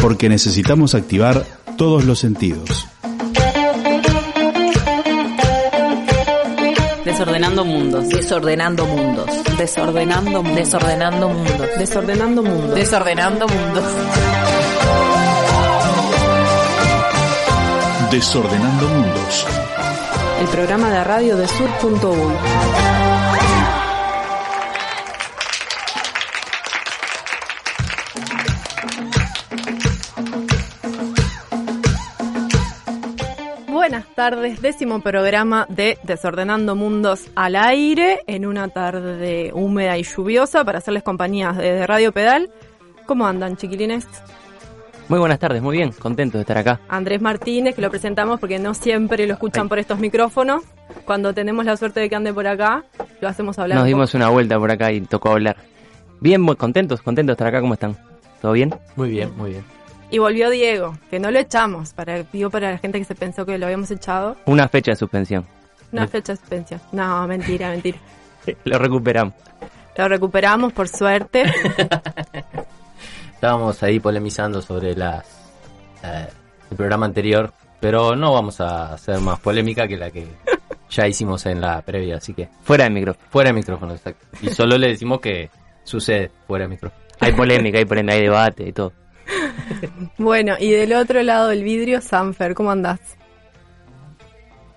porque necesitamos activar todos los sentidos. Desordenando mundos. Desordenando mundos. Desordenando mundos. Desordenando mundos. Desordenando mundos. Desordenando mundos. Desordenando Mundos. El programa de radio de sur.1. tardes, décimo programa de Desordenando Mundos al aire en una tarde húmeda y lluviosa para hacerles compañía desde Radio Pedal. ¿Cómo andan, chiquilines? Muy buenas tardes, muy bien, contento de estar acá. Andrés Martínez, que lo presentamos porque no siempre lo escuchan por estos micrófonos. Cuando tenemos la suerte de que ande por acá, lo hacemos hablar. Nos dimos una vuelta por acá y tocó hablar. Bien, muy contentos, contentos de estar acá, ¿cómo están? ¿Todo bien? Muy bien, muy bien. Y volvió Diego, que no lo echamos, para, digo para la gente que se pensó que lo habíamos echado. Una fecha de suspensión. Una fecha de suspensión. No, mentira, mentira. Lo recuperamos. Lo recuperamos por suerte. Estábamos ahí polemizando sobre las eh, el programa anterior, pero no vamos a hacer más polémica que la que ya hicimos en la previa, así que Fuera de micrófono. fuera de micrófono, exacto. Y solo le decimos que sucede fuera de micrófono. Hay polémica, hay polémica, hay debate y todo. Bueno, y del otro lado del vidrio, Sanfer, ¿cómo andás?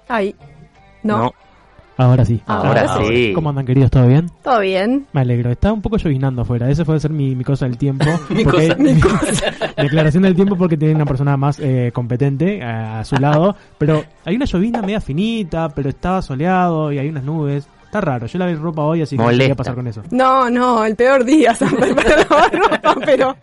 Ahí. ¿No? Ahora sí. Ahora Ahora sí. ¿Cómo andan, queridos? ¿Todo bien? ¿Todo bien? Me alegro. Está un poco lloviznando afuera. Ese puede ser mi, mi cosa del tiempo. Mi porque- cosa. Mi cosa. Declaración del tiempo porque tiene una persona más eh, competente eh, a su lado. Pero hay una llovizna media finita, pero estaba soleado y hay unas nubes. Está raro. Yo lavé ropa hoy, así que no sé qué va a pasar con eso. No, no, el peor día, Sanfer, para lavar ropa, pero...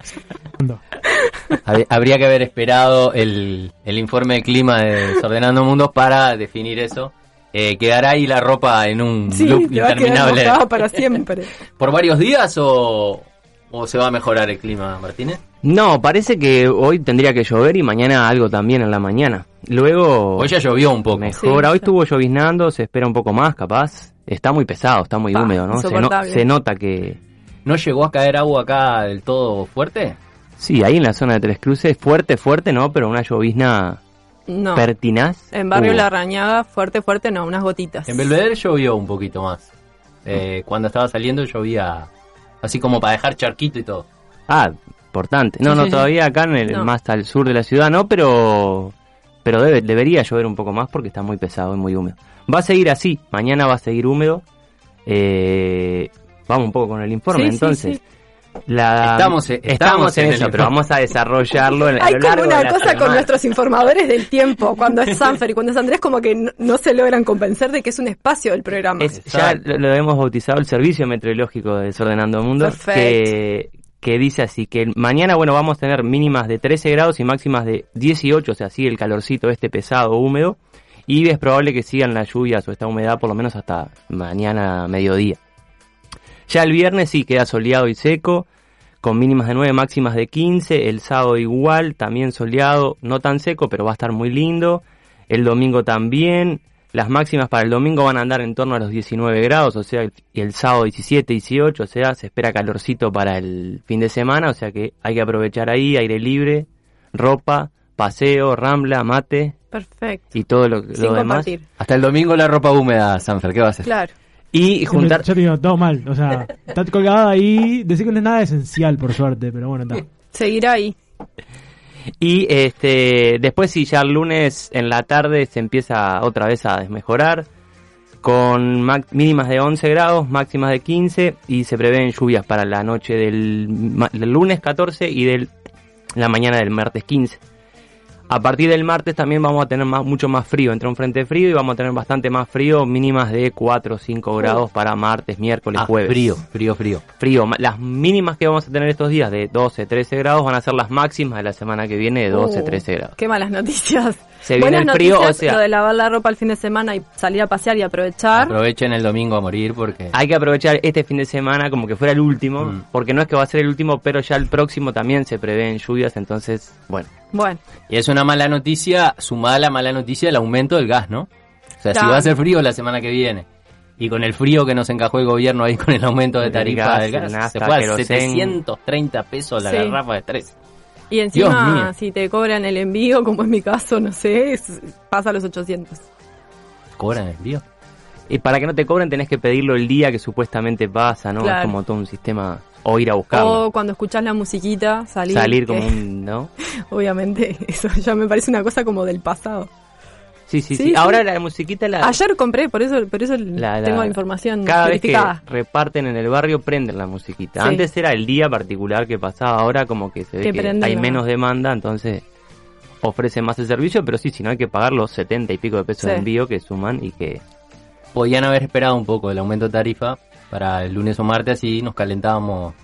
Hab- Habría que haber esperado el, el informe de clima de Desordenando Mundos para definir eso. Eh, ¿Quedará ahí la ropa en un Sí, loop te va interminable para siempre. por varios días o, o se va a mejorar el clima, Martínez? No, parece que hoy tendría que llover y mañana algo también en la mañana. Luego Hoy ya llovió un poco. mejora. Sí, hoy estuvo lloviznando, se espera un poco más, capaz. Está muy pesado, está muy húmedo, ¿no? Se, no- se nota que... ¿No llegó a caer agua acá del todo fuerte? Sí, ahí en la zona de Tres Cruces, fuerte, fuerte, ¿no? Pero una llovizna No. pertinaz. En Barrio hubo. La Rañaga, fuerte, fuerte, no, unas gotitas. En Belvedere llovió un poquito más. Eh, cuando estaba saliendo llovía así como para dejar charquito y todo. Ah, importante. No, Sí, no, sí, sí. todavía acá en el, No. más al sur de la ciudad no, pero pero debe, debería llover un poco más porque está muy pesado y muy húmedo. Va a seguir así, mañana va a seguir húmedo. Eh, vamos un poco con el informe, Sí, sí, entonces. La, Estamos, estamos en en eso, pero vamos a desarrollarlo en, a Hay lo como largo de una la cosa con nuestros informadores del tiempo, cuando es Sanfer y cuando es Andrés, como que no, no se logran convencer de que es un espacio del programa. Es- ya lo, lo hemos bautizado el Servicio Meteorológico de Desordenando Perfecto. que, que dice así, que mañana, bueno, vamos a tener mínimas de 13 grados y máximas de 18, o sea, sigue el calorcito este pesado, húmedo, y es probable que sigan las lluvias o esta humedad por lo menos hasta mañana mediodía. Ya el viernes sí queda soleado y seco, con mínimas de 9, máximas de 15, el sábado igual, también soleado, no tan seco, pero va a estar muy lindo, el domingo también, las máximas para el domingo van a andar en torno a los 19 grados, o sea, y el sábado 17, 18, o sea, se espera calorcito para el fin de semana, o sea que hay que aprovechar ahí, aire libre, ropa, paseo, rambla, mate Perfecto. y todo lo, lo demás. compartir. Hasta el domingo la ropa húmeda, Sanfer, ¿qué va a hacer? Claro. Y juntar, Yo te digo, todo mal. O sea, está colgada ahí. Decir que no es nada esencial, por suerte, pero bueno, está. Seguirá ahí. Y este después sí, ya el lunes en la tarde se empieza otra vez a desmejorar con mínimas de 11 grados, máximas de 15 y se prevén lluvias para la noche del, del lunes 14 y del la mañana del martes 15. A partir del martes también vamos a tener más, mucho más frío, entra un frente frío y vamos a tener bastante más frío, mínimas de 4 o 5 grados para martes, miércoles, Ah, jueves. frío, frío, frío. Frío. Las mínimas que vamos a tener estos días de 12, 13 grados van a ser las máximas de la semana que viene de 12, Uh, 13 grados. Qué malas noticias. Se viene Buenas el frío, noticias, o sea- lo de lavar la ropa el fin de semana y salir a pasear y aprovechar. Aprovechen el domingo a morir porque... Hay que aprovechar este fin de semana como que fuera el último, Mm. porque no es que va a ser el último, pero ya el próximo también se prevén lluvias, entonces, bueno. Bueno, Y es una mala noticia, sumada a la mala noticia el aumento del gas, ¿no? O sea, si va a ser frío la semana que viene y con el frío que nos encajó el gobierno ahí con el aumento de Del tarifa gas, del gas, se fue a querosén. 730 pesos la Sí. garrafa de tres. Y encima, si te cobran el envío, como es mi caso, no sé, es- pasa a los 800. ¿Cobran el envío? Y para que no te cobren tenés que pedirlo el día que supuestamente pasa, ¿no? Claro. Es como todo un sistema. O ir a buscarlo. O cuando escuchás la musiquita, salir. Salir como que, un. ¿No? Obviamente, eso ya me parece una cosa como del pasado. Sí, sí, sí. Sí, sí. Ahora la musiquita la. Ayer compré, por eso, por eso la- la- tengo información Cada vez que reparten en el barrio prenden la musiquita. Sí. Antes era el día particular que pasaba, ahora como que se ve Que hay la- menos demanda, entonces ofrecen más el servicio, pero sí, si no hay que pagar los 70 y pico de pesos Sí. de envío que suman y que Podían haber esperado un poco el aumento de tarifa para el lunes o martes, así nos calentábamos,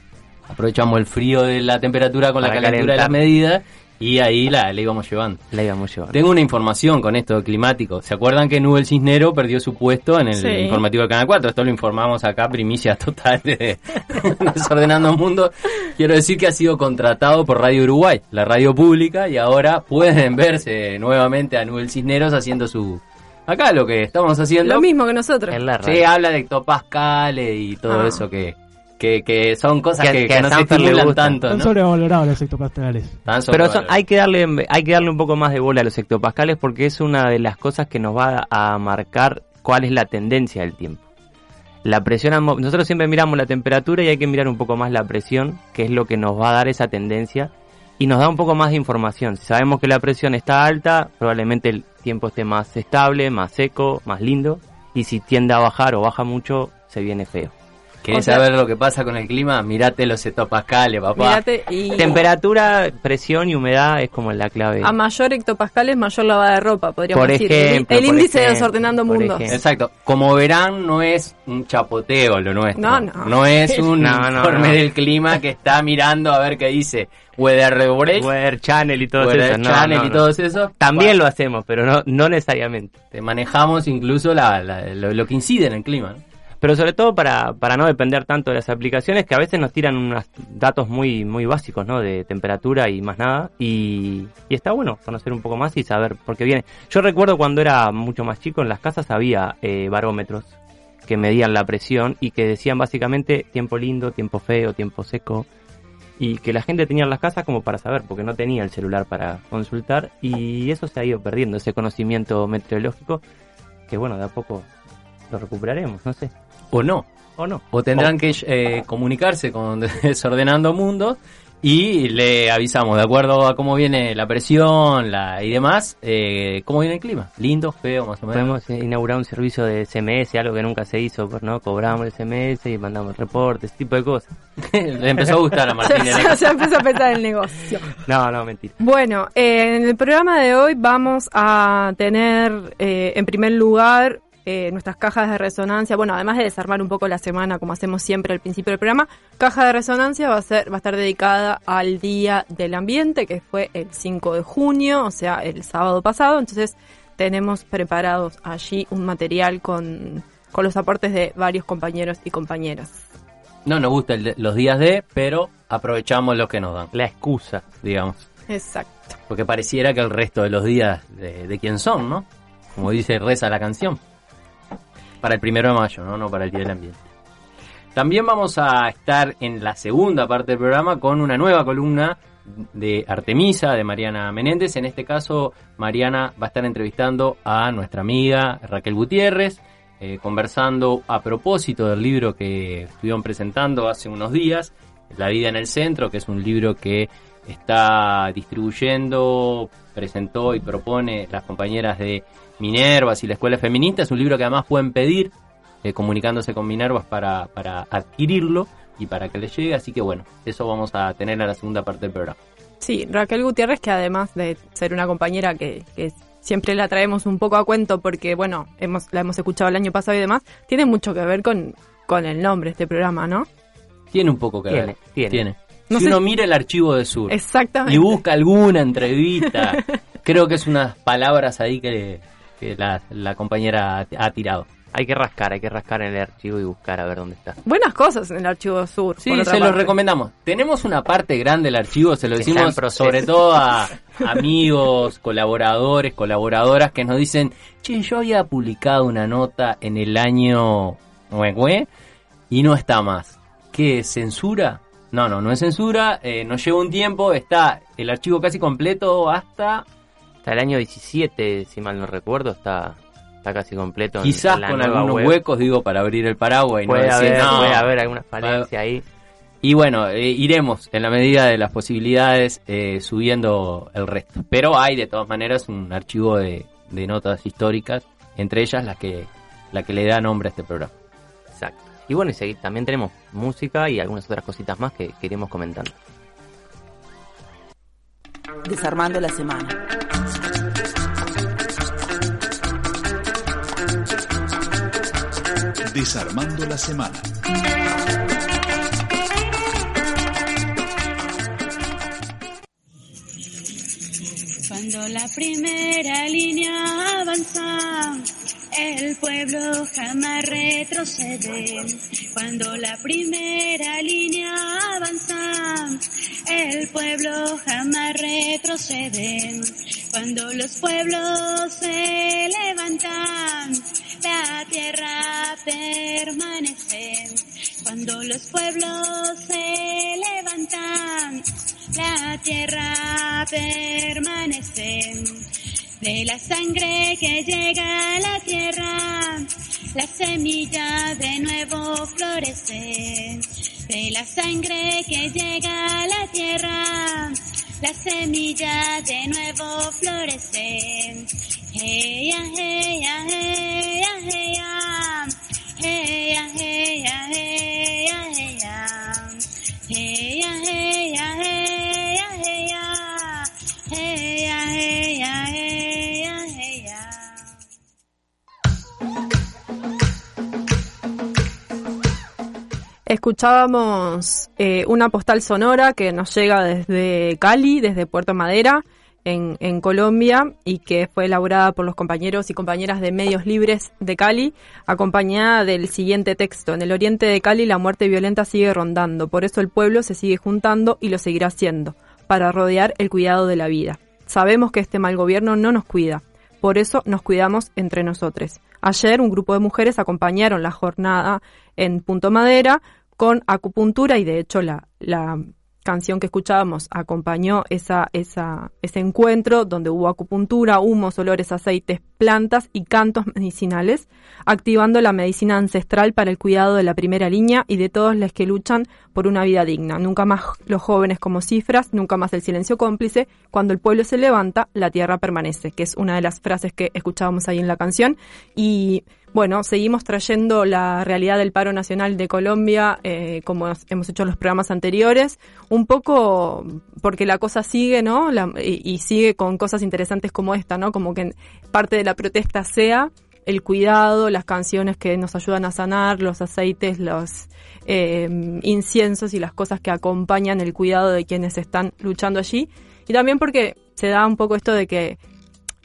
aprovechamos el frío de la temperatura con la calentura de las medidas y ahí la, la íbamos llevando. la íbamos llevando. Tengo una información con esto climático. ¿Se acuerdan que Nubel Cisnero perdió su puesto en el Sí. informativo del Canal 4? Esto lo informamos acá, primicia total de Desordenando el Mundo. Quiero decir que ha sido contratado por Radio Uruguay, la radio pública, y ahora pueden verse nuevamente a Nubel Cisneros haciendo su... Acá lo que estamos haciendo. Lo mismo que nosotros. En la radio. Sí, habla de hectopascales y todo Ah. eso que, que, que son cosas Que- que, que que a no se estimulan gustan. tanto, Están ¿no? sobrevalorados los hectopascales. Pero son- hay que darle hay que darle un poco más de bola a los hectopascales porque es una de las cosas que nos va a marcar cuál es la tendencia del tiempo. La presión nosotros siempre miramos la temperatura y hay que mirar un poco más la presión, que es lo que nos va a dar esa tendencia y nos da un poco más de información. Si sabemos que la presión está alta, probablemente el tiempo esté más estable, más seco, más lindo y si tiende a bajar o baja mucho, se viene feo. ¿Querés O sea- saber lo que pasa con el clima? Mirate los hectopascales, papá. Mirate, y Temperatura, presión y humedad es como la clave. a mayor hectopascales, mayor lavada de ropa, podríamos Por decir. ejemplo, el índice de desordenando mundos. ejemplo. Exacto. Como verán, no es un chapoteo lo nuestro. No, no. es un No, no, informe no. del clima que está mirando a ver qué dice Weather Weather Channel y todo eso. no, Channel no, y no. todos esos. También Bueno, lo hacemos, pero no, no necesariamente. te manejamos incluso la, la- lo, lo que incide en el clima. ¿no? Pero sobre todo para, para no depender tanto de las aplicaciones que a veces nos tiran unos datos muy, muy básicos, ¿no? De temperatura y más nada. Y, está bueno conocer un poco más y saber por qué viene. Yo recuerdo cuando era mucho más chico, en las casas había eh, barómetros que medían la presión y que decían básicamente tiempo lindo, tiempo feo, tiempo seco. Y que la gente tenía en las casas como para saber, porque no tenía el celular para consultar. Y eso se ha ido perdiendo, ese conocimiento meteorológico. Que bueno, de a poco lo recuperaremos, no sé. O no. ¿O no? O tendrán que eh, comunicarse con Desordenando Mundos y le avisamos, de acuerdo a cómo viene la presión la, y demás, eh, cómo viene el clima. Lindo, feo, más o menos. Podemos inaugurar un servicio de SMS, algo que nunca se hizo, pues, ¿no? Cobramos el SMS y mandamos reportes, ese tipo de cosas. Le empezó a gustar a Martín. Ya, ya empezó a pensar el negocio. No, no, mentira. Bueno, eh, en el programa de hoy vamos a tener eh, en primer lugar eh, nuestras cajas de resonancia. Bueno, además de desarmar un poco la semana, como hacemos siempre al principio del programa, caja de resonancia va a ser, va a estar dedicada al Día del Ambiente, que fue el 5 de junio, o sea, el sábado pasado. Entonces, tenemos preparados allí un material con, con los aportes de varios compañeros y compañeras. No nos gustan los días de, pero aprovechamos los que nos dan, La excusa. digamos. Exacto. Porque pareciera que el resto de los días de, de quién son, ¿no? Como dice, reza la canción. Para el primero de mayo, ¿no? No para el Día del Ambiente. También vamos a estar en la segunda parte del programa con una nueva columna de Artemisa, de Mariana Menéndez. En este caso, Mariana va a estar entrevistando a nuestra amiga Raquel Gutiérrez, eh, conversando a propósito del libro que estuvieron presentando hace unos días, La vida en el centro, que es un libro que está distribuyendo, presentó y propone las compañeras de Minervas y la Escuela Feminista. Es un libro que además pueden pedir eh, comunicándose con Minervas para, para adquirirlo y para que les llegue. Así que bueno, eso vamos a tener a la segunda parte del programa. Sí, Raquel Gutiérrez, que además de ser una compañera que, que siempre la traemos un poco a cuento porque, bueno, hemos, la hemos escuchado el año pasado y demás, tiene mucho que ver con, con el nombre de este programa, ¿no? Tiene un poco que Tiene, ver. tiene. No si sé uno mira el archivo de Sur Exactamente. y busca alguna entrevista, creo que es unas palabras ahí que, que la, la compañera ha, ha tirado. Hay que rascar, hay que rascar en el archivo y buscar a ver dónde está. Buenas cosas en el archivo sur. Sí, por otra se los parte. recomendamos. Tenemos una parte grande del archivo, se lo decimos proceso. sobre todo a amigos, colaboradores, colaboradoras que nos dicen, che, yo había publicado una nota en el año y no está más. ¿Qué? ¿Censura? No, no, no es censura, eh, nos lleva un tiempo, está el archivo casi completo hasta Hasta el año 17, si mal no recuerdo, está, está casi completo. en- quizás en la con nueva algunos web. huecos, digo, para abrir el paraguas y no Puede, decir, haber, no. puede haber alguna falencia ahí. Y bueno, eh, iremos en la medida de las posibilidades eh, subiendo el resto. Pero hay de todas maneras un archivo de, de notas históricas, entre ellas la que, la que le da nombre a este programa. Exacto. Y bueno, y también tenemos música y algunas otras cositas más que, que iremos comentando. Desarmando la semana. Desarmando la semana. Cuando la primera línea avanza, el pueblo jamás retrocede. Cuando la primera línea avanza, el pueblo jamás retrocede. Cuando los pueblos se levantan, la tierra permanece. Cuando los pueblos se levantan, la tierra permanece. De la sangre que llega a la tierra, la semilla de nuevo florece. De la sangre que llega a la tierra, la semilla de nuevo florece. Escuchábamos eh, una postal sonora que nos llega desde Cali, desde Puerto Madera, en, Colombia, y que fue elaborada por los compañeros y compañeras de Medios Libres de Cali, acompañada del siguiente texto. En el oriente de Cali la muerte violenta sigue rondando, por eso el pueblo se sigue juntando y lo seguirá haciendo, para rodear el cuidado de la vida. Sabemos que este mal gobierno no nos cuida, por eso nos cuidamos entre nosotros. Ayer un grupo de mujeres acompañaron la jornada en Punto Madera con acupuntura y de hecho la canción que escuchábamos acompañó esa, esa, ese encuentro donde hubo acupuntura, humos, olores, aceites, plantas y cantos medicinales, activando la medicina ancestral para el cuidado de la primera línea y de todos los que luchan por una vida digna. Nunca más los jóvenes como cifras, nunca más el silencio cómplice. Cuando el pueblo se levanta, la tierra permanece, que es una de las frases que escuchábamos ahí en la canción. Y bueno, seguimos trayendo la realidad del paro nacional de Colombia, eh, como hemos hecho en los programas anteriores, un poco porque la cosa sigue, ¿no? La- y, y sigue con cosas interesantes como esta, ¿no? Como que parte de la protesta sea el cuidado, las canciones que nos ayudan a sanar, los aceites, los eh, inciensos y las cosas que acompañan el cuidado de quienes están luchando allí. Y también porque se da un poco esto de que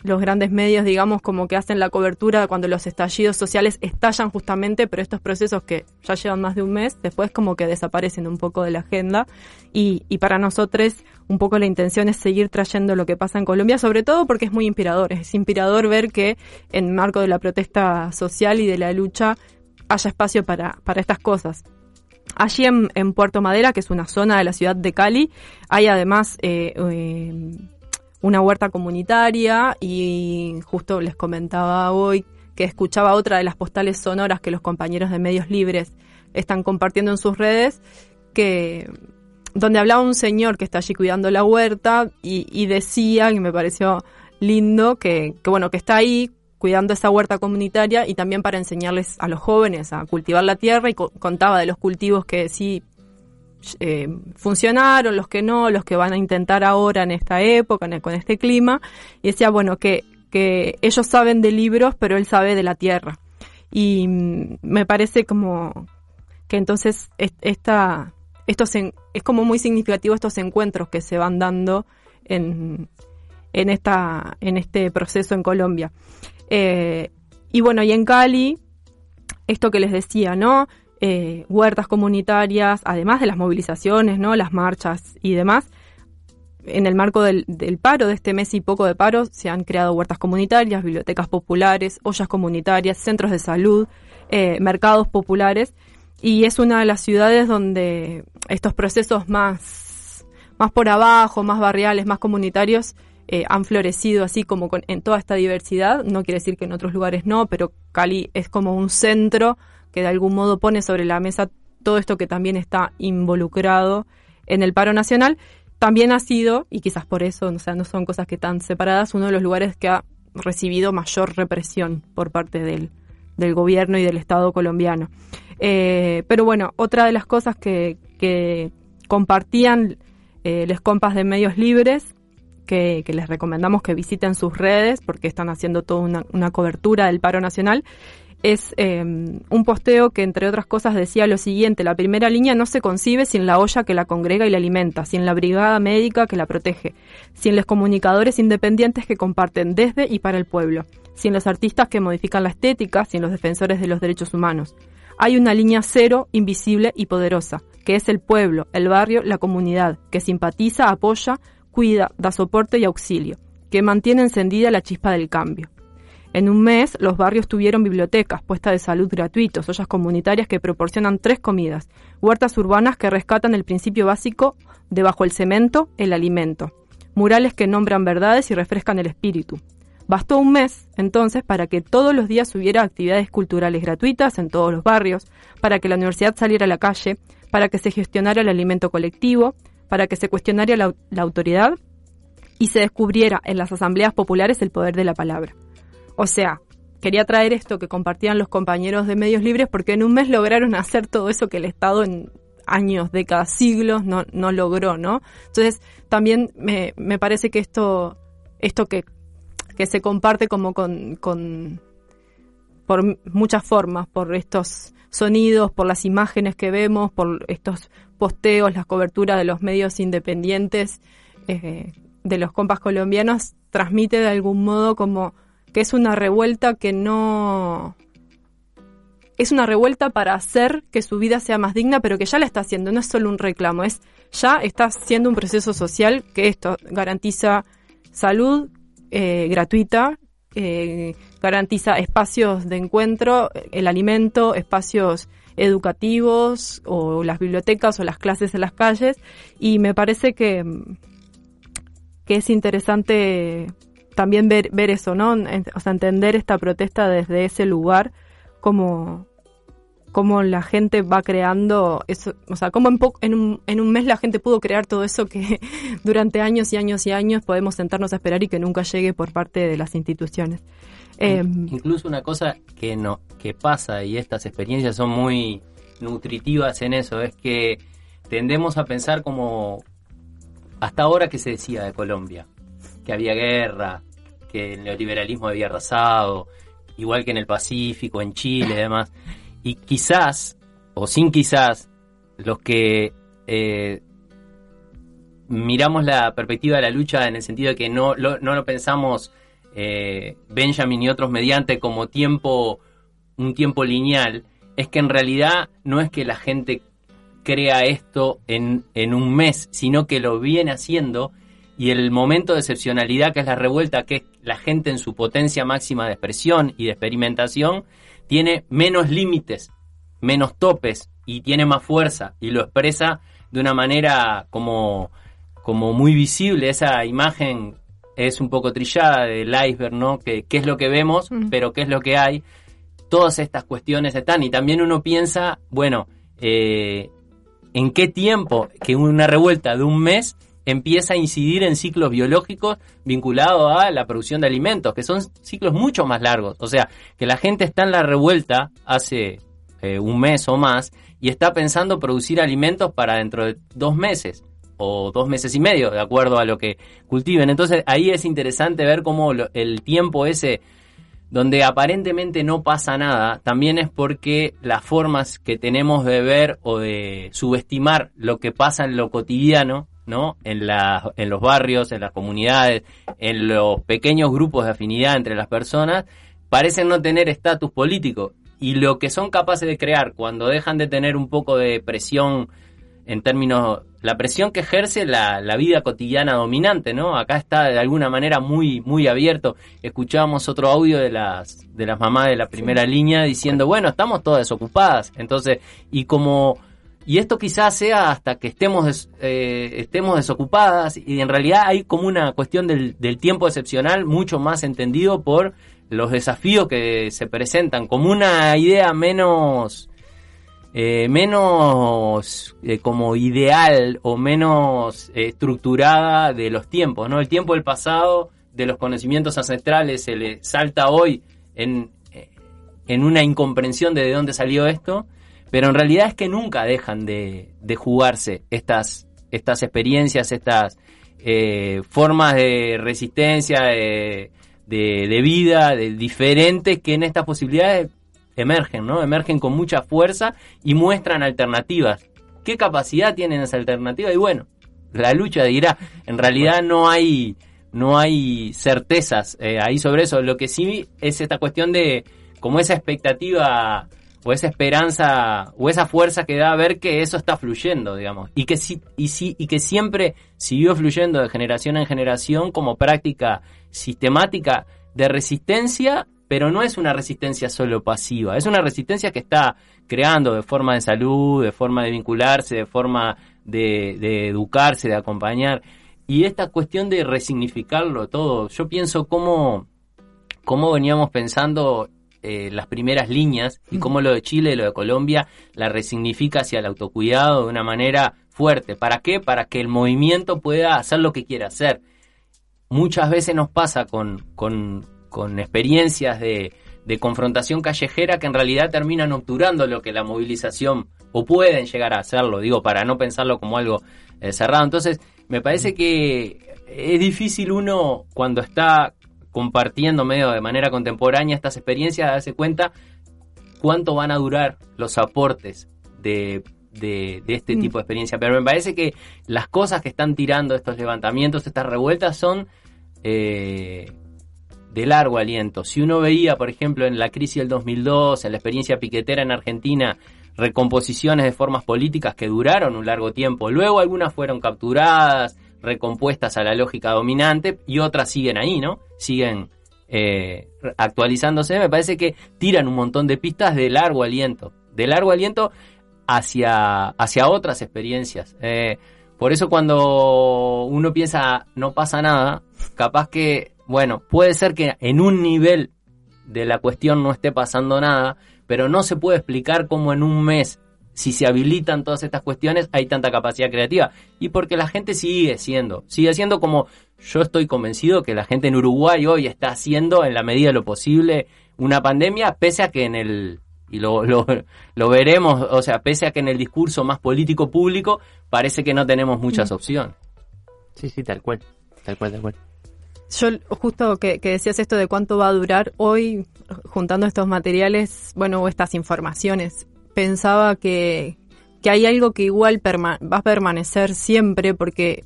los grandes medios, digamos, como que hacen la cobertura cuando los estallidos sociales estallan justamente, pero estos procesos que ya llevan más de un mes, después como que desaparecen un poco de la agenda. Y, para nosotros, un poco la intención es seguir trayendo lo que pasa en Colombia, sobre todo porque es muy inspirador. Es inspirador ver que en marco de la protesta social y de la lucha haya espacio para, para estas cosas. Allí en, en Puerto Madera, que es una zona de la ciudad de Cali, hay además eh, eh, una huerta comunitaria y justo les comentaba hoy que escuchaba otra de las postales sonoras que los compañeros de medios libres están compartiendo en sus redes, que donde hablaba un señor que está allí cuidando la huerta y, y decía, que me pareció lindo, que, bueno, que está ahí cuidando esa huerta comunitaria y también para enseñarles a los jóvenes a cultivar la tierra y co- contaba de los cultivos que sí eh, funcionaron, los que no, los que van a intentar ahora en esta época, con este clima, y decía, bueno, que, que ellos saben de libros, pero él sabe de la tierra. Y mm, me parece como que entonces es- esta, estos es como muy significativo estos encuentros que se van dando en, en, esta, en este proceso en Colombia. Eh, y bueno, y en Cali, esto que les decía, ¿no? Eh, huertas comunitarias, además de las movilizaciones, ¿no? Las marchas y demás. En el marco del, paro, de este mes y poco de paro, se han creado huertas comunitarias, bibliotecas populares, ollas comunitarias, centros de salud, eh, mercados populares. y es una de las ciudades donde estos procesos más, más por abajo, más barriales, más comunitarios, eh, han florecido así como con, en toda esta diversidad. No quiere decir que en otros lugares no, pero Cali es como un centro que de algún modo pone sobre la mesa todo esto que también está involucrado en el paro nacional. También ha sido, y quizás por eso, o sea, no son cosas que están separadas, uno de los lugares que ha recibido mayor represión por parte del, del gobierno y del Estado colombiano. Eh, pero bueno, otra de las cosas que, que compartían eh, los compas de medios libres, que, les recomendamos que visiten sus redes porque están haciendo toda una, una cobertura del paro nacional, es eh, un posteo que, entre otras cosas, decía lo siguiente, la primera línea no se concibe sin la olla que la congrega y la alimenta, sin la brigada médica que la protege, sin los comunicadores independientes que comparten desde y para el pueblo, sin los artistas que modifican la estética, sin los defensores de los derechos humanos. Hay una línea cero, invisible y poderosa, que es el pueblo, el barrio, la comunidad, que simpatiza, apoya, cuida, da soporte y auxilio, que mantiene encendida la chispa del cambio. En un mes, los barrios tuvieron bibliotecas, puestas de salud gratuitos, ollas comunitarias que proporcionan tres comidas, huertas urbanas que rescatan el principio básico de bajo el cemento, el alimento, murales que nombran verdades y refrescan el espíritu. Bastó un mes, entonces, para que todos los días hubiera actividades culturales gratuitas en todos los barrios, para que la universidad saliera a la calle, para que se gestionara el alimento colectivo, para que se cuestionara la, la autoridad y se descubriera en las asambleas populares el poder de la palabra. O sea, quería traer esto que compartían los compañeros de medios libres porque en un mes lograron hacer todo eso que el Estado en años, décadas, siglos no, no logró, ¿no? Entonces, también me, me parece que esto, esto que, que se comparte como con, con, por muchas formas, por estos sonidos, por las imágenes que vemos, por estos posteos, las coberturas de los medios independientes eh, de los compas colombianos, transmite de algún modo como que es una revuelta que no... Es una revuelta para hacer que su vida sea más digna, pero que ya la está haciendo, no es solo un reclamo, es ya está haciendo un proceso social que esto garantiza salud eh, gratuita, eh, garantiza espacios de encuentro, el alimento, espacios educativos o las bibliotecas o las clases en las calles. Y me parece que, que es interesante también ver, ver eso, ¿no? O sea, entender esta protesta desde ese lugar, como, como la gente va creando eso, o sea, como en, en, un, en un mes la gente pudo crear todo eso que durante años y años y años podemos sentarnos a esperar y que nunca llegue por parte de las instituciones. Em, incluso una cosa que no que pasa y estas experiencias son muy nutritivas en eso es que tendemos a pensar como hasta ahora que se decía de Colombia que había guerra, que el neoliberalismo había arrasado, igual que en el Pacífico, en Chile y demás. Y quizás, o sin quizás, los que eh, miramos la perspectiva de la lucha en el sentido de que no, no lo pensamos eh, Benjamin y otros mediante como tiempo, un tiempo lineal, es que en realidad no es que la gente crea esto en, en un mes, sino que lo viene haciendo y el momento de excepcionalidad que es la revuelta, que es la gente en su potencia máxima de expresión y de experimentación, tiene menos límites, menos topes y tiene más fuerza y lo expresa de una manera como, como muy visible. Esa imagen es un poco trillada del iceberg, ¿no? Que, ¿Qué es lo que vemos, pero qué es lo que hay? Todas estas cuestiones están y también uno piensa, bueno, eh, ¿en qué tiempo que una revuelta de un mes empieza a incidir en ciclos biológicos vinculados a la producción de alimentos, que son ciclos mucho más largos. O sea, que la gente está en la revuelta hace eh, un mes o más y está pensando producir alimentos para dentro de dos meses o dos meses y medio, de acuerdo a lo que cultiven. Entonces ahí es interesante ver cómo el tiempo ese donde aparentemente no pasa nada, también es porque las formas que tenemos de ver o de subestimar lo que pasa en lo cotidiano ¿no? En, la, en los barrios, en las comunidades, en los pequeños grupos de afinidad entre las personas, parecen no tener estatus político. Y lo que son capaces de crear cuando dejan de tener un poco de presión en términos la presión que ejerce la, la, vida cotidiana dominante, ¿no? Acá está de alguna manera muy, muy abierto. Escuchábamos otro audio de las, de las mamás de la primera línea diciendo, bueno, estamos todas desocupadas. Entonces, y como, y esto quizás sea hasta que estemos, eh, estemos desocupadas, y en realidad hay como una cuestión del, tiempo excepcional mucho más entendido por los desafíos que se presentan, como una idea menos eh, menos eh, como ideal o menos estructurada de los tiempos, ¿no? El tiempo del pasado, de los conocimientos ancestrales, se le salta hoy en, en una incomprensión de, de dónde salió esto, pero en realidad es que nunca dejan de, de jugarse estas, estas experiencias, estas formas de resistencia, de, de, de vida, diferentes que en estas posibilidades emergen, ¿no? Emergen con mucha fuerza y muestran alternativas. ¿Qué capacidad tienen esa alternativa? Y bueno, la lucha dirá, en realidad no hay no hay certezas eh, ahí sobre eso. Lo que sí es esta cuestión de como esa expectativa o esa esperanza o esa fuerza que da a ver que eso está fluyendo, digamos, y que sí y sí y que siempre siguió fluyendo de generación en generación como práctica sistemática de resistencia pero no es una resistencia solo pasiva, es una resistencia que está creando de forma de salud, de forma de vincularse, de forma de, educarse, de acompañar. Y esta cuestión de resignificarlo todo, yo pienso cómo, cómo veníamos pensando eh, las primeras líneas y cómo lo de Chile y lo de Colombia la resignifica hacia el autocuidado de una manera fuerte. ¿Para qué? Para que el movimiento pueda hacer lo que quiera hacer. Muchas veces nos pasa con, con, con experiencias de, confrontación callejera que en realidad terminan obturando lo que la movilización o pueden llegar a hacerlo, digo, para no pensarlo como algo eh, cerrado. Entonces, me parece que es difícil uno cuando está compartiendo medio de manera contemporánea estas experiencias darse cuenta cuánto van a durar los aportes de, de, este mm. tipo de experiencia. Pero me parece que las cosas que están tirando estos levantamientos, estas revueltas, son eh, de largo aliento. Si uno veía, por ejemplo, en la crisis del 2002, en la experiencia piquetera en Argentina, recomposiciones de formas políticas que duraron un largo tiempo, luego algunas fueron capturadas, recompuestas a la lógica dominante y otras siguen ahí, ¿no? Siguen eh, actualizándose. Me parece que tiran un montón de pistas de largo aliento, de largo aliento hacia, hacia otras experiencias. Eh, por eso cuando uno piensa no pasa nada, capaz que bueno, puede ser que en un nivel de la cuestión no esté pasando nada, pero no se puede explicar cómo en un mes, si se habilitan todas estas cuestiones, hay tanta capacidad creativa. Y porque la gente sigue siendo, sigue siendo como yo estoy convencido que la gente en Uruguay hoy está haciendo en la medida de lo posible una pandemia, pese a que en el, y lo, lo, lo veremos, o sea, pese a que en el discurso más político público parece que no tenemos muchas mm. opciones. Sí, sí, tal cual, tal cual, tal cual. Yo justo que, decías esto de cuánto va a durar hoy, juntando estos materiales, bueno, o estas informaciones, pensaba que, que hay algo que igual va a permanecer siempre porque,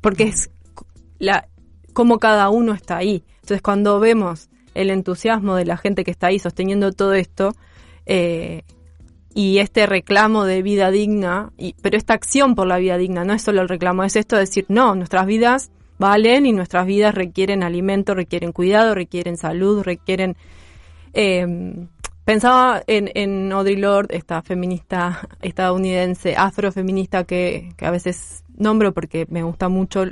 porque es la, como cada uno está ahí. Entonces cuando vemos el entusiasmo de la gente que está ahí sosteniendo todo esto, eh, y este reclamo de vida digna, y, pero esta acción por la vida digna no es solo el reclamo, es esto de decir, no, nuestras vidas valen y nuestras vidas requieren alimento, requieren cuidado, requieren salud, requieren... Eh, pensaba en, en Audre Lorde, esta feminista estadounidense, afrofeminista que, que a veces nombro porque me gusta mucho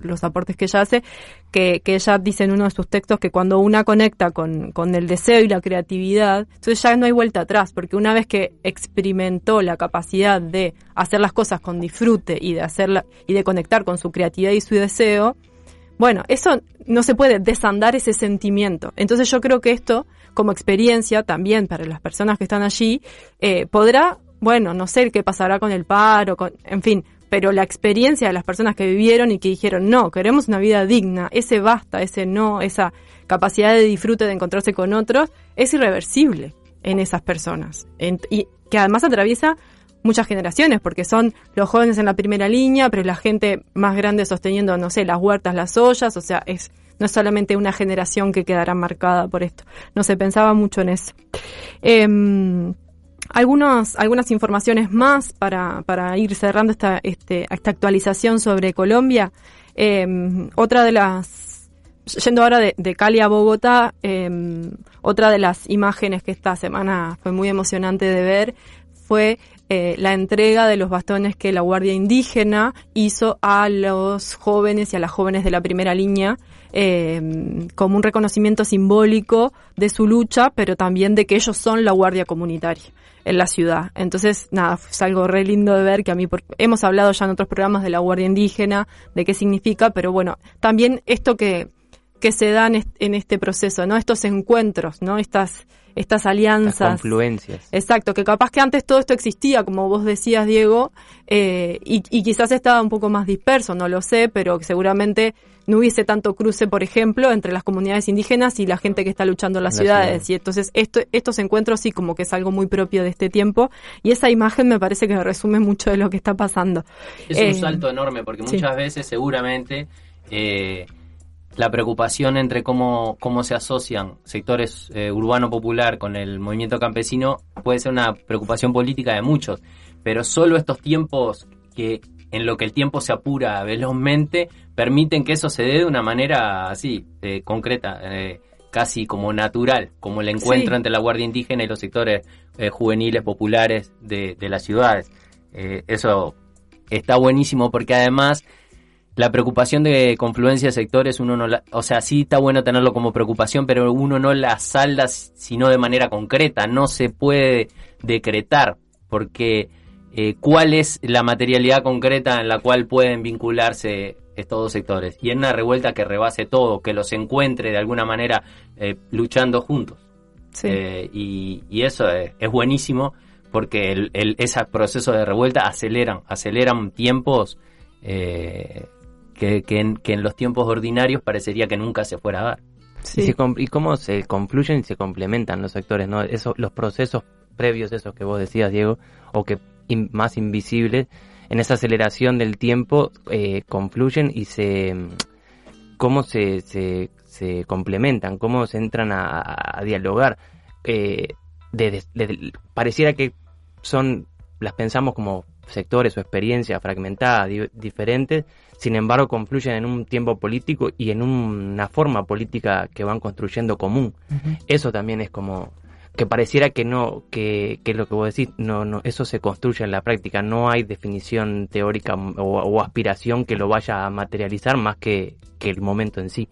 los aportes que ella hace, que, que, ella dice en uno de sus textos que cuando una conecta con, con, el deseo y la creatividad, entonces ya no hay vuelta atrás, porque una vez que experimentó la capacidad de hacer las cosas con disfrute y de hacerla, y de conectar con su creatividad y su deseo, bueno, eso no se puede desandar ese sentimiento. Entonces yo creo que esto, como experiencia también para las personas que están allí, eh, podrá bueno, no sé qué pasará con el paro, con, en fin, pero la experiencia de las personas que vivieron y que dijeron, no, queremos una vida digna, ese basta, ese no, esa capacidad de disfrute de encontrarse con otros, es irreversible en esas personas. y que además atraviesa muchas generaciones, porque son los jóvenes en la primera línea, pero la gente más grande sosteniendo, no sé, las huertas, las ollas, o sea, es no es solamente una generación que quedará marcada por esto. No se pensaba mucho en eso. Em, Algunos, algunas informaciones más para, para ir cerrando esta, este, esta actualización sobre Colombia. Eh, otra de las, yendo ahora de, Cali a Bogotá, eh, otra de las imágenes que esta semana fue muy emocionante de ver fue eh, la entrega de los bastones que la Guardia Indígena hizo a los jóvenes y a las jóvenes de la primera línea eh, como un reconocimiento simbólico de su lucha, pero también de que ellos son la guardia comunitaria en la ciudad. Entonces, nada, es algo re lindo de ver que a mí, por, hemos hablado ya en otros programas de la guardia indígena, de qué significa, pero bueno, también esto que, que se da en este proceso, ¿no? Estos encuentros, ¿no? Estas, estas alianzas. Las confluencias. Exacto, que capaz que antes todo esto existía, como vos decías, Diego, eh, y, y, quizás estaba un poco más disperso, no lo sé, pero seguramente no hubiese tanto cruce, por ejemplo, entre las comunidades indígenas y la gente que está luchando en las, ciudades. Y entonces esto, estos encuentros sí como que es algo muy propio de este tiempo. Y esa imagen me parece que resume mucho de lo que está pasando. Es eh, un salto enorme, porque muchas sí. veces seguramente... Eh, la preocupación entre cómo, cómo se asocian sectores eh, urbano popular con el movimiento campesino puede ser una preocupación política de muchos, pero solo estos tiempos que en lo que el tiempo se apura velozmente permiten que eso se dé de una manera así, eh, concreta, eh, casi como natural, como el encuentro sí. entre la Guardia Indígena y los sectores eh, juveniles populares de, de las ciudades. eso está buenísimo porque además la preocupación de confluencia de sectores, uno no la, o sea, sí está bueno tenerlo como preocupación, pero uno no la salda sino de manera concreta, no se puede decretar, porque eh, cuál es la materialidad concreta en la cual pueden vincularse estos dos sectores. Y en una revuelta que rebase todo, que los encuentre de alguna manera eh, luchando juntos. Sí. Eh, y, y, eso es, es buenísimo porque el, el, ese proceso de revuelta aceleran, aceleran tiempos eh, que, que, en, que en los tiempos ordinarios parecería que nunca se fuera a dar. Sí. Y, se, y, cómo se confluyen y se complementan los sectores, ¿no? Eso, los procesos previos, esos que vos decías, Diego, o que in, más invisibles, en esa aceleración del tiempo eh, confluyen y se cómo se, se, se, complementan, cómo se entran a, a dialogar. Eh, de, de, de, pareciera que son, las pensamos como sectores o experiencias fragmentadas, di diferentes, sin embargo confluyen en un tiempo político y en un, una forma política que van construyendo común. Uh -huh. Eso también es como que pareciera que no, que, que lo que vos decís, no, no, eso se construye en la práctica, no hay definición teórica o, o aspiración que lo vaya a materializar más que, que el momento en sí.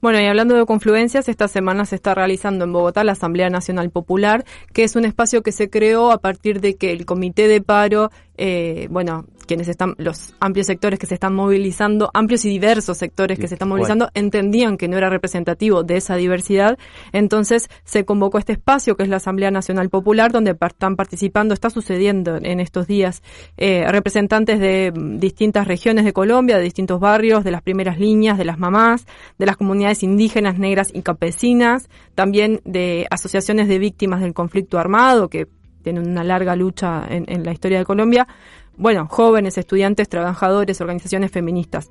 Bueno, y hablando de confluencias, esta semana se está realizando en Bogotá la Asamblea Nacional Popular, que es un espacio que se creó a partir de que el Comité de Paro, eh, bueno, quienes están, los amplios sectores que se están movilizando, amplios y diversos sectores que se están movilizando, entendían que no era representativo de esa diversidad. Entonces se convocó este espacio que es la Asamblea Nacional Popular, donde están participando, está sucediendo en estos días, eh, representantes de distintas regiones de Colombia, de distintos barrios, de las primeras líneas, de las mamás, de las comunidades indígenas, negras y campesinas, también de asociaciones de víctimas del conflicto armado, que tienen una larga lucha en, en la historia de Colombia, bueno, jóvenes, estudiantes, trabajadores, organizaciones feministas.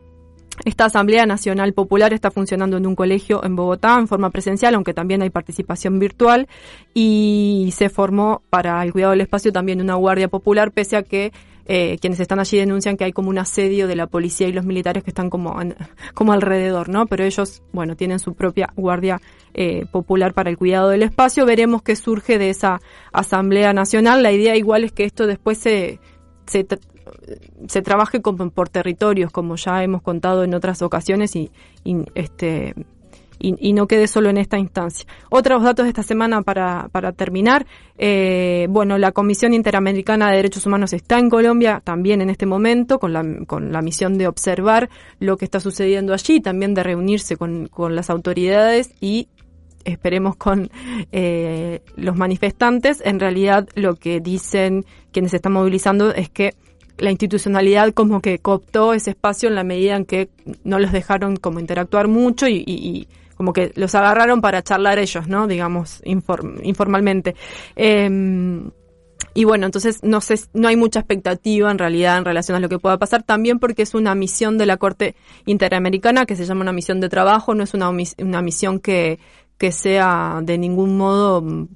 Esta Asamblea Nacional Popular está funcionando en un colegio en Bogotá en forma presencial, aunque también hay participación virtual, y se formó para el cuidado del espacio también una guardia popular, pese a que eh, quienes están allí denuncian que hay como un asedio de la policía y los militares que están como, en, como alrededor, ¿no? Pero ellos, bueno, tienen su propia guardia eh, popular para el cuidado del espacio. Veremos qué surge de esa Asamblea Nacional. La idea igual es que esto después se se, se trabaje por territorios, como ya hemos contado en otras ocasiones, y, este y, no quede solo en esta instancia. Otros datos de esta semana para, para terminar. Eh, bueno, la Comisión Interamericana de Derechos Humanos está en Colombia también en este momento con la, con la misión de observar lo que está sucediendo allí, también de reunirse con, con las autoridades y esperemos con eh, los manifestantes, en realidad lo que dicen quienes están movilizando es que la institucionalidad como que cooptó ese espacio en la medida en que no los dejaron como interactuar mucho y, como que los agarraron para charlar ellos, ¿no? Digamos, inform, informalmente. Eh, y bueno, entonces no sé, no hay mucha expectativa en realidad en relación a lo que pueda pasar, también porque es una misión de la Corte Interamericana que se llama una misión de trabajo, no es una, una misión que, que sea de ningún modo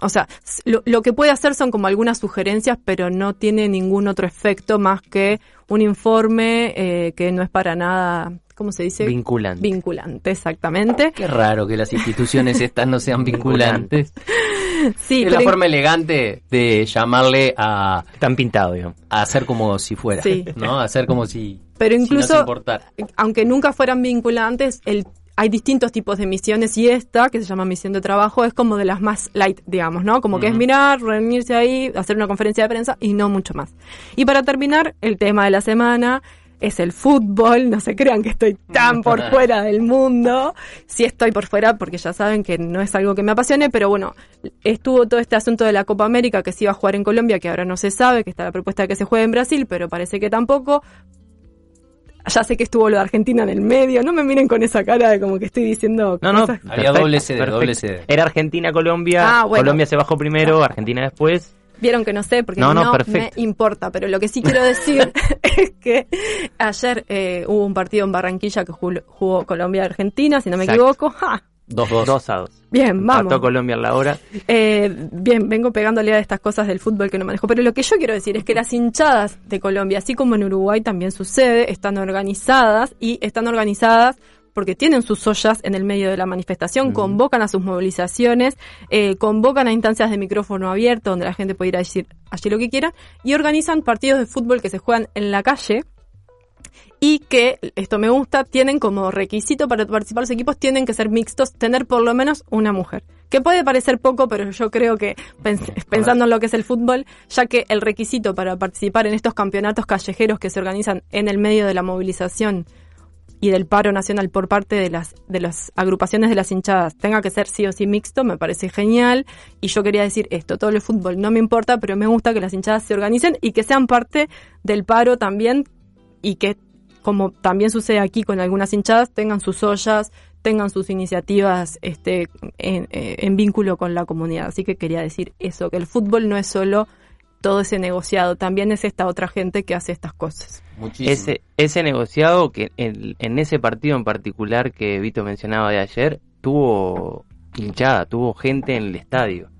o sea, lo, lo, que puede hacer son como algunas sugerencias, pero no tiene ningún otro efecto más que un informe eh, que no es para nada, ¿cómo se dice? Vinculante. Vinculante, exactamente. Qué raro que las instituciones estas no sean vinculantes. sí, es la forma elegante de llamarle a... Están pintados, digamos. A hacer como si fuera, sí. ¿no? A hacer como si... Pero incluso, si no aunque nunca fueran vinculantes, el hay distintos tipos de misiones y esta, que se llama misión de trabajo, es como de las más light, digamos, ¿no? Como que es mirar, reunirse ahí, hacer una conferencia de prensa y no mucho más. Y para terminar, el tema de la semana es el fútbol, no se crean que estoy tan por fuera del mundo, sí estoy por fuera porque ya saben que no es algo que me apasione, pero bueno, estuvo todo este asunto de la Copa América que se iba a jugar en Colombia, que ahora no se sabe, que está la propuesta de que se juegue en Brasil, pero parece que tampoco, ya sé que estuvo lo de Argentina en el medio, no me miren con esa cara de como que estoy diciendo No, no, cosas. había doble sede, doble sede. Era Argentina, Colombia, Ah, bueno. Colombia se bajó primero, Argentina después. Vieron que no sé porque No, no, no, me importa, pero lo que sí quiero decir es que ayer eh, hubo un partido en Barranquilla que jugó, jugó Colombia-Argentina, si no me Exacto. equivoco. ¡Ja! 2-2. 2 a 2. Bien, vamos. Empató Colombia en la hora. Eh, bien, vengo pegándole a estas cosas del fútbol que no manejo, pero lo que yo quiero decir es que las hinchadas de Colombia, así como en Uruguay también sucede, están organizadas y están organizadas porque tienen sus ollas en el medio de la manifestación, convocan a sus movilizaciones, eh, convocan a instancias de micrófono abierto donde la gente puede ir a decir allí lo que quiera y organizan partidos de fútbol que se juegan en la calle y que, esto me gusta, tienen como requisito para participar los equipos, tienen que ser mixtos, tener por lo menos una mujer. Que puede parecer poco, pero yo creo que, pens- pensando en lo que es el fútbol, ya que el requisito para participar en estos campeonatos callejeros que se organizan en el medio de la movilización y del paro nacional por parte de las de las agrupaciones de las hinchadas tenga que ser sí o sí mixto, me parece genial. Y yo quería decir esto, todo el fútbol no me importa, pero me gusta que las hinchadas se organicen y que sean parte del paro también y que, como también sucede aquí con algunas hinchadas, tengan sus ollas, tengan sus iniciativas este, en, eh, en vínculo con la comunidad. Así que quería decir eso, que el fútbol no es solo todo ese negociado, también es esta otra gente que hace estas cosas. Muchísimo. Ese, ese negociado que en, en ese partido en particular que Vito mencionaba de ayer, tuvo hinchada, tuvo gente en el estadio.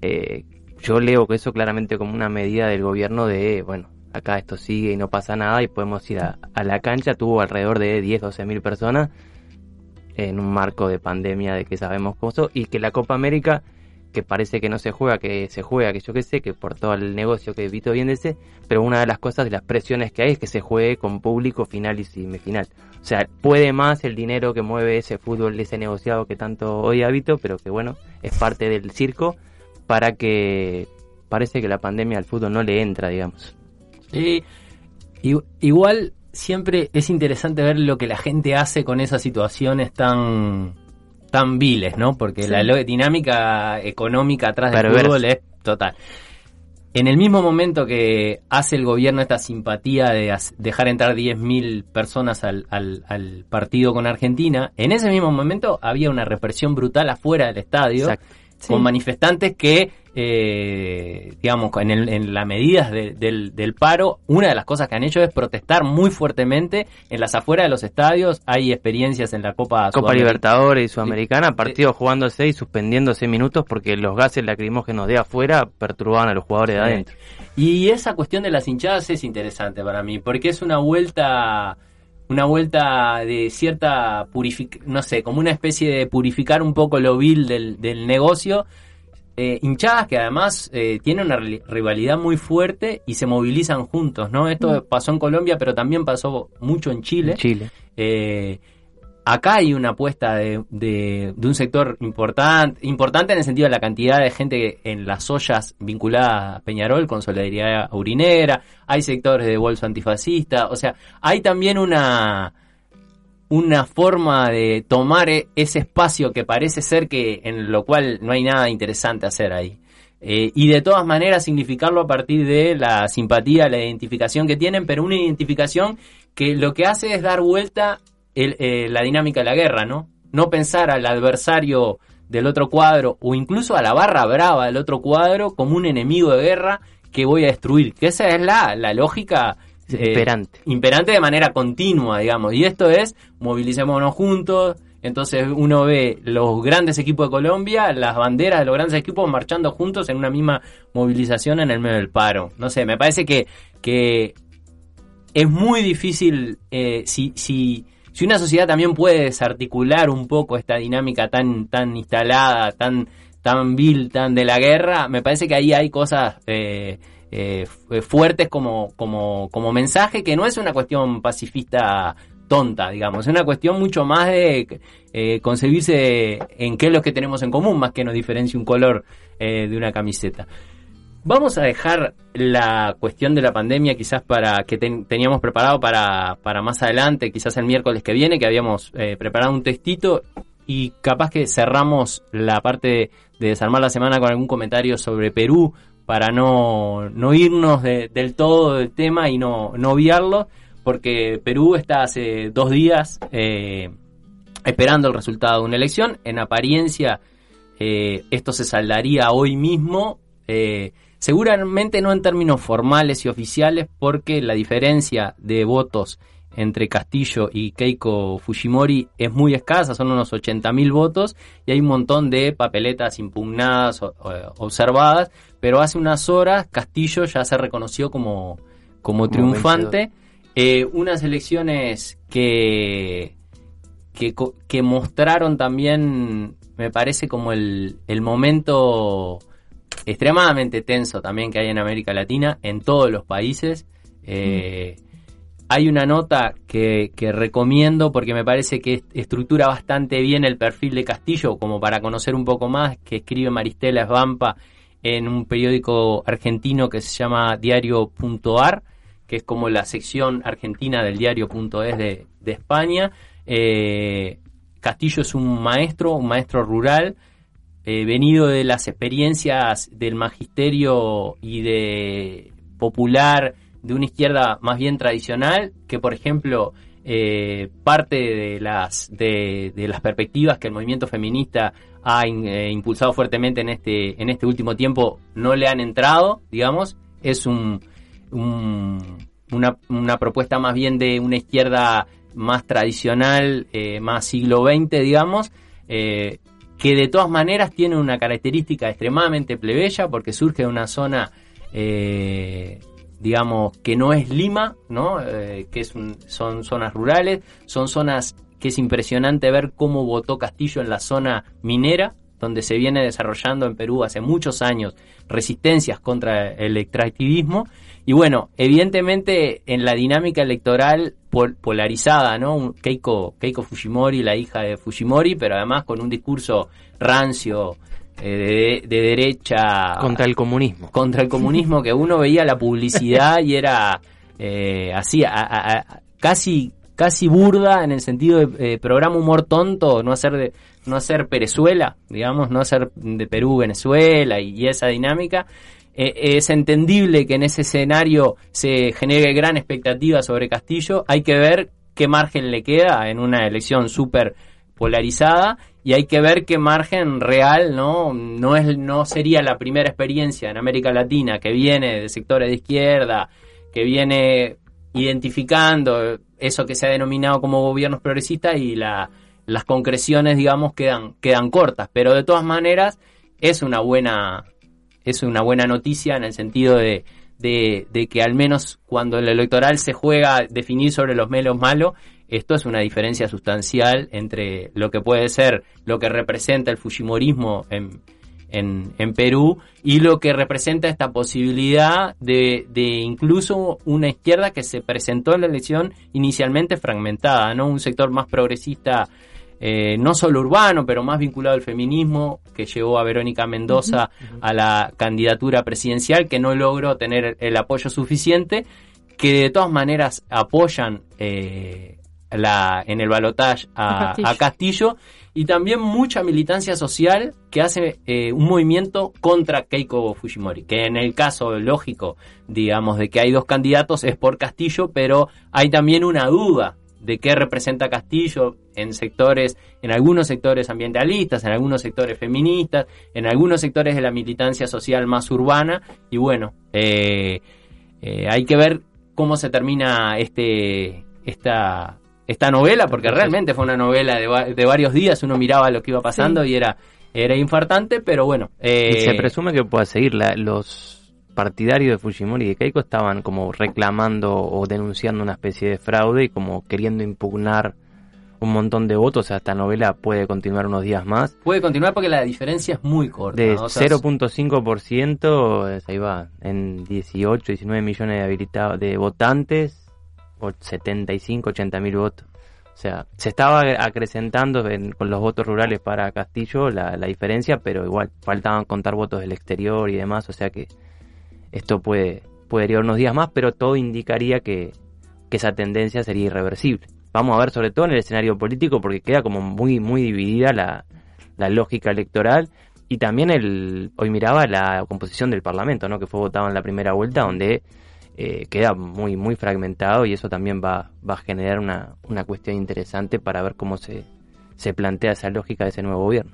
Eh, yo leo que eso claramente como una medida del gobierno de, bueno, acá esto sigue y no pasa nada y podemos ir a, la cancha. Tuvo alrededor de 10, 12 mil personas en un marco de pandemia de que sabemos cómo y que la Copa América que parece que no se juega, que se juega, que yo qué sé, que por todo el negocio que Vito bien pero una de las cosas de las presiones que hay es que se juegue con público final y semifinal. O sea, puede más el dinero que mueve ese fútbol, ese negociado que tanto odia Vito, pero que bueno, es parte del circo para que parece que la pandemia al fútbol no le entra, digamos. Igual siempre es interesante ver lo que la gente hace con esas situaciones tan tan viles, ¿no? Porque Sí. la dinámica económica atrás del fútbol es total. En el mismo momento que hace el gobierno esta simpatía de dejar entrar 10.000 personas al, al- al partido con Argentina, en ese mismo momento había una represión brutal afuera del estadio Exacto. con Sí. manifestantes que, eh, digamos, en, el- en las medidas de- del, del paro, una de las cosas que han hecho es protestar muy fuertemente en las afueras de los estadios. Hay experiencias en la Copa Copa. Libertadores y Sudamericana, partidos jugándose y suspendiéndose minutos porque los gases lacrimógenos de afuera perturbaban a los jugadores de adentro. Y esa cuestión de las hinchadas es interesante para mí, porque es una vuelta, una vuelta de cierta purific, no sé, como una especie de purificar un poco lo vil del, del negocio. Eh, hinchadas que además eh, tienen una ri- rivalidad muy fuerte y se movilizan juntos, ¿no? Esto pasó en Colombia, pero también pasó mucho en Chile. En Chile. Eh, acá hay una apuesta de, de- de un sector importante, importante en el sentido de la cantidad de gente en las ollas vinculadas a Peñarol con solidaridad urinera, hay sectores de bolso antifascista, o sea, hay también una una forma de tomar e- ese espacio que parece ser que en lo cual no hay nada interesante hacer ahí. Eh, y de todas maneras significarlo a partir de la simpatía, la identificación que tienen, pero una identificación que lo que hace es dar vuelta el- eh, la dinámica de la guerra, ¿no? No pensar al adversario del otro cuadro o incluso a la barra brava del otro cuadro como un enemigo de guerra que voy a destruir. Que esa es la, la lógica eh, Imperante. imperante de manera continua, digamos. Y esto es movilicémonos juntos, Entonces uno ve los grandes equipos de Colombia, las banderas de los grandes equipos marchando juntos en una misma movilización en el medio del paro. No sé, me parece que, que es muy difícil eh, si, si, si una sociedad también puede desarticular un poco esta dinámica tan, tan instalada, tan, tan vil, tan de la guerra, me parece que ahí hay cosas eh, eh, fuertes como, como, como mensaje, que no es una cuestión pacifista tonta, digamos, es una cuestión mucho más de eh, concebirse en qué es lo que tenemos en común, más que nos diferencia un color eh, de una camiseta. Vamos a dejar la cuestión de la pandemia quizás para que teníamos preparado para, para, más adelante, quizás el miércoles que viene, que habíamos eh, preparado un textito y capaz que cerramos la parte de, desarmar la semana con algún comentario sobre Perú para no, no irnos del todo del tema y no, no obviarlo, porque Perú está hace dos días eh, esperando el resultado de una elección. En apariencia, eh, esto se saldaría hoy mismo. Eh, seguramente no en términos formales y oficiales, porque la diferencia de votos entre Castillo y Keiko Fujimori es muy escasa, son unos 80.000 votos y hay un montón de papeletas impugnadas, o, observadas, pero hace unas horas Castillo ya se reconoció como, como triunfante. Eh, unas elecciones que, que, que, mostraron también, me parece, como el, el momento extremadamente tenso también que hay en América Latina, en todos los países. Eh, hay una nota que, recomiendo porque me parece que estructura bastante bien el perfil de Castillo, como para conocer un poco más, que escribe Maristela Esvampa en un periódico argentino que se llama diario.ar que es como la sección argentina del diario.es de, de España. Eh, Castillo es un maestro, un maestro rural, eh, venido de las experiencias del magisterio y de popular de una izquierda más bien tradicional, que por ejemplo eh, parte de las, de, las perspectivas que el movimiento feminista ha impulsado fuertemente en este, en este último tiempo no le han entrado, digamos, es un, una, una, propuesta más bien de una izquierda más tradicional, eh, más siglo XX, digamos, eh, que de todas maneras tiene una característica extremadamente plebeya porque surge de una zona, eh, digamos, que no es Lima, ¿no? que es son zonas rurales, son zonas que es impresionante ver cómo votó Castillo en la zona minera, donde se viene desarrollando en Perú hace muchos años resistencias contra el extractivismo y bueno, evidentemente en la dinámica electoral polarizada, ¿no? Keiko, Keiko Fujimori, la hija de Fujimori, pero además con un discurso rancio, eh, de, derecha. Contra el comunismo. Contra el comunismo, que uno veía la publicidad y era eh, así, casi casi burda en el sentido de eh, programa humor tonto, no hacer de no hacer Perezuela, digamos, no hacer de Perú Venezuela y esa dinámica. Eh, es entendible que en ese escenario se genere gran expectativa sobre Castillo. Hay que ver qué margen le queda en una elección súper polarizada y hay que ver qué margen real, ¿no? No, es, no sería la primera experiencia en América Latina que viene de sectores de izquierda, que viene identificando eso que se ha denominado como gobiernos progresistas y la, las concreciones, digamos, quedan, quedan cortas. Pero de todas maneras es una buena es una buena noticia en el sentido de, de, que al menos cuando el electoral se juega definir sobre los melos malos, esto es una diferencia sustancial entre lo que puede ser lo que representa el Fujimorismo en, en, Perú y lo que representa esta posibilidad de, de, incluso una izquierda que se presentó en la elección inicialmente fragmentada, ¿no? Un sector más progresista eh, no solo urbano, pero más vinculado al feminismo, que llevó a Verónica Mendoza a la candidatura presidencial, que no logró tener el apoyo suficiente, que de todas maneras apoyan eh, la, en el balotaje a, Castillo. y también mucha militancia social que hace eh, un movimiento contra Keiko Fujimori, que en el caso lógico, digamos, de que hay dos candidatos es por Castillo, pero hay también una duda de qué representa Castillo en sectores, en algunos sectores ambientalistas, en algunos sectores feministas, en algunos sectores de la militancia social más urbana, y bueno, eh, eh, hay que ver cómo se termina este, esta, esta novela, porque realmente fue una novela de, de varios días, uno miraba lo que iba pasando y era, era infartante, pero bueno. Y se Eh, presume que pueda seguir. La- los partidarios de Fujimori y de Keiko estaban como reclamando o denunciando una especie de fraude y como queriendo impugnar un montón de votos. O sea, esta novela puede continuar unos días más. puede continuar porque la diferencia es muy corta. De ¿no? O sea, 0.5%, es- ahí va, en 18, 19 millones de habilitados, de votantes, 75, 80 mil votos. O sea, se estaba acrecentando en- con los votos rurales para Castillo la, la diferencia, pero igual faltaban contar votos del exterior y demás, o sea que esto puede, puede ir unos días más, pero todo indicaría que, que esa tendencia sería irreversible. Vamos a ver sobre todo en el escenario político porque queda como muy, muy dividida la, la lógica electoral y también el hoy miraba la composición del Parlamento, ¿no? que fue votado en la primera vuelta, donde eh, queda muy muy fragmentado y eso también va, va a generar una, una cuestión interesante para ver cómo se, se plantea esa lógica de ese nuevo gobierno.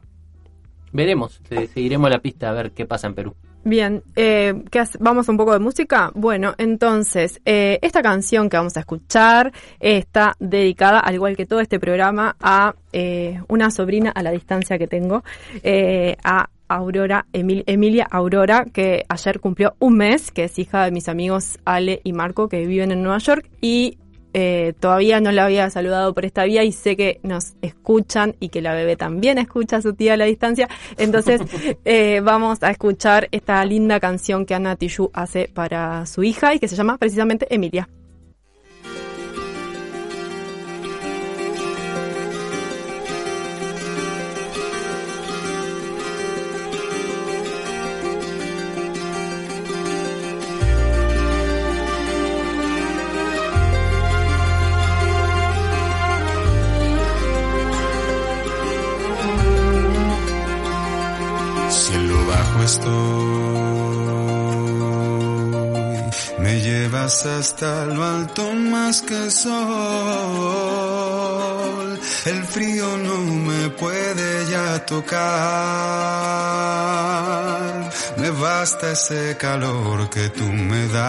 Veremos, se- seguiremos la pista a ver qué pasa en Perú. Bien, eh, ¿qué hace- ¿vamos a un poco de música? Bueno, entonces, eh, esta canción que vamos a escuchar está dedicada, al igual que todo este programa, a eh, una sobrina a la distancia que tengo, eh, a Aurora, Emil- Emilia Aurora, que ayer cumplió un mes, que es hija de mis amigos Ale y Marco, que viven en Nueva York, y eh, todavía no la había saludado por esta vía y sé que nos escuchan y que la bebé también escucha a su tía a la distancia. Entonces eh, vamos a escuchar esta linda canción que Ana Tijoux hace para su hija y que se llama precisamente Emilia. Hasta lo alto más que el sol. El frío no me puede ya tocar, me basta ese calor que tú me das,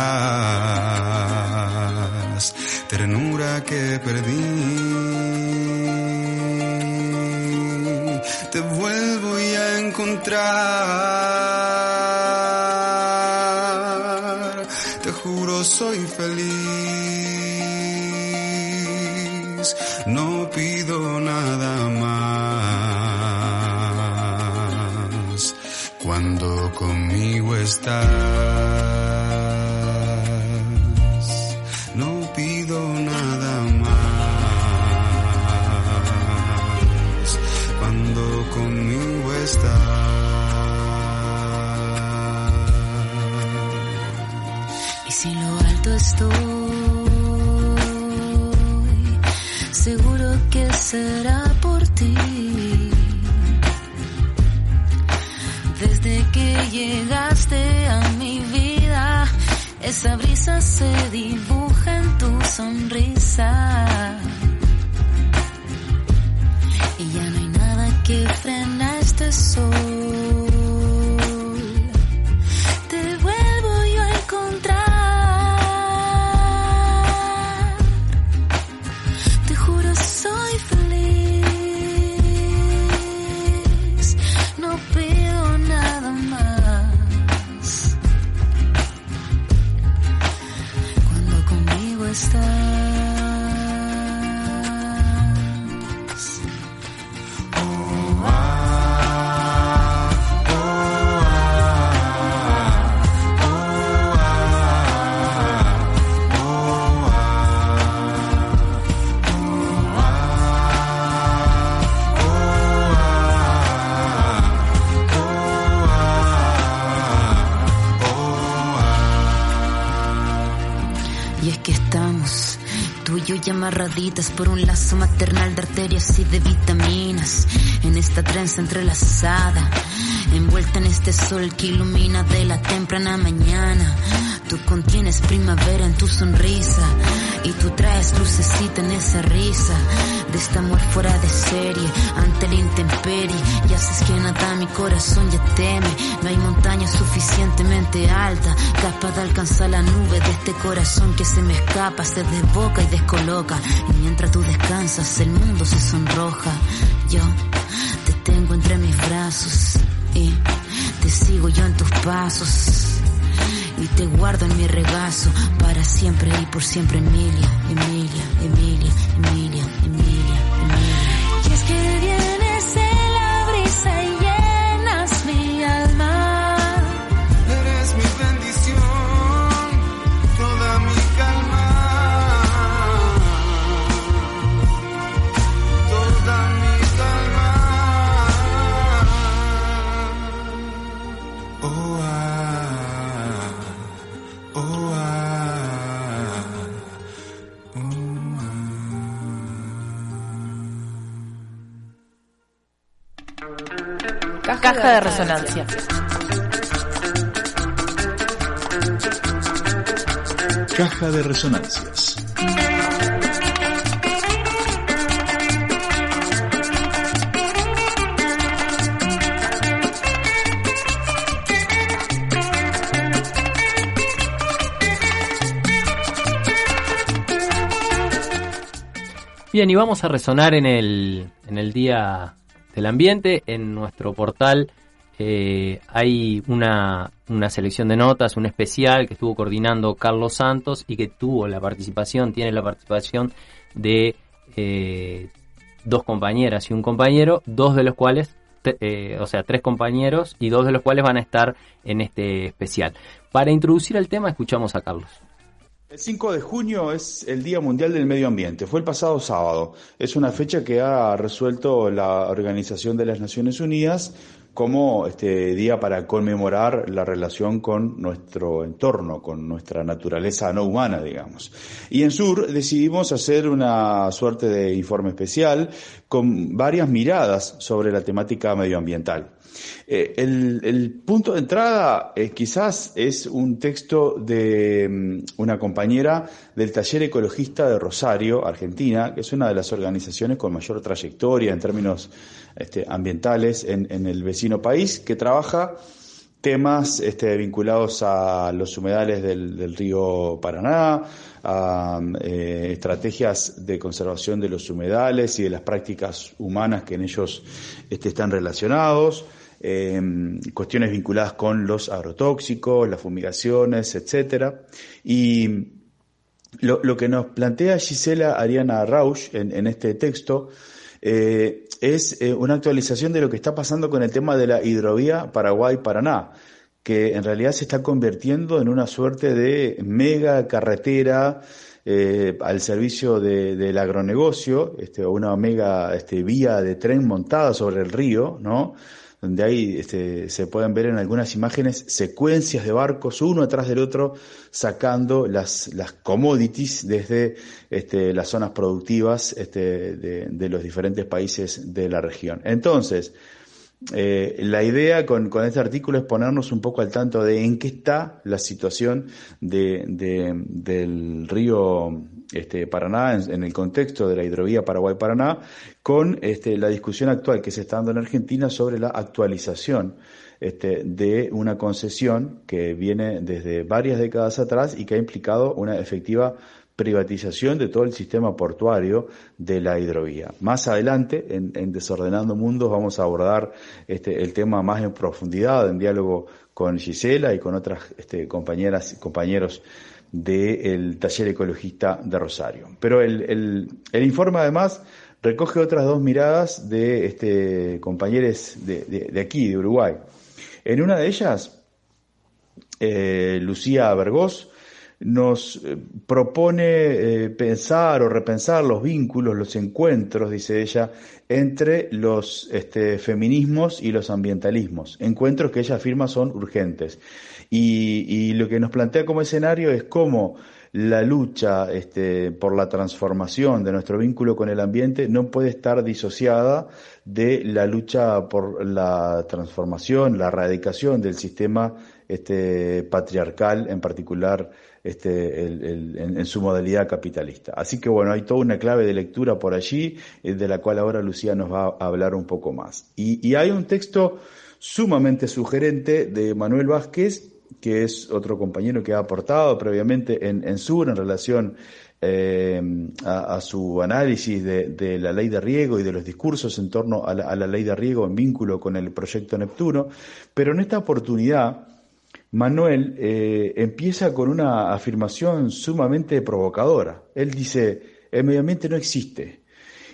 ternura que perdí te vuelvo y a encontrar. Juro soy feliz, no pido nada más. Cuando conmigo estás, esa brisa se dibuja en tu sonrisa. Por un lazo maternal de arterias y de vitaminas. En esta trenza entrelazada, envuelta en este sol que ilumina de la temprana mañana. Tú contienes primavera en tu sonrisa Y tú traes lucecita en esa risa de este amor fuera de serie ante la intemperie. Y haces que nada mi corazón ya teme. No hay montaña suficientemente alta capaz de alcanzar la nube de este corazón que se me escapa, se desboca y descoloca. Y mientras tú descansas, el mundo se sonroja. Yo te tengo entre mis brazos y te sigo yo en tus pasos y te guardo en mi regazo para siempre y por siempre Emilia, Emilia, Emilia, Caja de resonancia. Caja de resonancias. Bien, y vamos a resonar en el, en el Día del Ambiente. En nuestro portal eh, hay una, una selección de notas, un especial que estuvo coordinando Carlos Santos y que tuvo la participación, tiene la participación de eh, dos compañeras y un compañero, dos de los cuales, eh, o sea, tres compañeros y dos de los cuales van a estar en este especial. Para introducir el tema, escuchamos a Carlos. El 5 de junio es el Día Mundial del Medio Ambiente. Fue el pasado sábado. Es una fecha que ha resuelto la Organización de las Naciones Unidas como este día para conmemorar la relación con nuestro entorno, con nuestra naturaleza no humana, digamos. Y en Sur decidimos hacer una suerte de informe especial con varias miradas sobre la temática medioambiental. Eh, el, punto de entrada eh, quizás es un texto de mm, una compañera del Taller Ecologista de Rosario, Argentina, que es una de las organizaciones con mayor trayectoria en términos este, ambientales en, el vecino país, que trabaja temas este, vinculados a los humedales del, del río Paraná, a eh, estrategias de conservación de los humedales y de las prácticas humanas que en ellos este, están relacionados, eh, cuestiones vinculadas con los agrotóxicos, las fumigaciones, etcétera. Y lo, que nos plantea Gisela Ariana Rausch en, este texto eh, es eh, una actualización de lo que está pasando con el tema de la hidrovía Paraguay-Paraná, que en realidad se está convirtiendo en una suerte de mega carretera eh, al servicio de- del agronegocio, este, una mega este, vía de tren montada sobre el río, ¿no? Donde ahí este, se pueden ver en algunas imágenes secuencias de barcos uno atrás del otro sacando las, las commodities desde este, las zonas productivas este, de, de los diferentes países de la región. Entonces, eh, la idea con, con este artículo es ponernos un poco al tanto de en qué está la situación de, de- del río este, Paraná en, el contexto de la hidrovía Paraguay-Paraná con este, la discusión actual que se está dando en Argentina sobre la actualización este, de una concesión que viene desde varias décadas atrás y que ha implicado una efectiva privatización de todo el sistema portuario de la hidrovía. Más adelante, en, en Desordenando Mundos, vamos a abordar este, el tema más en profundidad, en diálogo con Gisela y con otras este, compañeras y compañeros del taller ecologista de Rosario. Pero el, el, el informe además recoge otras dos miradas de este, compañeros de, de, de aquí, de Uruguay. En una de ellas, eh, Lucía Vergós nos eh, propone eh, pensar o repensar los vínculos, los encuentros, dice ella, entre los este, feminismos y los ambientalismos. Encuentros que ella afirma son urgentes. Y, y lo que nos plantea como escenario es cómo la lucha este, por la transformación de nuestro vínculo con el ambiente no puede estar disociada de la lucha por la transformación, la erradicación del sistema este, patriarcal, en particular este, en, en su modalidad capitalista. Así que bueno, hay toda una clave de lectura por allí, eh, de la cual ahora Lucía nos va a hablar un poco más. Y, y hay un texto sumamente sugerente de Manuel Vázquez, que es otro compañero que ha aportado previamente en, en Sur en relación eh, a, a su análisis de, de la ley de riego y de los discursos en torno a la, a la ley de riego en vínculo con el proyecto Neptuno, pero en esta oportunidad Manuel eh, empieza con una afirmación sumamente provocadora. Él dice, el medio ambiente no existe.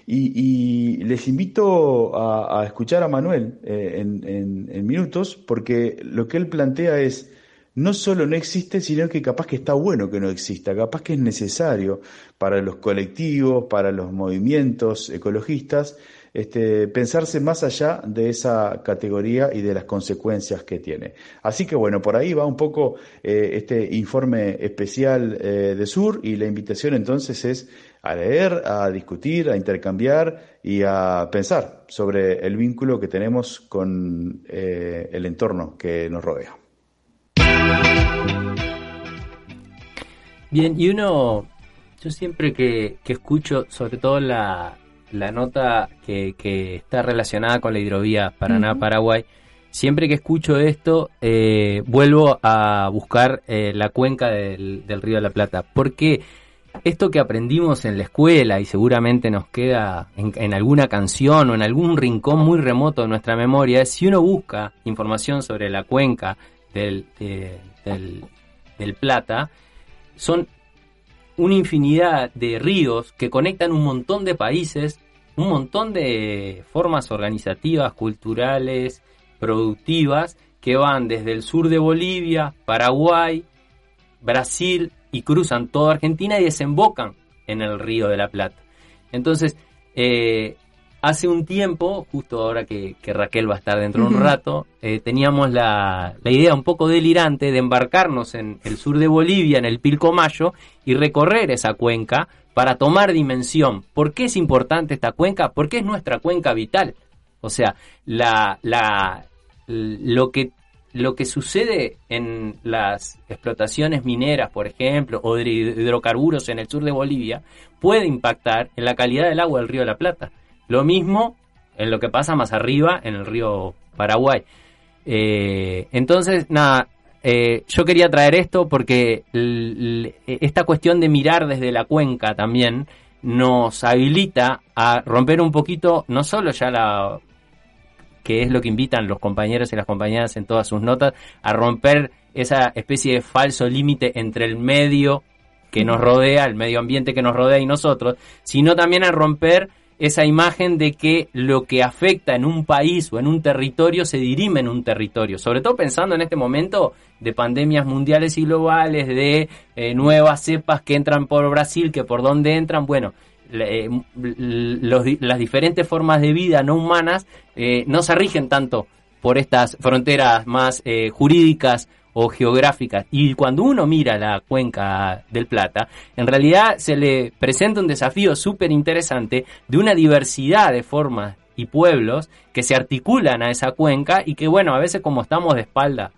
Y, y les invito a, a escuchar a Manuel eh, en, en- en minutos, porque lo que él plantea es, no solo no existe, sino que capaz que está bueno que no exista, capaz que es necesario para los colectivos, para los movimientos ecologistas, este, pensarse más allá de esa categoría y de las consecuencias que tiene. Así que bueno, por ahí va un poco eh, este informe especial eh, de Sur y la invitación entonces es a leer, a discutir, a intercambiar y a pensar sobre el vínculo que tenemos con eh, el entorno que nos rodea. Bien, y uno, yo siempre que, que escucho, sobre todo la, la nota que, que está relacionada con la hidrovía Paraná-Paraguay, siempre que escucho esto, eh, vuelvo a buscar eh, la cuenca del, del Río de la Plata. Porque esto que aprendimos en la escuela y seguramente nos queda en, en alguna canción o en algún rincón muy remoto de nuestra memoria, es si uno busca información sobre la cuenca del, eh, del, del Plata, son una infinidad de ríos que conectan un montón de países, un montón de formas organizativas, culturales, productivas, que van desde el sur de Bolivia, Paraguay, Brasil y cruzan toda Argentina y desembocan en el río de la Plata. Entonces, eh, hace un tiempo, justo ahora que, que Raquel va a estar dentro de un rato, eh, teníamos la, la idea un poco delirante de embarcarnos en el sur de Bolivia, en el Pilcomayo, y recorrer esa cuenca para tomar dimensión. ¿Por qué es importante esta cuenca? Porque es nuestra cuenca vital. O sea, la, la, lo que lo que sucede en las explotaciones mineras, por ejemplo, o de hidrocarburos en el sur de Bolivia, puede impactar en la calidad del agua del río de la Plata. Lo mismo en lo que pasa más arriba en el río Paraguay. Eh, entonces, nada, eh, yo quería traer esto porque esta cuestión de mirar desde la cuenca también nos habilita a romper un poquito, no solo ya la que es lo que invitan los compañeros y las compañeras en todas sus notas, a romper esa especie de falso límite entre el medio que nos rodea, el medio ambiente que nos rodea y nosotros, sino también a romper esa imagen de que lo que afecta en un país o en un territorio se dirime en un territorio, sobre todo pensando en este momento de pandemias mundiales y globales, de eh, nuevas cepas que entran por Brasil, que por dónde entran, bueno, eh, las diferentes formas de vida no humanas eh, no se rigen tanto por estas fronteras más jurídicas o geográficas. Y cuando uno mira la cuenca del Plata, en realidad se le presenta un desafío súper interesante de una diversidad de formas y pueblos que se articulan a esa cuenca y que, bueno, a veces como estamos de espalda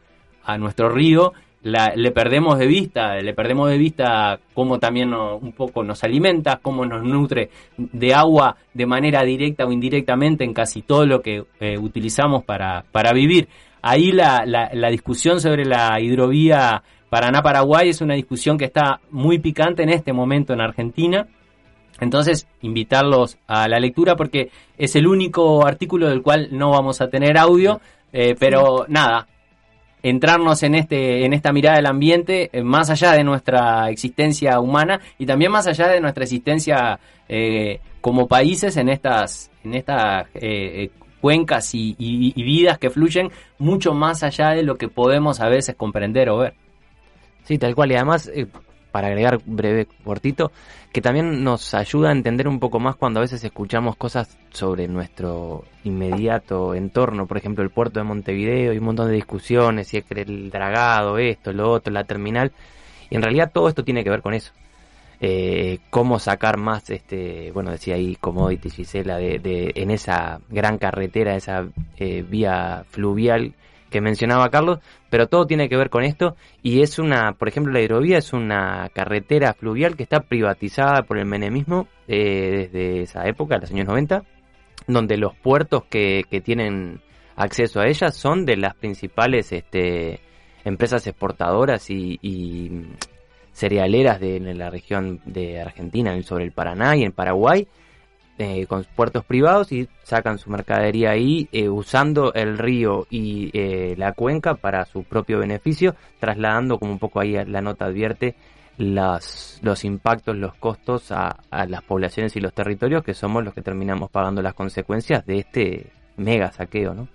a nuestro río, la- le perdemos de vista, le perdemos de vista cómo también un poco nos alimenta, cómo nos nutre de agua de manera directa o indirectamente en casi todo lo que eh, utilizamos para, para vivir. Ahí la, la, discusión sobre la hidrovía Paraná-Paraguay es una discusión que está muy picante en este momento en Argentina. Entonces, invitarlos a la lectura porque es el único artículo del cual no vamos a tener audio, eh, pero nada, entrarnos en este en esta mirada del ambiente eh, más allá de nuestra existencia humana y también más allá de nuestra existencia eh, como países en estas en estas cuencas y, y- y vidas que fluyen mucho más allá de lo que podemos a veces comprender o ver. Sí, tal cual. Y además, eh, para agregar breve, cortito, que también nos ayuda a entender un poco más cuando a veces escuchamos cosas sobre nuestro inmediato entorno, por ejemplo, el puerto de Montevideo y un montón de discusiones, si es que el dragado, esto, lo otro, la terminal. Y en realidad todo esto tiene que ver con eso. Eh, cómo sacar más, este, bueno, decía ahí Commodity Gisela, de, de, en esa gran carretera, esa eh, vía fluvial que mencionaba Carlos, pero todo tiene que ver con esto y es una, por ejemplo, la hidrovía es una carretera fluvial que está privatizada por el menemismo eh, desde esa época, los años 90, donde los puertos que, tienen acceso a ella son de las principales este, empresas exportadoras y cerealeras de, en la región de Argentina, sobre el Paraná y en Paraguay, eh, con puertos privados y sacan su mercadería ahí eh, usando el río y eh, la cuenca para su propio beneficio, trasladando como un poco ahí la nota advierte las, los impactos, los costos a, a las poblaciones y los territorios que somos los que terminamos pagando las consecuencias de este mega saqueo, ¿no?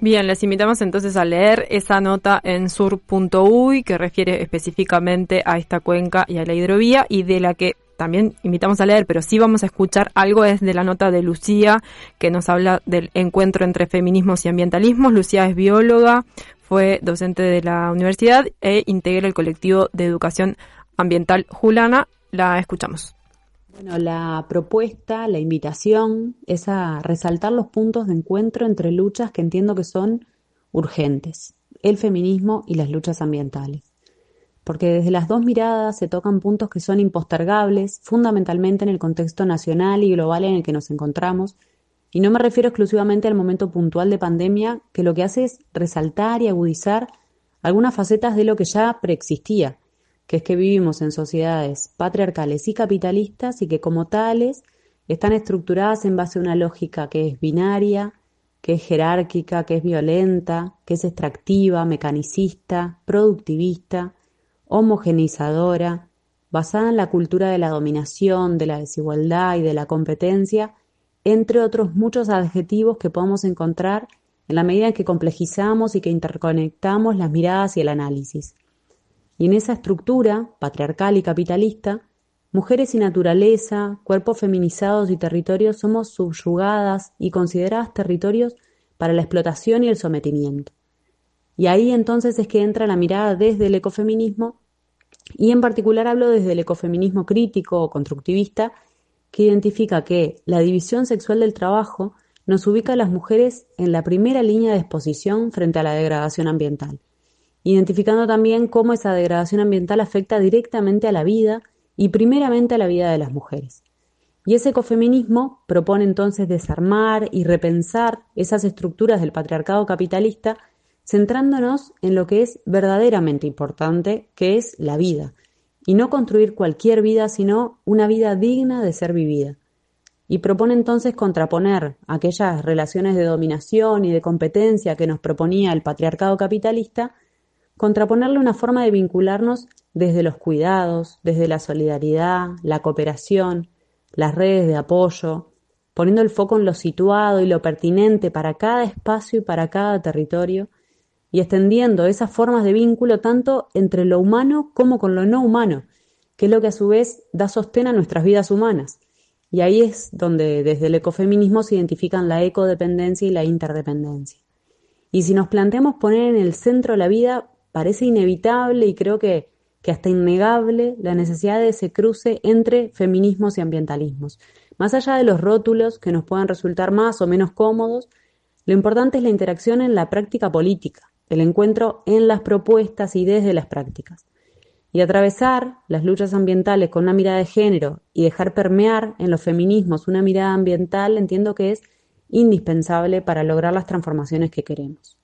Bien, les invitamos entonces a leer esa nota en sur.uy que refiere específicamente a esta cuenca y a la hidrovía y de la que también invitamos a leer, pero sí vamos a escuchar algo es de la nota de Lucía, que nos habla del encuentro entre feminismos y ambientalismos. Lucía es bióloga, fue docente de la universidad e integra el colectivo de educación ambiental Julana. La escuchamos. Bueno, la propuesta, la invitación es a resaltar los puntos de encuentro entre luchas que entiendo que son urgentes, el feminismo y las luchas ambientales. Porque desde las dos miradas se tocan puntos que son impostergables, fundamentalmente en el contexto nacional y global en el que nos encontramos, y no me refiero exclusivamente al momento puntual de pandemia, que lo que hace es resaltar y agudizar algunas facetas de lo que ya preexistía, que es que vivimos en sociedades patriarcales y capitalistas y que como tales están estructuradas en base a una lógica que es binaria, que es jerárquica, que es violenta, que es extractiva, mecanicista, productivista, homogeneizadora, basada en la cultura de la dominación, de la desigualdad y de la competencia, entre otros muchos adjetivos que podemos encontrar en la medida en que complejizamos y que interconectamos las miradas y el análisis. Y en esa estructura, patriarcal y capitalista, mujeres y naturaleza, cuerpos feminizados y territorios somos subyugadas y consideradas territorios para la explotación y el sometimiento. Y ahí entonces es que entra la mirada desde el ecofeminismo y en particular hablo desde el ecofeminismo crítico o constructivista, que identifica que la división sexual del trabajo nos ubica a las mujeres en la primera línea de exposición frente a la degradación ambiental, identificando también cómo esa degradación ambiental afecta directamente a la vida y primeramente a la vida de las mujeres. Y ese ecofeminismo propone entonces desarmar y repensar esas estructuras del patriarcado capitalista centrándonos en lo que es verdaderamente importante, que es la vida, y no construir cualquier vida, sino una vida digna de ser vivida. Y propone entonces contraponer aquellas relaciones de dominación y de competencia que nos proponía el patriarcado capitalista, contraponerle una forma de vincularnos desde los cuidados, desde la solidaridad, la cooperación, las redes de apoyo, poniendo el foco en lo situado y lo pertinente para cada espacio y para cada territorio, y extendiendo esas formas de vínculo tanto entre lo humano como con lo no humano, que es lo que a su vez da sostén a nuestras vidas humanas. Y ahí es donde desde el ecofeminismo se identifican la ecodependencia y la interdependencia. Y si nos planteamos poner en el centro la vida, parece inevitable y creo que, que hasta innegable la necesidad de ese cruce entre feminismos y ambientalismos. Más allá de los rótulos que nos puedan resultar más o menos cómodos, lo importante es la interacción en la práctica política, el encuentro en las propuestas y desde las prácticas. Y atravesar las luchas ambientales con una mirada de género y dejar permear en los feminismos una mirada ambiental entiendo que es indispensable para lograr las transformaciones que queremos.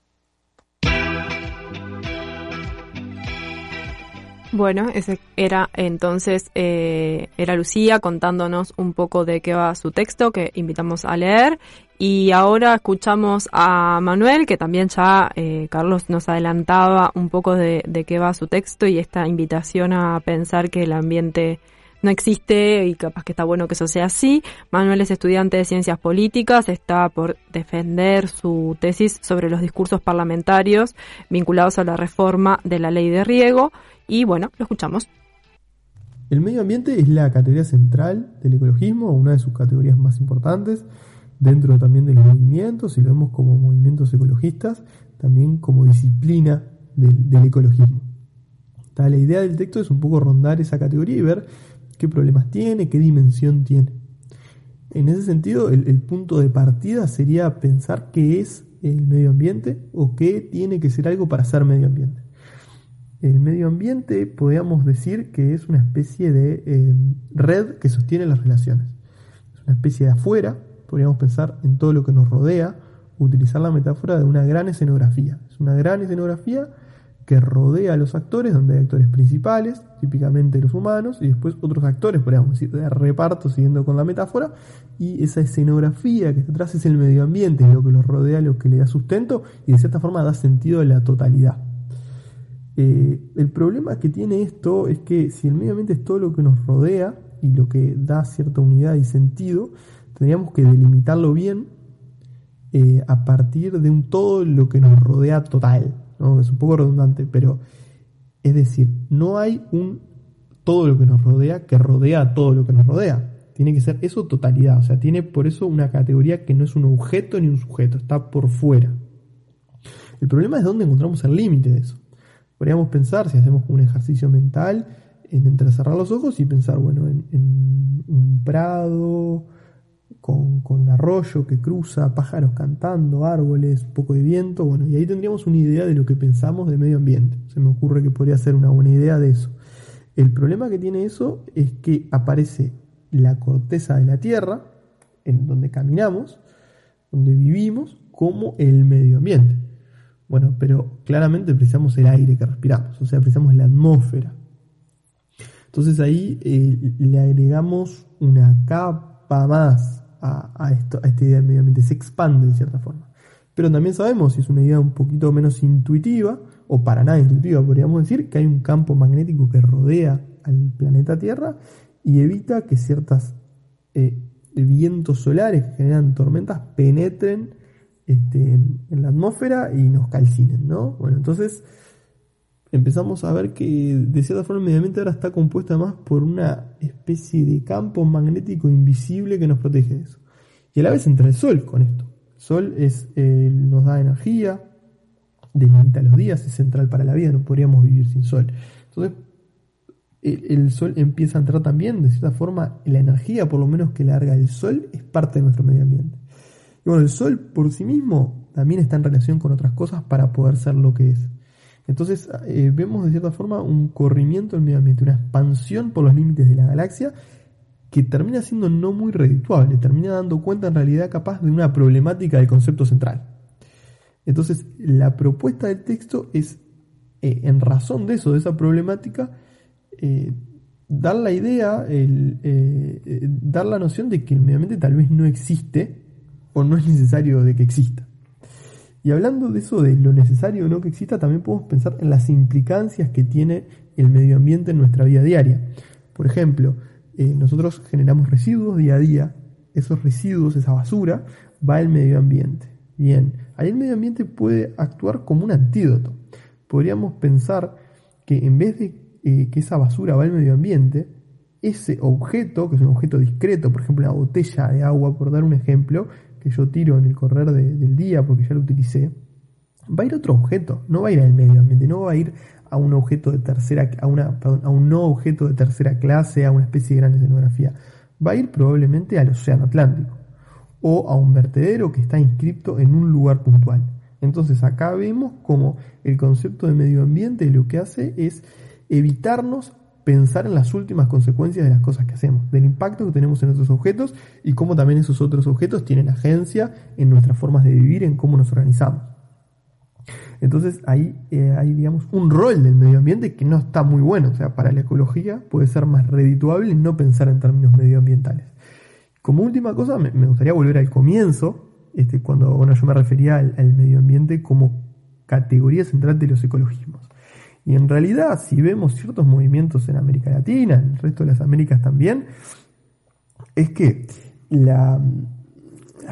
Bueno, ese era entonces, eh, era Lucía contándonos un poco de qué va su texto que invitamos a leer. Y ahora escuchamos a Manuel, que también ya eh, Carlos nos adelantaba un poco de, de qué va su texto y esta invitación a pensar que el ambiente no existe y capaz que está bueno que eso sea así. Manuel es estudiante de ciencias políticas, está por defender su tesis sobre los discursos parlamentarios vinculados a la reforma de la ley de riego y bueno, lo escuchamos. El medio ambiente es la categoría central del ecologismo, una de sus categorías más importantes, dentro también de los movimientos, y lo vemos como movimientos ecologistas, también como disciplina del, ecologismo. la idea del texto es un poco rondar esa categoría y ver qué problemas tiene, qué dimensión tiene. En ese sentido, el, punto de partida sería pensar qué es el medio ambiente o qué tiene que ser algo para ser medio ambiente. El medio ambiente podríamos decir que es una especie de eh, red que sostiene las relaciones. Es una especie de afuera, podríamos pensar en todo lo que nos rodea, utilizar la metáfora de una gran escenografía. Es una gran escenografía que rodea a los actores, donde hay actores principales, típicamente los humanos, y después otros actores, podríamos decir, de reparto, siguiendo con la metáfora, y esa escenografía que está atrás es el medio ambiente, lo que los rodea, lo que le da sustento, y de cierta forma da sentido a la totalidad. Eh, el problema que tiene esto es que si el medio ambiente es todo lo que nos rodea y lo que da cierta unidad y sentido, tendríamos que delimitarlo bien eh, a partir de un todo lo que nos rodea total. Es un poco redundante, pero es decir, no hay un todo lo que nos rodea que rodea a todo lo que nos rodea. Tiene que ser eso totalidad, o sea, tiene por eso una categoría que no es un objeto ni un sujeto, está por fuera. El problema es dónde encontramos el límite de eso. Podríamos pensar, si hacemos un ejercicio mental, en entrecerrar los ojos y pensar, bueno, en un prado, con, un arroyo que cruza, pájaros cantando, árboles, un poco de viento, bueno, y ahí tendríamos una idea de lo que pensamos de medio ambiente. Se me ocurre que podría ser una buena idea de eso. El problema que tiene eso es que aparece la corteza de la Tierra, en donde caminamos, donde vivimos, como el medio ambiente. Bueno, pero claramente precisamos el aire que respiramos, o sea, precisamos la atmósfera. Entonces ahí eh, le agregamos una capa más a, a esta idea del medio ambiente, se expande de cierta forma. Pero también sabemos, si es una idea un poquito menos intuitiva, o para nada intuitiva, podríamos decir, que hay un campo magnético que rodea al planeta Tierra y evita que ciertos eh, vientos solares que generan tormentas penetren este, en, la atmósfera y nos calcinen, ¿no? Bueno, entonces empezamos a ver que de cierta forma el medio ambiente ahora está compuesto además por una especie de campo magnético invisible que nos protege de eso. Y a la vez entra el sol con esto. El sol es, eh, nos da energía, delimita los días, es central para la vida, no podríamos vivir sin sol. Entonces, el, el, sol empieza a entrar también, de cierta forma, la energía, por lo menos que larga el sol, es parte de nuestro medio ambiente. Y bueno, el sol por sí mismo también está en relación con otras cosas para poder ser lo que es. Entonces eh, vemos de cierta forma un corrimiento del medio ambiente, una expansión por los límites de la galaxia que termina siendo no muy redituable, termina dando cuenta en realidad capaz de una problemática del concepto central. Entonces la propuesta del texto es, eh, en razón de eso, de esa problemática, eh, dar la idea, dar la noción de que el medio ambiente tal vez no existe o no es necesario de que exista. Y hablando de eso, de lo necesario o no que exista, también podemos pensar en las implicancias que tiene el medio ambiente en nuestra vida diaria. Por ejemplo, eh, nosotros generamos residuos día a día, esos residuos, esa basura, va al medio ambiente. Bien, ahí el medio ambiente puede actuar como un antídoto. Podríamos pensar que en vez de eh, que esa basura va al medio ambiente, ese objeto, que es un objeto discreto, por ejemplo, una botella de agua, por dar un ejemplo, que yo tiro en el correr del día porque ya lo utilicé, va a ir a otro objeto, no va a ir al medio ambiente, no va a ir a un objeto de tercera, a una, a un no objeto de tercera clase, a una especie de gran escenografía, va a ir probablemente al océano Atlántico o a un vertedero que está inscrito en un lugar puntual. Entonces acá vemos como el concepto de medio ambiente lo que hace es evitarnos pensar en las últimas consecuencias de las cosas que hacemos, del impacto que tenemos en otros objetos y cómo también esos otros objetos tienen agencia en nuestras formas de vivir, en cómo nos organizamos. Entonces ahí eh, hay, digamos, un rol del medio ambiente que no está muy bueno. O sea, para la ecología puede ser más redituable no pensar en términos medioambientales. Como última cosa, me, gustaría volver al comienzo, este, cuando bueno, yo me refería al, al medio ambiente como categoría central de los ecologismos. Y en realidad, si vemos ciertos movimientos en América Latina, en el resto de las Américas también, es que la,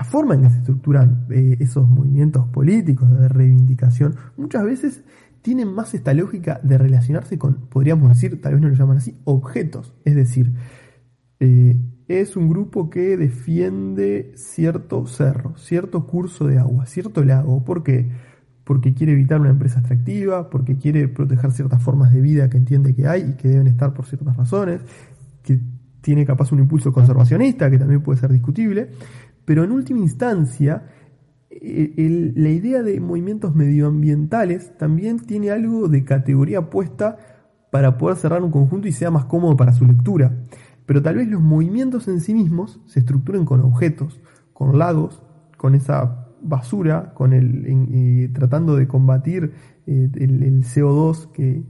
forma en que se estructuran eh, esos movimientos políticos de reivindicación muchas veces tienen más esta lógica de relacionarse con, podríamos decir, tal vez no lo llaman así, objetos. Es decir, eh, es un grupo que defiende cierto cerro, cierto curso de agua, cierto lago. ¿Por qué? Porque quiere evitar una empresa extractiva, porque quiere proteger ciertas formas de vida que entiende que hay y que deben estar por ciertas razones, que tiene capaz un impulso conservacionista que también puede ser discutible, pero en última instancia eh, la idea de movimientos medioambientales también tiene algo de categoría puesta para poder cerrar un conjunto y sea más cómodo para su lectura. Pero tal vez los movimientos en sí mismos se estructuren con objetos, con lagos, con esa basura, con el, eh, tratando de combatir eh, el, el CO2 que,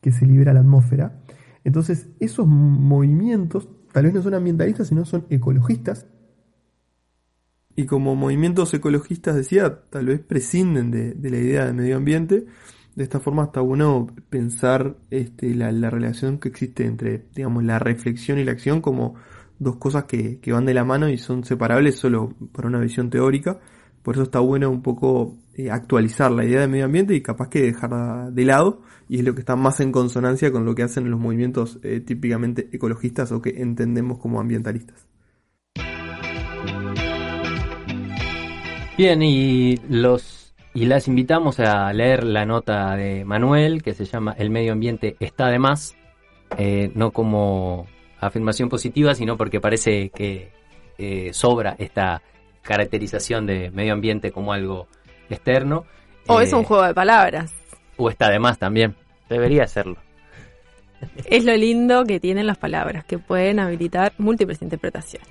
que se libera a la atmósfera. Entonces, esos movimientos tal vez no son ambientalistas, sino son ecologistas. Y como movimientos ecologistas, decía, tal vez prescinden de, de la idea de medio ambiente. De esta forma está bueno pensar este, la, la relación que existe entre, digamos, la reflexión y la acción como dos cosas que, que van de la mano y son separables solo por una visión teórica. Por eso está bueno un poco eh, actualizar la idea de medio ambiente y capaz que dejarla de lado. Y es lo que está más en consonancia con lo que hacen los movimientos eh, típicamente ecologistas o que entendemos como ambientalistas. Bien, y los y las invitamos a leer la nota de Manuel que se llama El medio ambiente está de más, eh, no como afirmación positiva, sino porque parece que eh, sobra esta caracterización de medio ambiente como algo externo. O Eh, es un juego de palabras. O está de más también. Debería serlo. Es lo lindo que tienen las palabras, que pueden habilitar múltiples interpretaciones.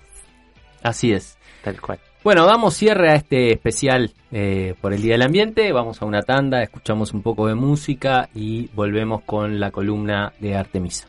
Así es. Tal cual. Bueno, damos cierre a este especial eh, por el Día del Ambiente. Vamos a una tanda, escuchamos un poco de música y volvemos con la columna de Artemisa.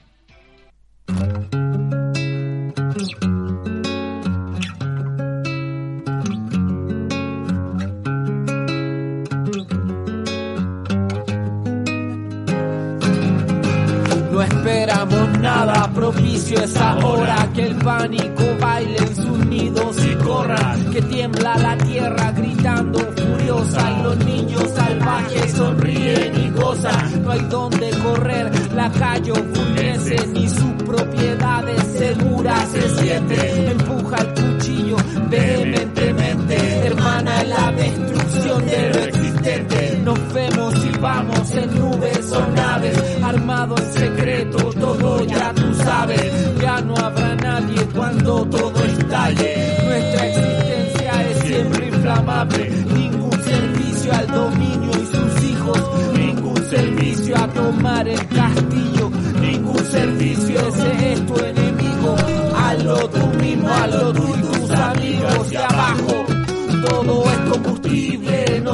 Nada propicio es ahora que el pánico baile en sus nidos y corra, que tiembla la tierra gritando furiosa y los niños salvajes sonríen y gozan. No hay donde correr, la calle oscurece ni sus propiedades seguras se siente. Empuja el cuchillo vehementemente, hermana la destrucción de existente. Nos vemos y vamos en nubes o naves, armado en secreto, todo ya tú sabes. Ya no habrá nadie cuando todo estalle. Nuestra existencia es siempre inflamable. Ningún servicio al dominio y sus hijos. Ningún servicio a tomar el castillo. Ningún servicio ese es tu enemigo. Hazlo tú mismo, hazlo tú y tus amigos. Y abajo todo es combustible.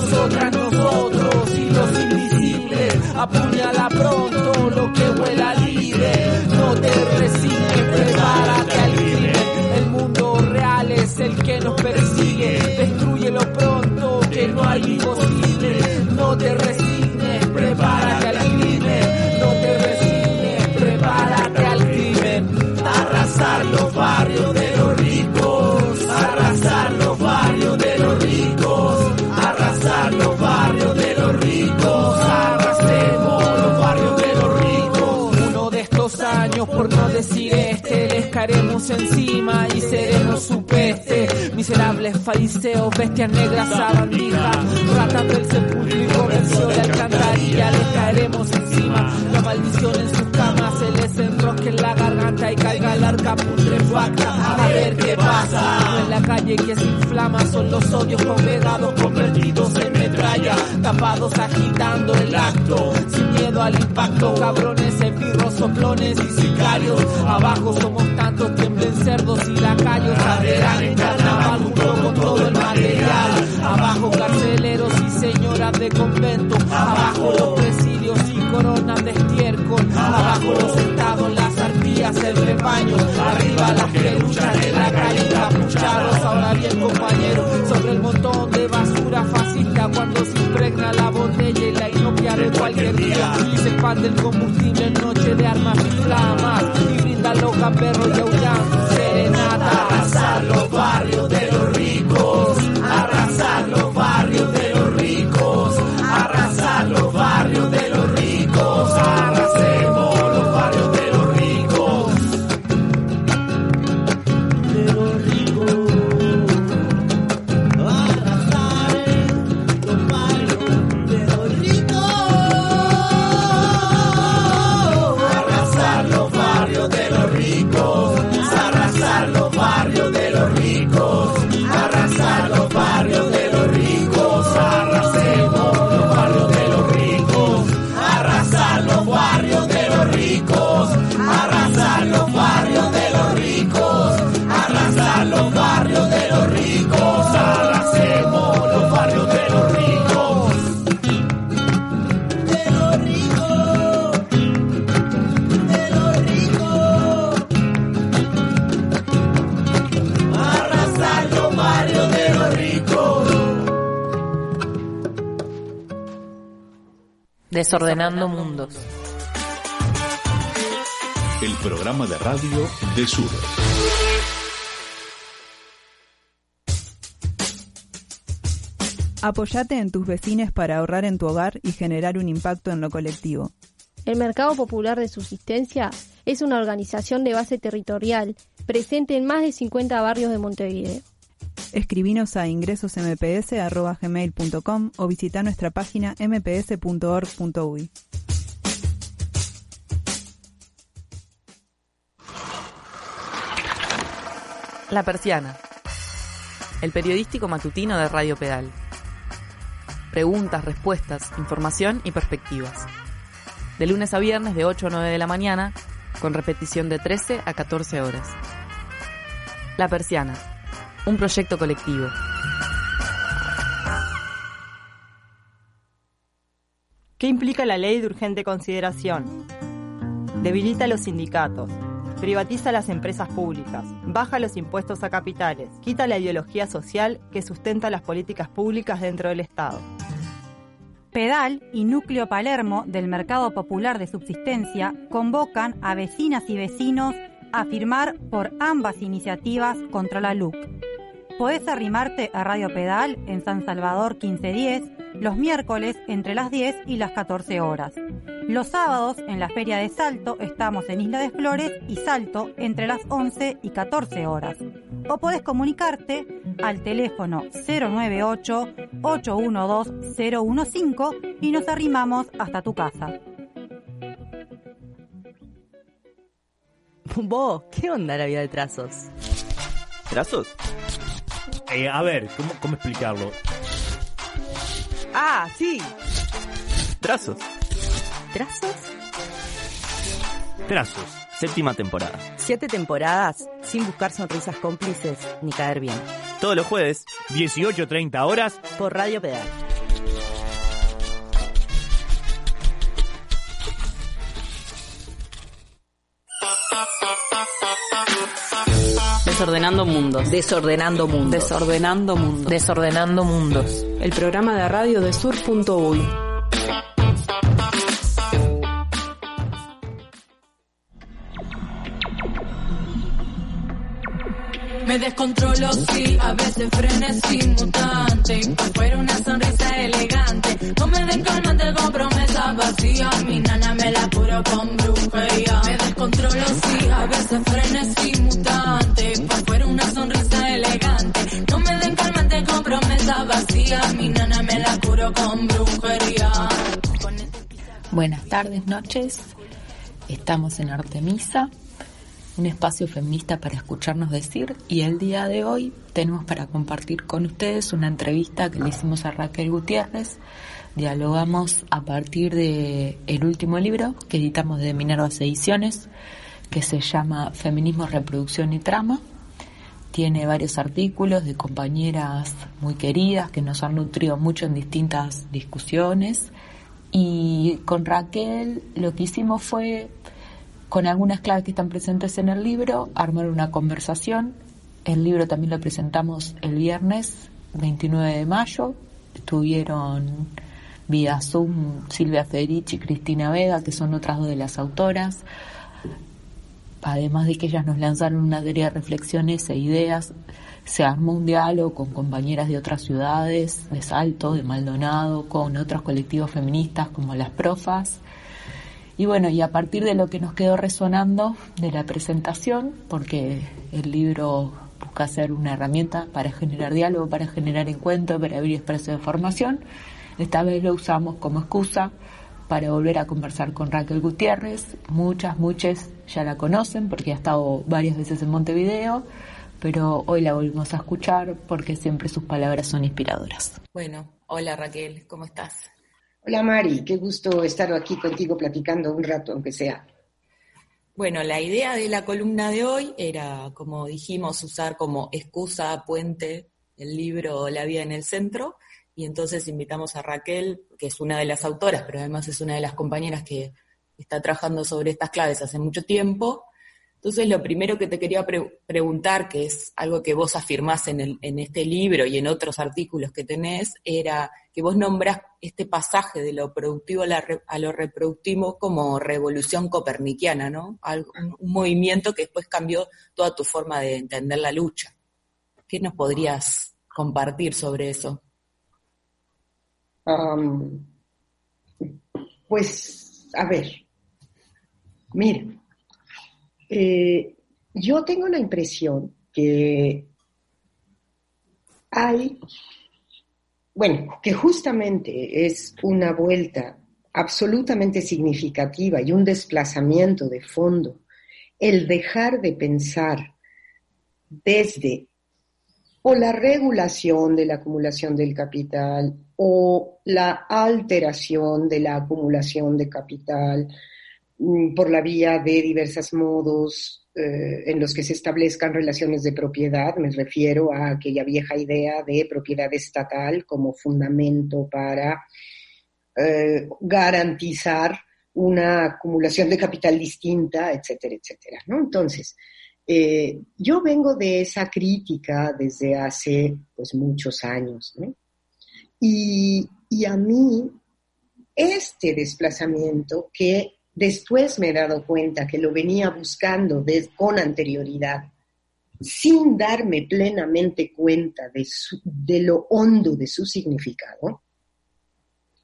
Nosotras, nosotros y los invisibles. Apuñala pronto lo que vuela libre. No te resignes, prepárate al crimen. El mundo real es el que nos persigue. Destruyelo pronto, que no hay imposible. No te resignes, encima y seremos su peste. Miserables fariseos, bestias negras, sabandijas, ratas del sepulcro y comercio de alcantarilla, les caeremos encima. La maldición en sus camas se enrosque en la garganta y caiga el arca putrefacta. A ver qué pasa. En la calle que se inflama son los odios congregados convertidos en metralla, tapados agitando el acto, sin miedo al impacto, cabrones, esbirros, soplones y sicarios. Abajo somos tantos, tiemblen cerdos y lacayos, arderán en carnaval junto con todo el material. Abajo carceleros y señoras de convento, abajo los y coronas de estiércol, abajo los estados, las arpías, el rebaño, arriba las que luchan en la calle, capuchados. Ahora bien, compañero, sobre el montón de basura fascista cuando se impregna la botella y la inopia de cualquier día y se expande el combustible en noche de armas y flamas y brinda loca perro y aullando serenata. Arrasar los barrios de los Desordenando Mundos. El programa de radio de Sur. Apoyate en tus vecinos para ahorrar en tu hogar y generar un impacto en lo colectivo. El Mercado Popular de Subsistencia es una organización de base territorial presente en más de 50 barrios de Montevideo. Escribinos a ingresosmps.gmail.com o visita nuestra página mps.org.uy. La Persiana. El periodístico matutino de Radio Pedal. Preguntas, respuestas, información y perspectivas. De lunes a viernes de 8 a 9 de la mañana, con repetición de 13 a 14 horas. La Persiana. Un proyecto colectivo. ¿Qué implica la ley de urgente consideración? Debilita los sindicatos, privatiza las empresas públicas, baja los impuestos a capitales, quita la ideología social que sustenta las políticas públicas dentro del Estado. Pedal y Núcleo Palermo del Mercado Popular de Subsistencia convocan a vecinas y vecinos a firmar por ambas iniciativas contra la LUC. Podés arrimarte a Radio Pedal en San Salvador 1510 los miércoles entre las 10 y las 14 horas. Los sábados en la Feria de Salto estamos en Isla de Flores y Salto entre las 11 y 14 horas. O podés comunicarte al teléfono 098-812-015 y nos arrimamos hasta tu casa. Vos, ¿qué onda la vida de trazos? ¿Trazos? Eh, a ver, ¿cómo, ¿cómo explicarlo? Ah, sí. Trazos. ¿Trazos? Trazos, séptima temporada. Siete temporadas sin buscar sonrisas cómplices ni caer bien. Todos los jueves, 18.30 horas, por Radio Pedal. Desordenando mundos. Desordenando mundos. Desordenando mundos. Desordenando mundos. El programa de radio de sur.uy. Me descontrolo, sí, a veces frenesí mutante. Fuera una sonrisa elegante. No me den con promesa vacía. Mi nana me la curo con brujería. Me descontrolo, sí, a veces frenesí mutante. Fuera una sonrisa elegante. No me den calmante con promesa vacía. Mi nana me la curo con brujería. Buenas tardes, noches. Estamos en Artemisa un espacio feminista para escucharnos decir y el día de hoy tenemos para compartir con ustedes una entrevista que le hicimos a Raquel Gutiérrez. Dialogamos a partir de el último libro que editamos de Minervas Ediciones que se llama Feminismo, Reproducción y Trama. Tiene varios artículos de compañeras muy queridas que nos han nutrido mucho en distintas discusiones y con Raquel lo que hicimos fue con algunas claves que están presentes en el libro, armar una conversación. El libro también lo presentamos el viernes 29 de mayo. Estuvieron vía Zoom Silvia Federici y Cristina Vega, que son otras dos de las autoras. Además de que ellas nos lanzaron una serie de reflexiones e ideas, se armó un diálogo con compañeras de otras ciudades, de Salto, de Maldonado, con otros colectivos feministas como las Profas y bueno, y a partir de lo que nos quedó resonando de la presentación, porque el libro busca ser una herramienta para generar diálogo, para generar encuentro, para abrir espacios de formación, esta vez lo usamos como excusa para volver a conversar con Raquel Gutiérrez. Muchas, muchas ya la conocen porque ha estado varias veces en Montevideo, pero hoy la volvimos a escuchar porque siempre sus palabras son inspiradoras. Bueno, hola Raquel, ¿cómo estás? Hola Mari, qué gusto estar aquí contigo platicando un rato, aunque sea. Bueno, la idea de la columna de hoy era, como dijimos, usar como excusa, puente, el libro La vida en el centro, y entonces invitamos a Raquel, que es una de las autoras, pero además es una de las compañeras que está trabajando sobre estas claves hace mucho tiempo, Entonces, lo primero que te quería pre- preguntar, que es algo que vos afirmás en, este libro y en otros artículos que tenés, era que vos nombrás este pasaje de lo productivo a, lo reproductivo como revolución copernicana, ¿no? Un movimiento que después cambió toda tu forma de entender la lucha. ¿Qué nos podrías compartir sobre eso? Pues, a ver, mira, eh, yo tengo la impresión que hay, bueno, que justamente es una vuelta absolutamente significativa y un desplazamiento de fondo el dejar de pensar desde o la regulación de la acumulación del capital o la alteración de la acumulación de capital mm, por la vía de diversos modos eh, en los que se establezcan relaciones de propiedad. Me refiero a aquella vieja idea de propiedad estatal como fundamento para eh, garantizar una acumulación de capital distinta, etcétera, etcétera. ¿no? Entonces, eh, yo vengo de esa crítica desde hace pues muchos años, ¿no? Y, y a mí, este desplazamiento que después me he dado cuenta que lo venía buscando des- con anterioridad, sin darme plenamente cuenta de, su- de lo hondo de su significado,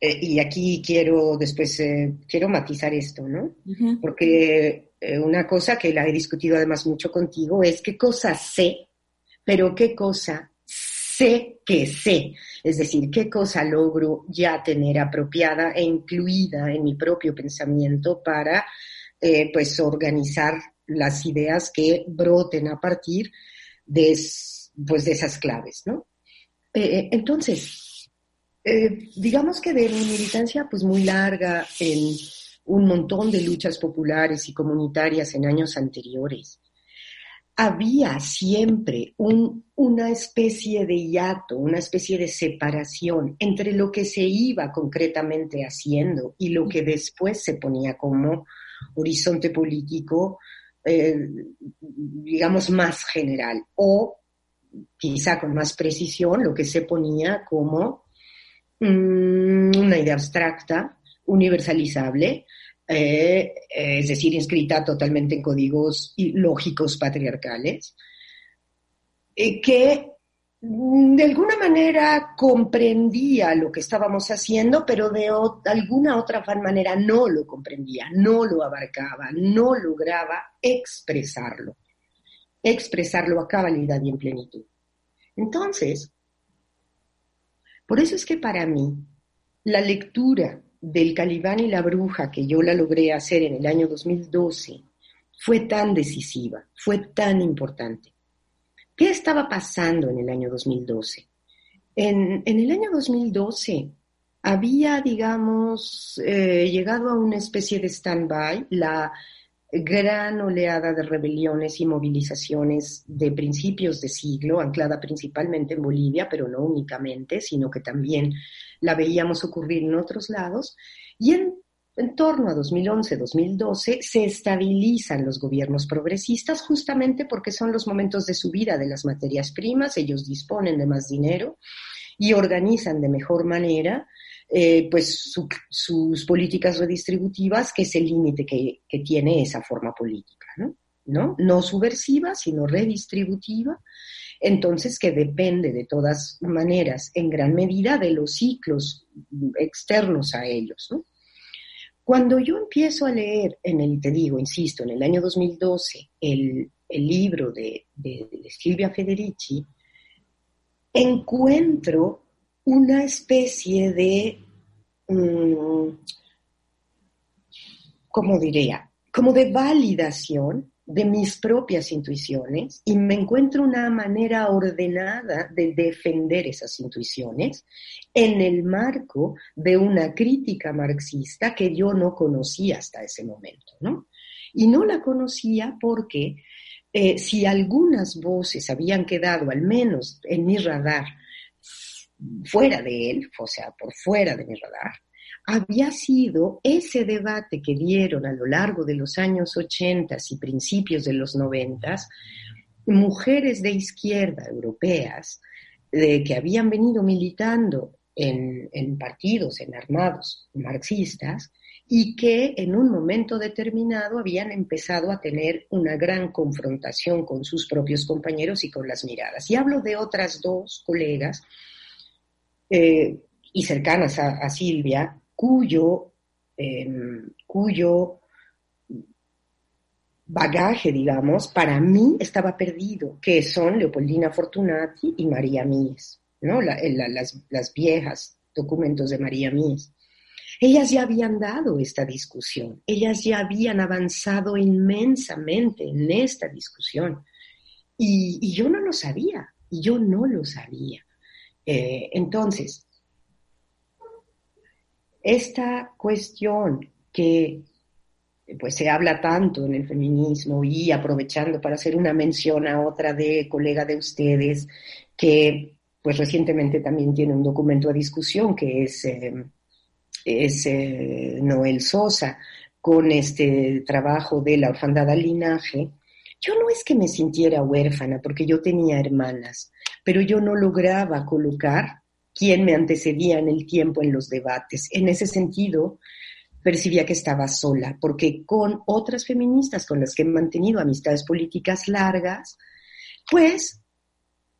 eh, y aquí quiero después, eh, quiero matizar esto, ¿no? Porque eh, una cosa que la he discutido además mucho contigo es qué cosa sé, pero qué cosa sé que sé. Es decir, qué cosa logro ya tener apropiada e incluida en mi propio pensamiento para, eh, pues, organizar las ideas que broten a partir de, es- pues, de esas claves, ¿no? Eh, eh, entonces, digamos que de mi militancia pues muy larga en un montón de luchas populares y comunitarias en años anteriores, había siempre un- una especie de hiato, una especie de separación entre lo que se iba concretamente haciendo y lo que después se ponía como horizonte político, eh, digamos, más general, o quizá con más precisión, lo que se ponía como mm, una idea abstracta, universalizable, eh, es decir, inscrita totalmente en códigos lógicos patriarcales, eh, que de alguna manera comprendía lo que estábamos haciendo, pero de alguna otra manera no lo comprendía, no lo abarcaba, no lograba expresarlo, expresarlo a cabalidad y en plenitud. Entonces, por eso es que para mí la lectura del Calibán y la Bruja, que yo la logré hacer en el año 2012, fue tan decisiva, fue tan importante. ¿Qué estaba pasando en el año 2012? En, en el año 2012 había, digamos, eh, llegado a una especie de stand-by la gran oleada de rebeliones y movilizaciones de principios de siglo, anclada principalmente en Bolivia, pero no únicamente, sino que también la veíamos ocurrir en otros lados. Y en, en torno a 2011-2012 se estabilizan los gobiernos progresistas justamente porque son los momentos de subida de las materias primas, ellos disponen de más dinero y organizan de mejor manera eh, pues su- sus políticas redistributivas, que es el límite que, que tiene esa forma política. ¿no? No subversiva, sino redistributiva, entonces que depende de todas maneras, en gran medida, de los ciclos externos a ellos. Cuando yo empiezo a leer, en el, te digo, insisto, en el año 2012, el, el libro de Silvia Federici, encuentro una especie de, mm, ¿cómo diría? Como de validación de mis propias intuiciones y me encuentro una manera ordenada de defender esas intuiciones en el marco de una crítica marxista que yo no conocía hasta ese momento, ¿no? Y no la conocía porque eh, si algunas voces habían quedado, al menos en mi radar, fuera de él, o sea, por fuera de mi radar, había sido ese debate que dieron a lo largo de los años 80 y principios de los 90 mujeres de izquierda europeas de que habían venido militando en, en partidos, en armados marxistas, y que en un momento determinado habían empezado a tener una gran confrontación con sus propios compañeros y con las miradas. Y hablo de otras dos colegas eh, y cercanas a, a Silvia, cuyo, em, cuyo bagaje, digamos, para mí estaba perdido, que son Leopoldina Fortunati y María Mies, ¿no? La- la- las, las viejas documentos de María Mies. Ellas ya habían dado esta discusión, ellas ya habían avanzado inmensamente en esta discusión. Y, y yo no lo sabía, y yo no lo sabía. Eh, entonces, esta cuestión que pues se habla tanto en el feminismo y aprovechando para hacer una mención a otra de colega de ustedes que pues recientemente también tiene un documento a discusión que es, eh, es eh, Noel Sosa con este trabajo de la orfandad al linaje. Yo no es que me sintiera huérfana porque yo tenía hermanas, pero yo no lograba colocar quién me antecedía en el tiempo en los debates. En ese sentido, percibía que estaba sola, porque con otras feministas con las que he mantenido amistades políticas largas, pues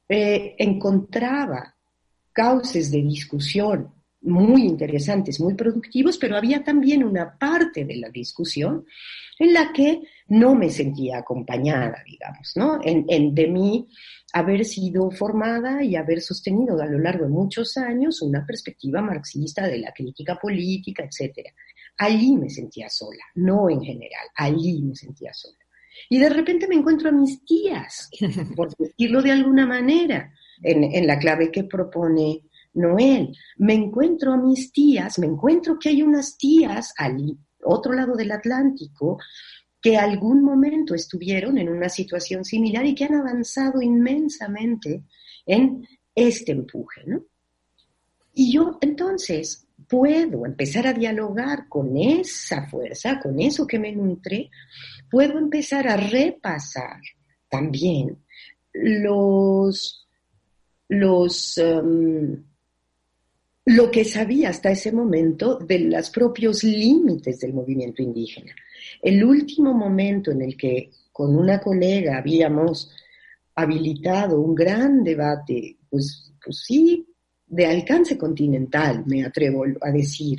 eh, encontraba cauces de discusión muy interesantes, muy productivos, pero había también una parte de la discusión en la que no me sentía acompañada, digamos, ¿no? En, en de mí haber sido formada y haber sostenido a lo largo de muchos años una perspectiva marxista de la crítica política, etcétera. Allí me sentía sola, no en general, allí me sentía sola. Y de repente me encuentro a mis tías, por decirlo de alguna manera, en, en la clave que propone Noel. Me encuentro a mis tías, me encuentro que hay unas tías al otro lado del Atlántico que algún momento estuvieron en una situación similar y que han avanzado inmensamente en este empuje, ¿no? Y yo entonces puedo empezar a dialogar con esa fuerza, con eso que me nutre, puedo empezar a repasar también los, los, um, lo que sabía hasta ese momento de los propios límites del movimiento indígena. El último momento en el que con una colega habíamos habilitado un gran debate, pues, pues sí, de alcance continental, me atrevo a decir,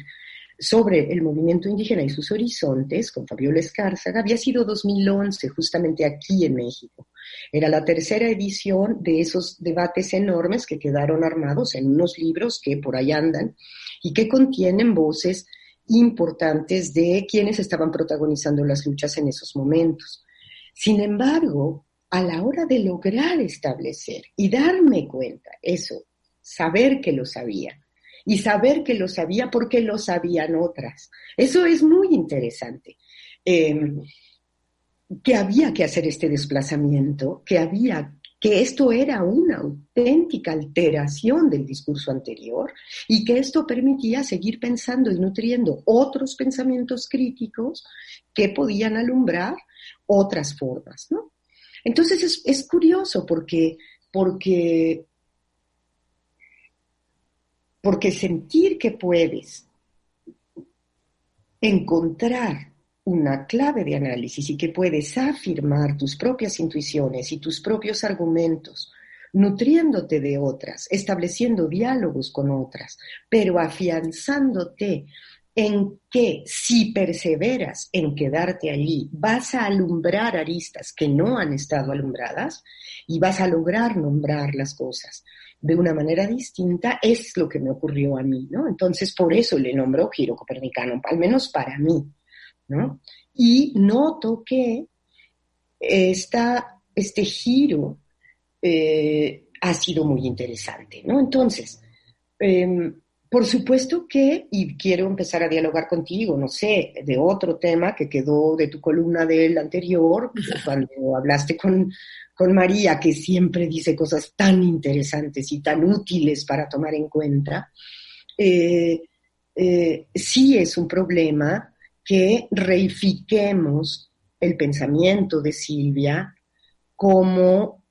sobre el movimiento indígena y sus horizontes, con Fabiola Escárzaga, había sido 2011, justamente aquí en México. Era la tercera edición de esos debates enormes que quedaron armados en unos libros que por ahí andan y que contienen voces importantes de quienes estaban protagonizando las luchas en esos momentos. Sin embargo, a la hora de lograr establecer y darme cuenta, eso, saber que lo sabía, y saber que lo sabía porque lo sabían otras. Eso es muy interesante. Eh, que había que hacer este desplazamiento, que había que esto era una auténtica alteración del discurso anterior y que esto permitía seguir pensando y nutriendo otros pensamientos críticos que podían alumbrar otras formas, ¿no? Entonces es, es curioso porque, porque porque sentir que puedes encontrar una clave de análisis y que puedes afirmar tus propias intuiciones y tus propios argumentos, nutriéndote de otras, estableciendo diálogos con otras, pero afianzándote en que si perseveras en quedarte allí, vas a alumbrar aristas que no han estado alumbradas y vas a lograr nombrar las cosas de una manera distinta, es lo que me ocurrió a mí, ¿no? Entonces, por eso le nombro giro copernicano, al menos para mí, ¿no? Y noto que esta, este giro eh, ha sido muy interesante, ¿no? Entonces, eh, por supuesto que, y quiero empezar a dialogar contigo, no sé, de otro tema que quedó de tu columna del anterior, cuando hablaste con, con María, que siempre dice cosas tan interesantes y tan útiles para tomar en cuenta. Eh, eh, sí es un problema que reifiquemos el pensamiento de Silvia como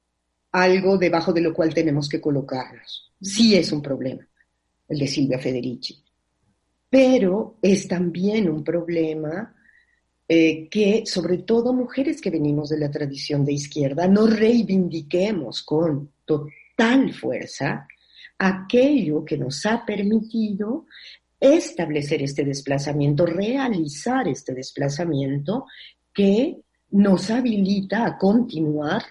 algo debajo de lo cual tenemos que colocarnos. Sí es un problema, el de Silvia Federici. Pero es también un problema eh, que, sobre todo mujeres que venimos de la tradición de izquierda, no reivindiquemos con total fuerza aquello que nos ha permitido establecer este desplazamiento, realizar este desplazamiento que nos habilita a continuar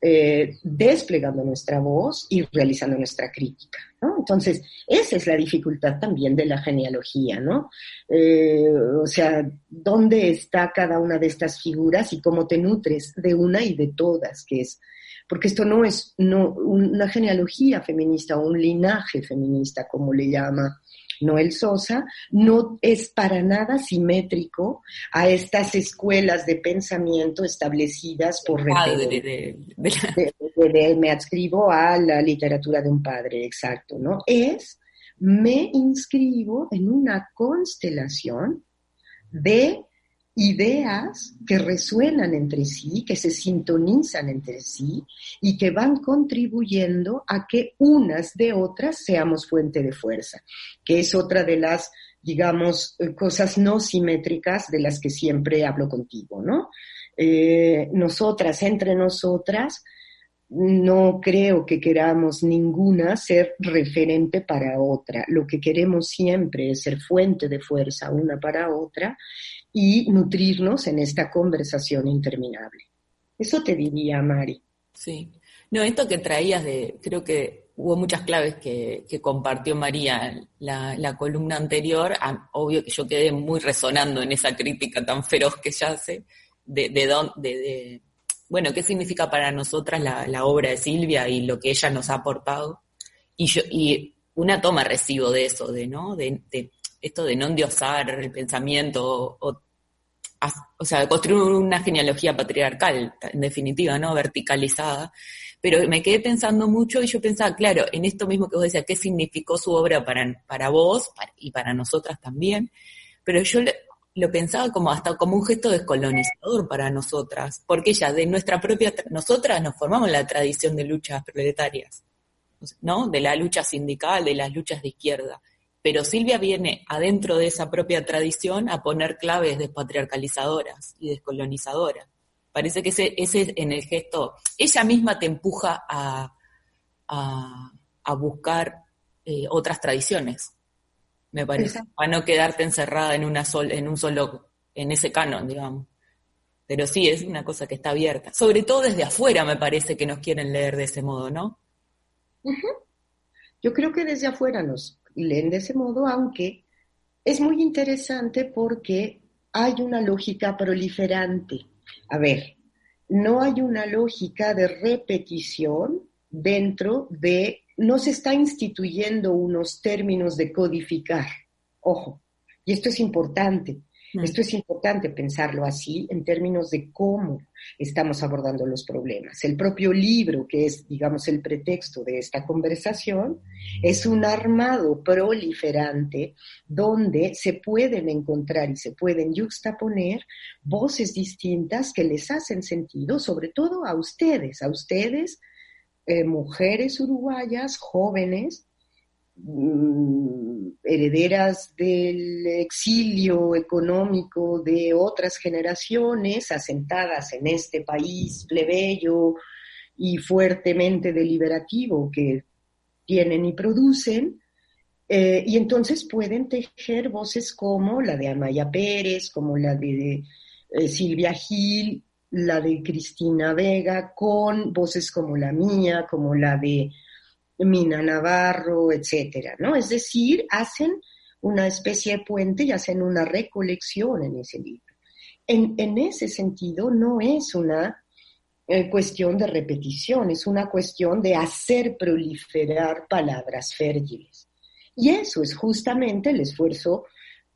eh, desplegando nuestra voz y realizando nuestra crítica. Entonces, esa es la dificultad también de la genealogía, ¿no? Eh, o sea, ¿dónde está cada una de estas figuras y cómo te nutres de una y de todas? Que es, porque esto no es no, una genealogía feminista o un linaje feminista, como le llama Noel Sosa, no es para nada simétrico a estas escuelas de pensamiento establecidas por padre me adscribo a la literatura de un padre, exacto, ¿no? Es me inscribo en una constelación de ideas que resuenan entre sí, que se sintonizan entre sí y que van contribuyendo a que unas de otras seamos fuente de fuerza, que es otra de las, digamos, eh, cosas no simétricas de las que siempre hablo contigo, ¿no? Eh, nosotras, entre nosotras, no creo que queramos ninguna ser referente para otra. Lo que queremos siempre es ser fuente de fuerza una para otra y nutrirnos en esta conversación interminable. Eso te diría, Mari. Sí. No, esto que traías de, creo que hubo muchas claves que, compartió María la, la columna anterior. Ah, obvio que yo quedé muy resonando en esa crítica tan feroz que ella hace, de, de, de, bueno, qué significa para nosotras la, obra de Silvia y lo que ella nos ha aportado. Y yo, y una toma recibo de eso, de, ¿no? De, esto de no endiosar el pensamiento o sea, construir una genealogía patriarcal, en definitiva, ¿no? Verticalizada. Pero me quedé pensando mucho y yo pensaba, claro, en esto mismo que vos decías, ¿qué significó su obra para, para vos y para nosotras también? Pero yo lo pensaba como hasta como un gesto descolonizador para nosotras, porque ya de nuestra propia, nosotras nos formamos la tradición de luchas proletarias, ¿no? De la lucha sindical, de las luchas de izquierda pero Silvia viene adentro de esa propia tradición a poner claves despatriarcalizadoras y descolonizadoras. Parece que ese, ese en el gesto, ella misma te empuja a, a, buscar eh, otras tradiciones, me parece, a no quedarte encerrada en, una sol, en un solo, en ese canon, digamos. Pero sí, es una cosa que está abierta. Sobre todo desde afuera me parece que nos quieren leer de ese modo, ¿no? Yo creo que desde afuera nos, leen de ese modo, aunque es muy interesante porque hay una lógica proliferante. A ver, no hay una lógica de repetición dentro de, no se está instituyendo unos términos de codificar. Ojo, y esto es importante. Esto es importante pensarlo así en términos de cómo estamos abordando los problemas. El propio libro, que es, digamos, el pretexto de esta conversación, es un armado proliferante donde se pueden encontrar y se pueden juxtaponer voces distintas que les hacen sentido, sobre todo a ustedes, a ustedes, eh, mujeres uruguayas, jóvenes, Mm, herederas del exilio económico de otras generaciones asentadas en este país plebeyo y fuertemente deliberativo que tienen y producen, eh, y entonces pueden tejer voces como la de Amaya Pérez, como la de, eh, Silvia Gil, la de Cristina Vega, con voces como la mía, como la de Mina Navarro, etcétera, ¿no? Es decir, hacen una especie de puente y hacen una recolección en ese libro. En, ese sentido, no es una eh, cuestión de repetición, es una cuestión de hacer proliferar palabras fértiles. Y eso es justamente el esfuerzo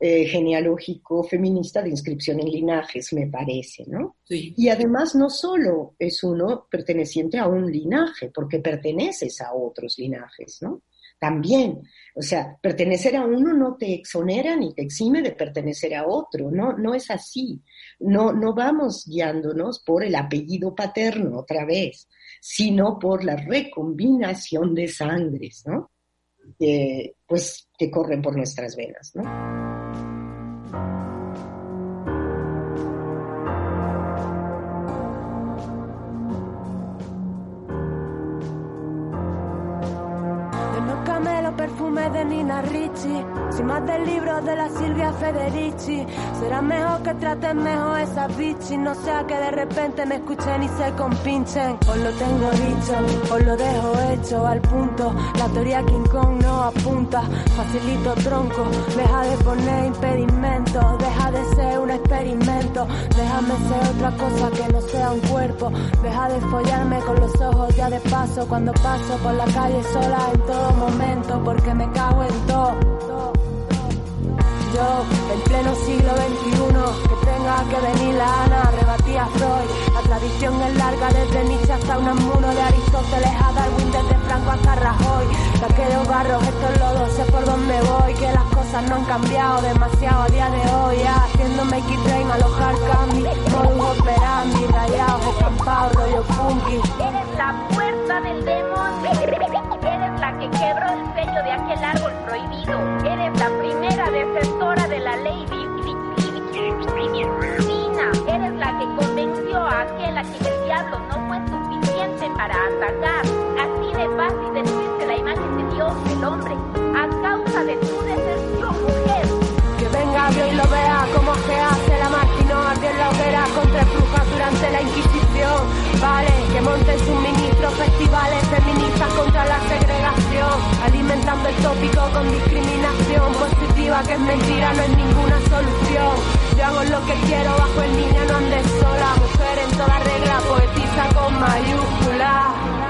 eh, genealógico feminista de inscripción en linajes, me parece, ¿no? Y además no solo es uno perteneciente a un linaje, porque perteneces a otros linajes, ¿no? también. O sea, pertenecer a uno no te exonera ni te exime de pertenecer a otro, no, no es así. No, no vamos guiándonos por el apellido paterno otra vez, sino por la recombinación de sangres, ¿no? Eh, pues que corren por nuestras venas, ¿no? Perfume de Nina Ricci, si más del libro de la Silvia Federici. Será mejor que traten mejor esas bichis, no sea que de repente me escuchen y se compinchen. Os lo tengo dicho, os lo dejo hecho al punto. La teoría King Kong no apunta, facilito tronco. Deja de poner impedimentos, deja de ser experimento. Déjame ser otra cosa que no sea un cuerpo. Deja de follarme con los ojos ya de paso cuando paso por la calle sola en todo momento porque me cago en todo. Yo, en pleno siglo XXI, que tenga que venir la Ana, rebatía Freud. La tradición es larga desde Nietzsche hasta un amuno de Aristóteles a Darwin, desde Franco hasta Rajoy. De aquellos barros, estos lodos, sé por dónde voy, que las cosas no han cambiado demasiado a día de hoy. Ya, haciéndome X-Train, alojar Candy, modus operandi, rayados, escampados, rollo funky. Eres la puerta del demonio, eres la que quebró el sello de aquel árbol prohibido, eres la primera defensora de la ley divina, eres la que convenció a aquel a quien el diablo no fue suficiente para atacar, así de fácil destruirse la imagen de Dios, el hombre, a causa de tu deserción, mujer. Que venga Dios y lo vea cómo se hace la máquina ardió la hoguera contra brujas durante la Inquisición. Vale, que monten suministros, festivales feministas contra la segregación, alimentando el tópico con discriminación positiva que es mentira, no es ninguna solución. Yo hago lo que quiero bajo el niño, no andes sola, mujer en toda regla, poetiza con mayúscula.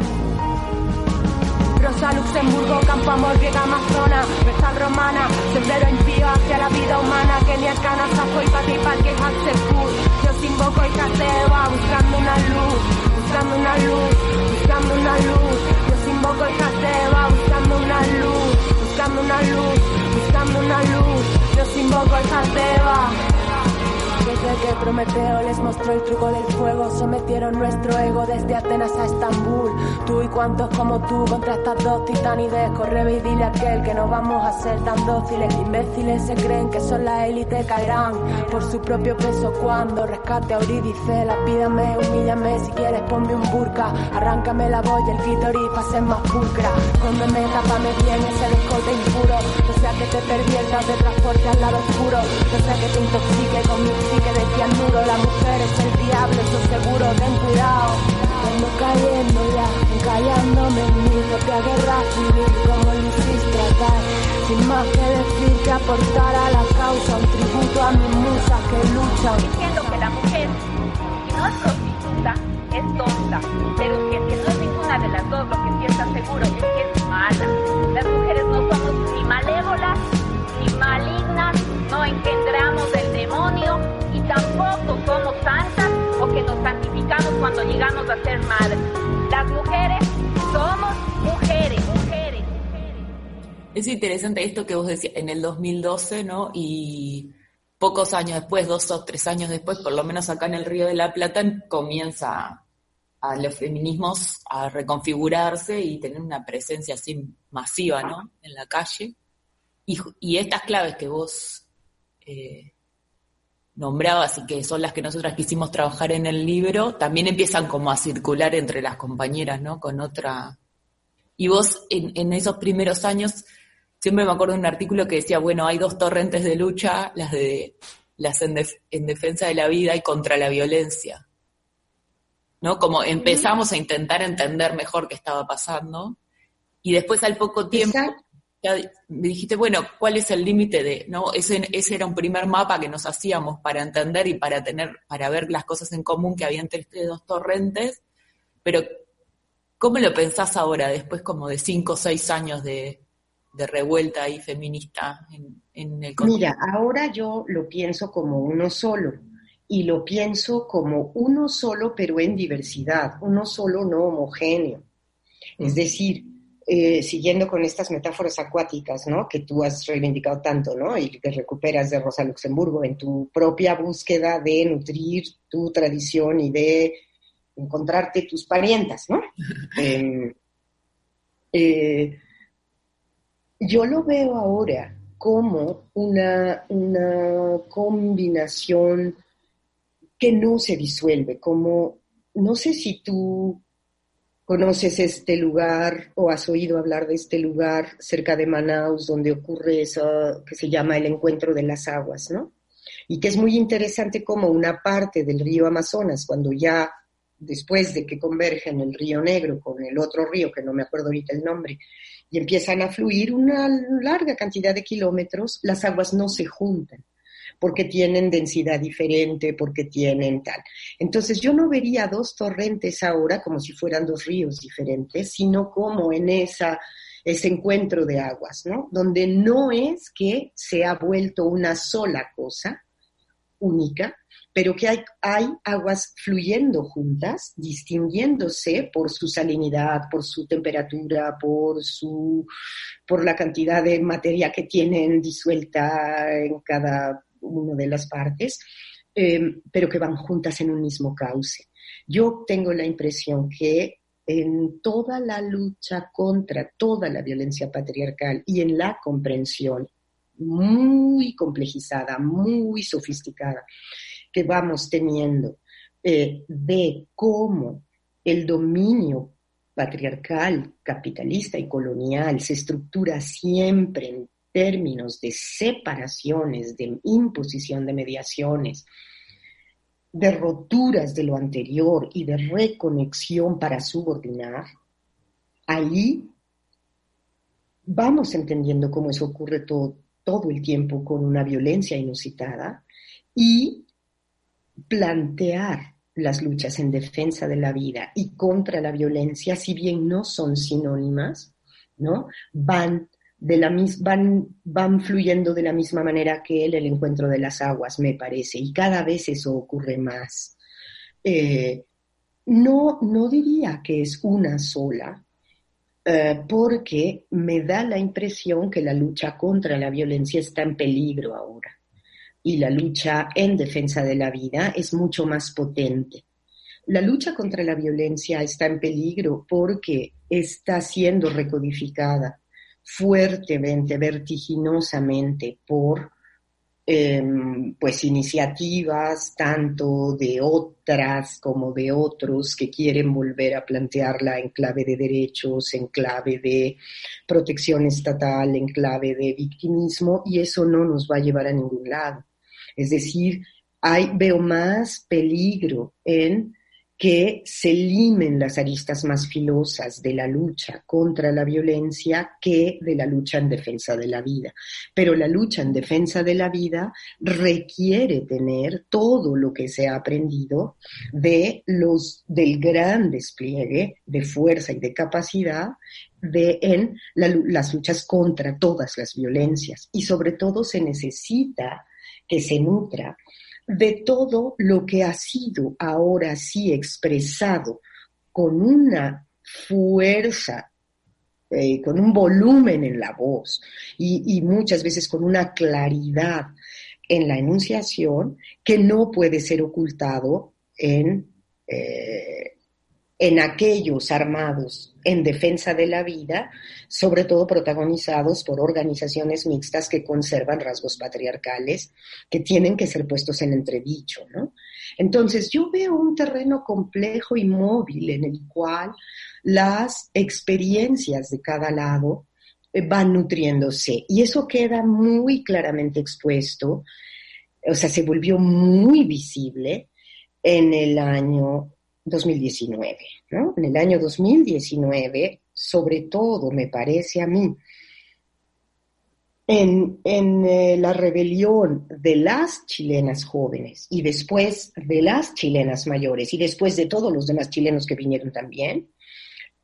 Rosa Luxemburgo, Campo Amor, Griega Amazona, Vestal Romana, Sendero impío hacia la vida humana, Kenia Cana, Safo y Pati Parque, Hatzepur. Yo sin boco y Cateva, buscando una luz, buscando una luz, buscando una luz. Yo sin boco y Cateva, buscando una luz, buscando una luz, buscando una luz. Yo sin boco y Cateva. Que Prometeo les mostró el truco del fuego, sometieron nuestro ego desde Atenas a Estambul. Tú y cuantos como tú contra estas dos titanides, corre y dile a aquel que no vamos a ser tan dóciles. Imbéciles se creen que son la élite, caerán por su propio peso cuando rescate a Eurídice. La pídame, humíllame, si quieres ponme un burka, arráncame la y el clítoris para ser más pulcra. Cómeme, tápame bien ese descote impuro, no sea que te perviertas de transporte al lado oscuro, no sea que te intoxique con mi que decía el muro, la mujer es el diablo, eso seguro, ten cuidado. Ando cayendo ya, encallándome en mi propia guerra civil, como lo hiciste tratar. Sin más que decir que aportar a la causa, un tributo a mis musas que luchan. Diciendo que la mujer, si no es prostituta, es tonta, pero que si no es ninguna de las dos, lo que sí está seguro es que es mala. Las mujeres no somos ni malévolas, ni malignas, no engendramos cuando llegamos a ser madres. Las mujeres somos mujeres, mujeres. Es interesante esto que vos decías en el 2012, ¿no? Y pocos años después, dos o tres años después, por lo menos acá en el Río de la Plata, comienza a los feminismos a reconfigurarse y tener una presencia así masiva, ¿no? En la calle. Y, estas claves que vos eh, nombrabas y que son las que nosotras quisimos trabajar en el libro, también empiezan como a circular entre las compañeras, ¿no? Con otra... Y vos en, en esos primeros años, siempre me acuerdo de un artículo que decía, bueno, hay dos torrentes de lucha, las de las en, def- en defensa de la vida y contra la violencia. ¿No? Como empezamos a intentar entender mejor qué estaba pasando y después al poco tiempo ya me dijiste, bueno, ¿cuál es el límite de, no? Ese, ese era un primer mapa que nos hacíamos para entender y para tener, para ver las cosas en común que había entre estos dos torrentes, Pero, ¿cómo lo pensás ahora, después como de cinco o seis años de, de revuelta ahí feminista en, en el continente? Mira, ahora yo lo pienso como uno solo y lo pienso como uno solo pero en diversidad, uno solo no homogéneo. Es decir, eh, siguiendo con estas metáforas acuáticas, ¿no? Que tú has reivindicado tanto, ¿no? Y que recuperas de Rosa Luxemburgo en tu propia búsqueda de nutrir tu tradición y de encontrarte tus parientas, ¿no? Em, eh, yo lo veo ahora como una, una combinación que no se disuelve, como, no sé si tú conoces este lugar o has oído hablar de este lugar cerca de Manaus donde ocurre eso que se llama el encuentro de las aguas, ¿no? Y que es muy interesante como una parte del río Amazonas, cuando ya después de que convergen el río Negro con el otro río, que no me acuerdo ahorita el nombre, y empiezan a fluir una larga cantidad de kilómetros, las aguas no se juntan porque tienen densidad diferente, porque tienen tal. Entonces yo no vería dos torrentes ahora como si fueran dos ríos diferentes, sino como en esa ese encuentro de aguas, ¿no? Donde no es que se ha vuelto una sola cosa única, pero que hay, hay aguas fluyendo juntas, distinguiéndose por su salinidad, por su temperatura, por, su, por la cantidad de materia que tienen disuelta en cada una de las partes, eh, pero que van juntas en un mismo cauce. Yo tengo la impresión que en toda la lucha contra toda la violencia patriarcal y en la comprensión muy complejizada, muy sofisticada que vamos teniendo eh, de cómo el dominio patriarcal, capitalista y colonial se estructura siempre en términos de separaciones, de imposición de mediaciones, de roturas de lo anterior y de reconexión para subordinar, ahí vamos entendiendo cómo eso ocurre todo, todo el tiempo con una violencia inusitada y plantear las luchas en defensa de la vida y contra la violencia, si bien no son sinónimas, ¿no? Van de la van, van fluyendo de la misma manera que el, el encuentro de las aguas, me parece, y cada vez eso ocurre más. Eh, no, no diría que es una sola, eh, porque me da la impresión que la lucha contra la violencia está en peligro ahora y la lucha en defensa de la vida es mucho más potente. La lucha contra la violencia está en peligro porque está siendo recodificada fuertemente, vertiginosamente por em, pues iniciativas tanto de otras como de otros que quieren volver a plantearla en clave de derechos, en clave de protección estatal, en clave de victimismo, y eso no nos va a llevar a ningún lado. Es decir, hay, veo más peligro en que se limen las aristas más filosas de la lucha contra la violencia que de la lucha en defensa de la vida. Pero la lucha en defensa de la vida requiere tener todo lo que se ha aprendido de los, del gran despliegue de fuerza y de capacidad de, en las luchas contra todas las violencias. Y sobre todo se necesita que se nutra de todo lo que ha sido ahora sí expresado con una fuerza, eh, con un volumen en la voz y, muchas veces con una claridad en la enunciación que no puede ser ocultado en, eh, en aquellos armados en defensa de la vida, sobre todo protagonizados por organizaciones mixtas que conservan rasgos patriarcales que tienen que ser puestos en entredicho, ¿no? Entonces yo veo un terreno complejo y móvil en el cual las experiencias de cada lado eh, van nutriéndose y eso queda muy claramente expuesto, o sea, se volvió muy visible en el año 2019. ¿no? En el año 2019, sobre todo, me parece a mí, en, en eh, la rebelión de las chilenas jóvenes y después de las chilenas mayores y después de todos los demás chilenos que vinieron también,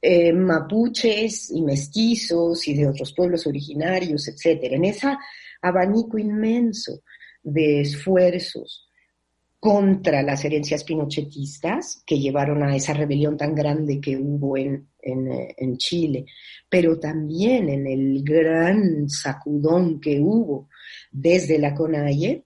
eh, mapuches y mestizos y de otros pueblos originarios, etcétera, en ese abanico inmenso de esfuerzos contra las herencias pinochetistas que llevaron a esa rebelión tan grande que hubo en, en, eh, Chile, pero también en el gran sacudón que hubo desde la CONAIE,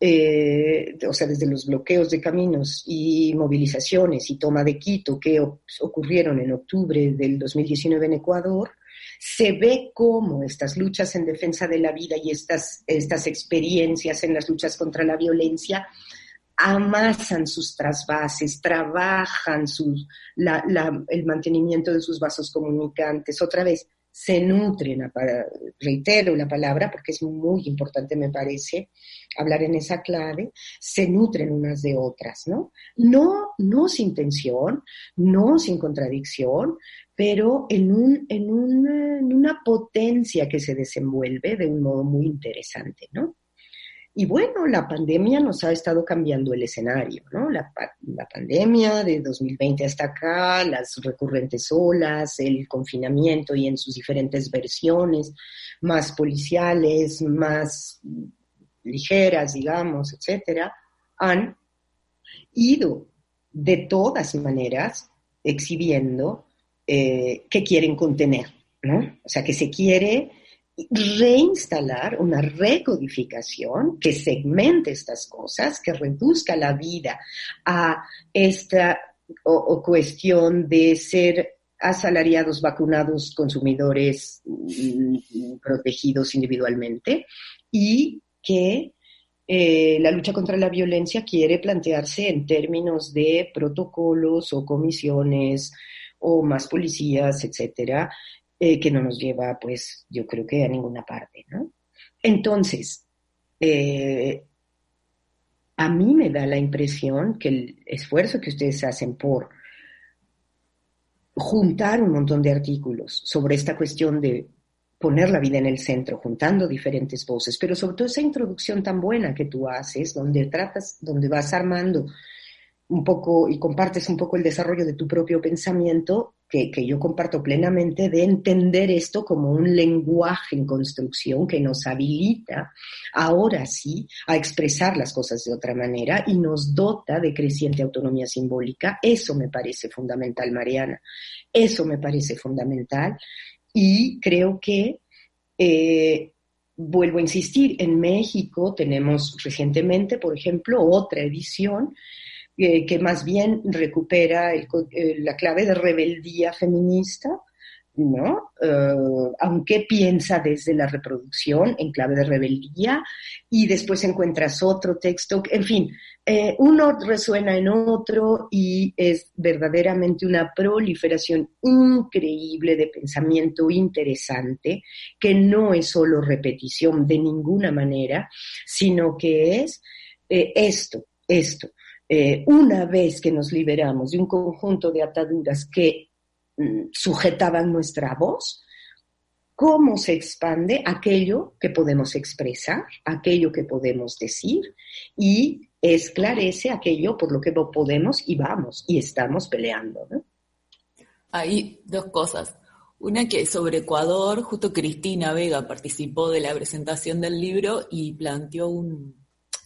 eh, o sea, desde los bloqueos de caminos y movilizaciones y toma de Quito que ocurrieron en octubre del 2019 en Ecuador, se ve cómo estas luchas en defensa de la vida y estas, estas experiencias en las luchas contra la violencia amasan sus trasvases, trabajan sus, la- la- el mantenimiento de sus vasos comunicantes, otra vez, se nutren, reitero la palabra porque es muy importante, me parece, hablar en esa clave, se nutren unas de otras, ¿no? No, no sin tensión, no sin contradicción, pero en, un, en, una, en una potencia que se desenvuelve de un modo muy interesante, ¿no? Y bueno, la pandemia nos ha estado cambiando el escenario, ¿no? La, la pandemia de 2020 hasta acá, las recurrentes olas, el confinamiento y en sus diferentes versiones, más policiales, más ligeras, digamos, etcétera, han ido de todas maneras exhibiendo eh, que quieren contener, ¿no? O sea, que se quiere reinstalar una recodificación que segmente estas cosas, que reduzca la vida a esta o, cuestión de ser asalariados, vacunados, consumidores mm, protegidos individualmente y que eh, la lucha contra la violencia quiere plantearse en términos de protocolos o comisiones o más policías, etcétera, eh, que no nos lleva, pues, yo creo que a ninguna parte, ¿no? Entonces, eh, a mí me da la impresión que el esfuerzo que ustedes hacen por juntar un montón de artículos sobre esta cuestión de poner la vida en el centro, juntando diferentes voces, pero sobre todo esa introducción tan buena que tú haces, donde tratas, donde vas armando un poco y compartes un poco el desarrollo de tu propio pensamiento, que, yo comparto plenamente, de entender esto como un lenguaje en construcción que nos habilita ahora sí a expresar las cosas de otra manera y nos dota de creciente autonomía simbólica. Eso me parece fundamental, Mariana. Eso me parece fundamental y creo que eh, vuelvo a insistir, en México tenemos recientemente, por ejemplo, otra edición que más bien recupera el eh, la clave de rebeldía feminista, ¿no? Eh, aunque piensa desde la reproducción en clave de rebeldía, y después encuentras otro texto, en fin, eh, uno resuena en otro y es verdaderamente una proliferación increíble de pensamiento interesante, que no es solo repetición de ninguna manera, sino que es esto, esto. Eh, una vez que nos liberamos de un conjunto de ataduras que mm, sujetaban nuestra voz, cómo se expande aquello que podemos expresar, aquello que podemos decir y esclarece aquello por lo que podemos y vamos y estamos peleando. ¿no? Hay dos cosas. Una que sobre Ecuador, justo Cristina Vega participó de la presentación del libro y planteó un,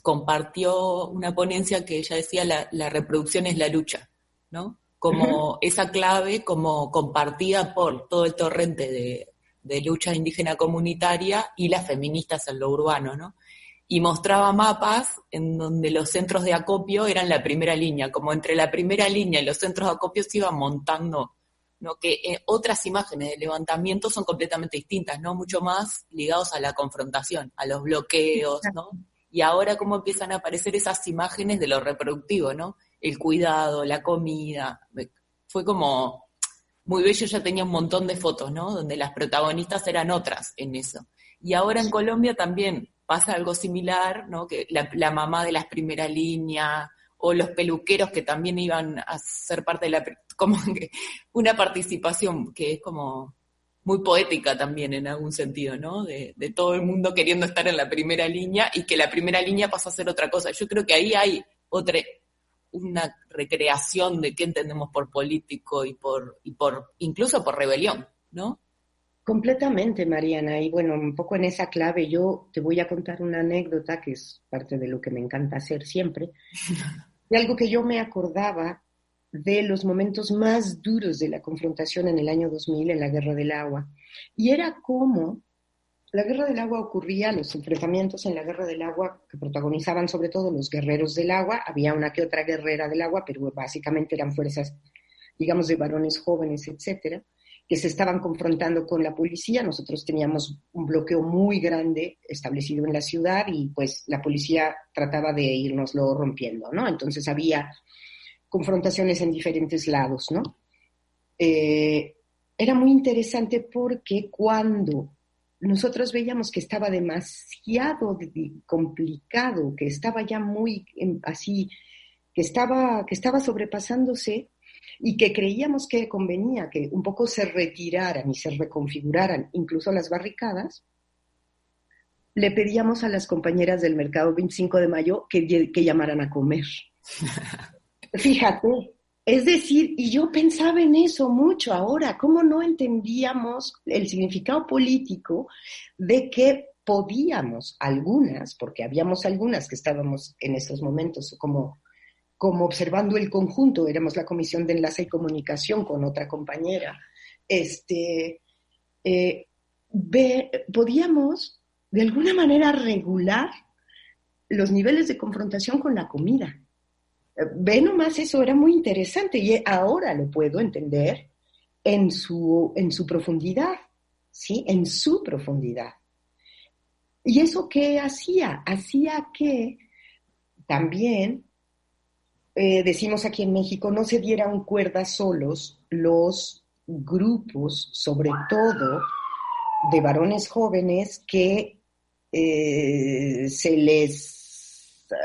compartió una ponencia que ella decía la, la reproducción es la lucha, ¿no? Como esa clave, como compartida por todo el torrente de, de lucha indígena comunitaria y las feministas en lo urbano, ¿no? Y mostraba mapas en donde los centros de acopio eran la primera línea, como entre la primera línea y los centros de acopio se iban montando ¿no? que eh, otras imágenes de levantamiento son completamente distintas, ¿no? Mucho más ligados a la confrontación, a los bloqueos, ¿no? Y ahora cómo empiezan a aparecer esas imágenes de lo reproductivo, ¿no? El cuidado, la comida. Fue como muy bello, ya tenía un montón de fotos, ¿no? Donde las protagonistas eran otras en eso. Y ahora en Colombia también pasa algo similar, ¿no? Que la, mamá de las primeras líneas, o los peluqueros que también iban a ser parte de la, como que una participación que es como muy poética también en algún sentido, ¿no? De, de todo el mundo queriendo estar en la primera línea y que la primera línea pasa a ser otra cosa. Yo creo que ahí hay otra, una recreación de qué entendemos por político y por, y por, incluso por rebelión, ¿no? Completamente, Mariana. Y bueno, un poco en esa clave yo te voy a contar una anécdota que es parte de lo que me encanta hacer siempre, de algo que yo me acordaba de los momentos más duros de la confrontación en el año 2000 en la Guerra del Agua. Y era como la Guerra del Agua ocurría, los enfrentamientos en la Guerra del Agua que protagonizaban sobre todo los guerreros del agua, había una que otra guerrera del agua, pero básicamente eran fuerzas, digamos, de varones jóvenes, etcétera que se estaban confrontando con la policía. Nosotros teníamos un bloqueo muy grande establecido en la ciudad y pues la policía trataba de irnoslo rompiendo, ¿no? Entonces había confrontaciones en diferentes lados, ¿no? Eh, era muy interesante porque cuando nosotros veíamos que estaba demasiado complicado, que estaba ya muy así, que estaba, que estaba sobrepasándose, y que creíamos que convenía que un poco se retiraran y se reconfiguraran incluso las barricadas, le pedíamos a las compañeras del mercado 25 de mayo que, que llamaran a comer. Fíjate, es decir, y yo pensaba en eso mucho ahora, cómo no entendíamos el significado político de que podíamos, algunas, porque habíamos algunas que estábamos en estos momentos como como observando el conjunto, éramos la comisión de enlace y comunicación con otra compañera, este, eh, podíamos de alguna manera regular los niveles de confrontación con la comida. Ve nomás, eso era muy interesante y ahora lo puedo entender en su, en su profundidad, ¿sí? En su profundidad. ¿Y eso qué hacía? Hacía que también eh, decimos aquí en México, no se dieran cuerda solos los grupos, sobre todo de varones jóvenes que eh, se les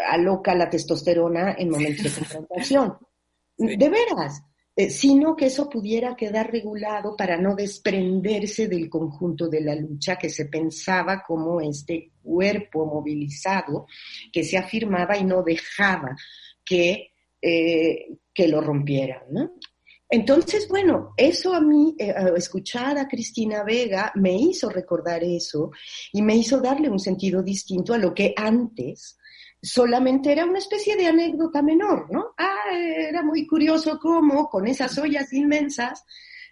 aloca la testosterona en momentos de confrontación. De veras, eh, sino que eso pudiera quedar regulado para no desprenderse del conjunto de la lucha que se pensaba como este cuerpo movilizado que se afirmaba y no dejaba que eh, que lo rompieran, ¿no? Entonces, bueno, eso a mí, eh, escuchar a Cristina Vega me hizo recordar eso y me hizo darle un sentido distinto a lo que antes solamente era una especie de anécdota menor, ¿no? Ah, era muy curioso cómo con esas ollas inmensas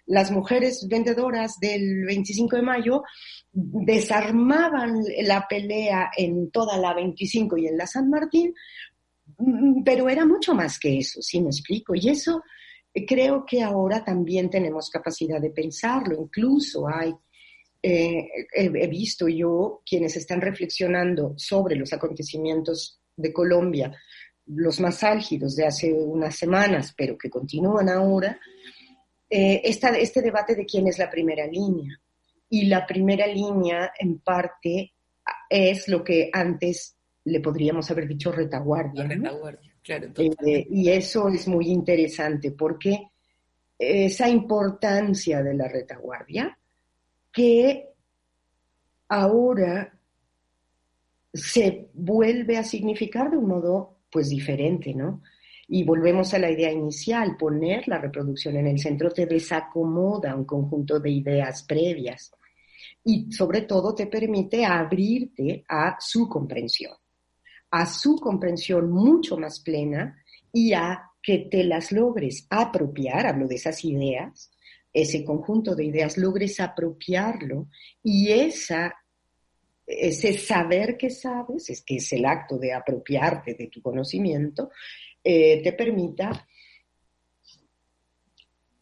las mujeres vendedoras del 25 de mayo desarmaban la pelea en toda la 25 y en la San Martín Mm, pero era mucho más que eso, si me explico. Y eso eh, creo que ahora también tenemos capacidad de pensarlo. Incluso hay, eh, he, visto yo quienes están reflexionando sobre los acontecimientos de Colombia, los más álgidos de hace unas semanas, pero que continúan ahora, eh, este debate de quién es la primera línea. Y la primera línea, en parte, es lo que antes le podríamos haber dicho retaguardia. Retaguardia, claro. Eh, y eso es muy interesante porque esa importancia de la retaguardia que ahora se vuelve a significar de un modo pues diferente, ¿no? Y volvemos a la idea inicial, poner la reproducción en el centro te desacomoda un conjunto de ideas previas y sobre todo te permite abrirte a su comprensión a su comprensión mucho más plena y a que te las logres apropiar, hablo de esas ideas, ese conjunto de ideas, logres apropiarlo y esa, ese saber que sabes, es que es el acto de apropiarte de tu conocimiento, eh, te permita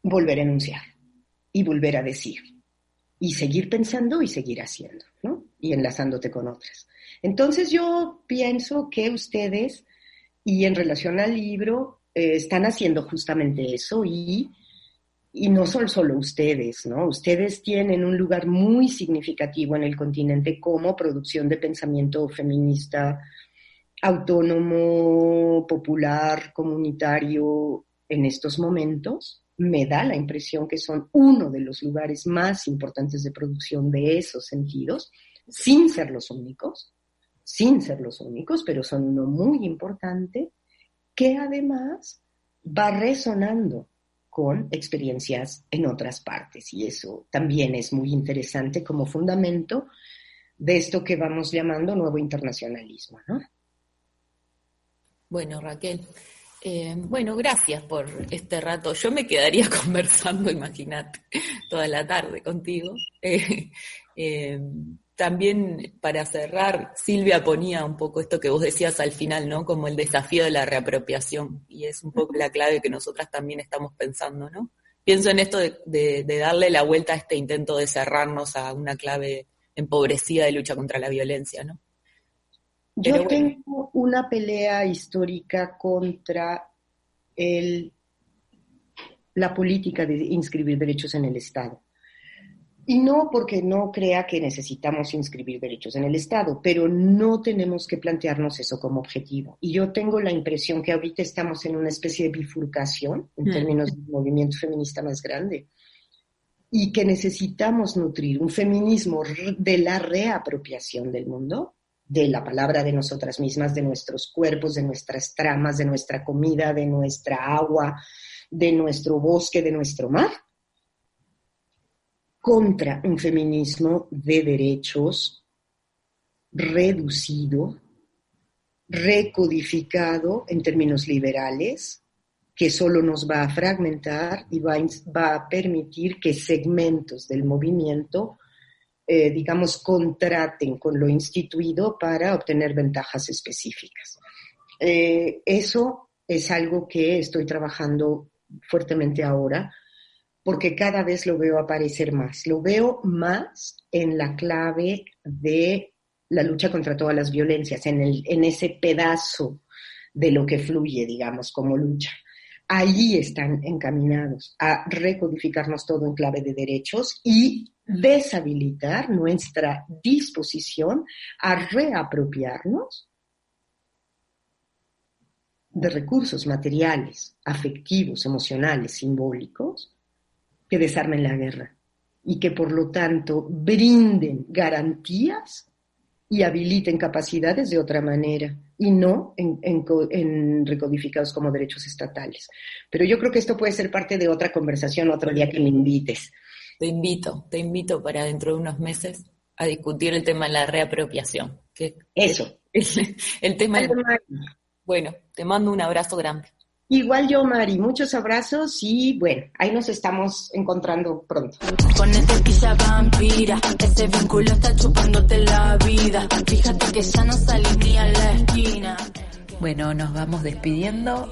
volver a enunciar y volver a decir y seguir pensando y seguir haciendo, ¿no? Y enlazándote con otras. Entonces yo pienso que ustedes, y en relación al libro, eh, están haciendo justamente eso y, y no son solo ustedes, ¿no? Ustedes tienen un lugar muy significativo en el continente como producción de pensamiento feminista autónomo, popular, comunitario en estos momentos, me da la impresión que son uno de los lugares más importantes de producción de esos sentidos, sin ser los únicos, sin ser los únicos, pero son uno muy importante, que además va resonando con experiencias en otras partes. Y eso también es muy interesante como fundamento de esto que vamos llamando nuevo internacionalismo, ¿no? Bueno, Raquel, eh, bueno, gracias por este rato. Yo me quedaría conversando, imagínate, toda la tarde contigo. Eh, eh, también para cerrar, Silvia ponía un poco esto que vos decías al final, ¿no? Como el desafío de la reapropiación. Y es un poco la clave que nosotras también estamos pensando, ¿no? Pienso en esto de, darle la vuelta a este intento de cerrarnos a una clave empobrecida de lucha contra la violencia, ¿no? Yo tengo una pelea histórica contra el, la política de inscribir derechos en el Estado. Y no porque no crea que necesitamos inscribir derechos en el Estado, pero no tenemos que plantearnos eso como objetivo. Y yo tengo la impresión que ahorita estamos en una especie de bifurcación en mm. términos de movimiento feminista más grande y que necesitamos nutrir un feminismo de la reapropiación del mundo, de la palabra de nosotras mismas, de nuestros cuerpos, de nuestras tramas, de nuestra comida, de nuestra agua, de nuestro bosque, de nuestro mar contra un feminismo de derechos reducido, recodificado en términos liberales, que solo nos va a fragmentar y va, a permitir que segmentos del movimiento, eh, digamos, contraten con lo instituido para obtener ventajas específicas. Eh, eso es algo que estoy trabajando fuertemente ahora porque cada vez lo veo aparecer más. Lo veo más en la clave de la lucha contra todas las violencias, en, el, en ese pedazo de lo que fluye, digamos, como lucha. Allí están encaminados a recodificarnos todo en clave de derechos y deshabilitar nuestra disposición a reapropiarnos de recursos materiales, afectivos, emocionales, simbólicos, que desarmen la guerra y que por lo tanto brinden garantías y habiliten capacidades de otra manera y no en, recodificados como derechos estatales. Pero yo creo que esto puede ser parte de otra conversación otro día que me invites. Te invito, te invito para dentro de unos meses a discutir el tema de la reapropiación. Que Eso. el tema. Bueno, te mando un abrazo grande. Igual yo, Mari, muchos abrazos y bueno, ahí nos estamos encontrando pronto. Con este vampira, ese vínculo está chupándote la vida. Fíjate que ya no salí ni a la esquina. Bueno, nos vamos despidiendo.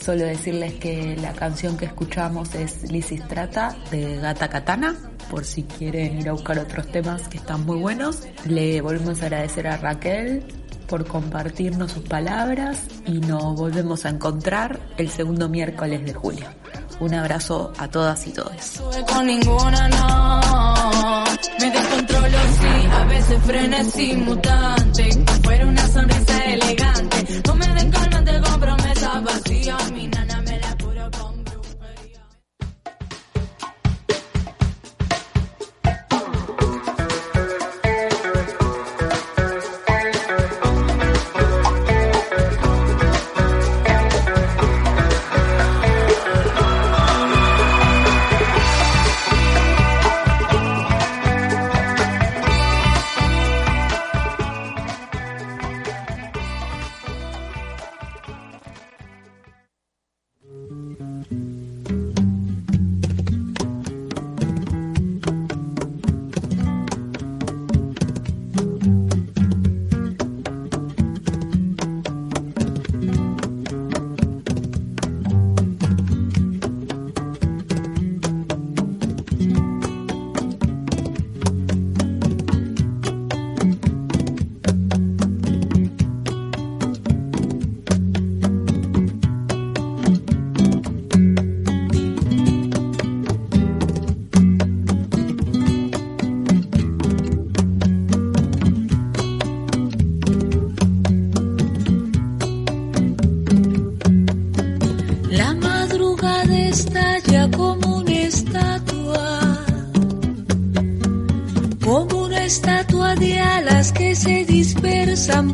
Solo decirles que la canción que escuchamos es Lisistrata de Gata Katana, por si quieren ir a buscar otros temas que están muy buenos. Le volvemos a agradecer a Raquel por compartirnos sus palabras y nos volvemos a encontrar el segundo miércoles de julio. Un abrazo a todas y todos.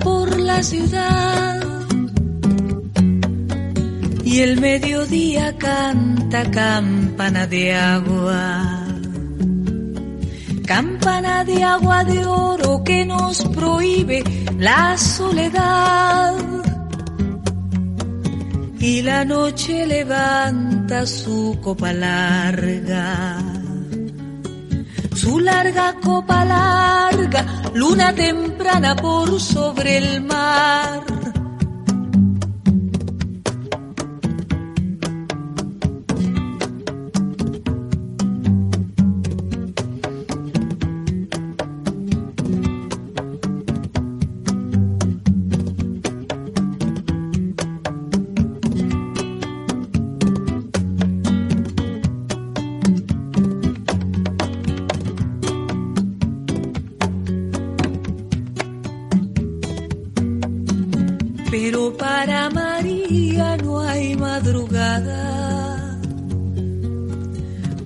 Por la ciudad. Y el mediodía canta campana de agua. Campana de agua de oro que nos prohíbe la soledad. Y la noche levanta su copa larga. Su larga copa larga, luna temprana por sobre el mar. María no hay madrugada.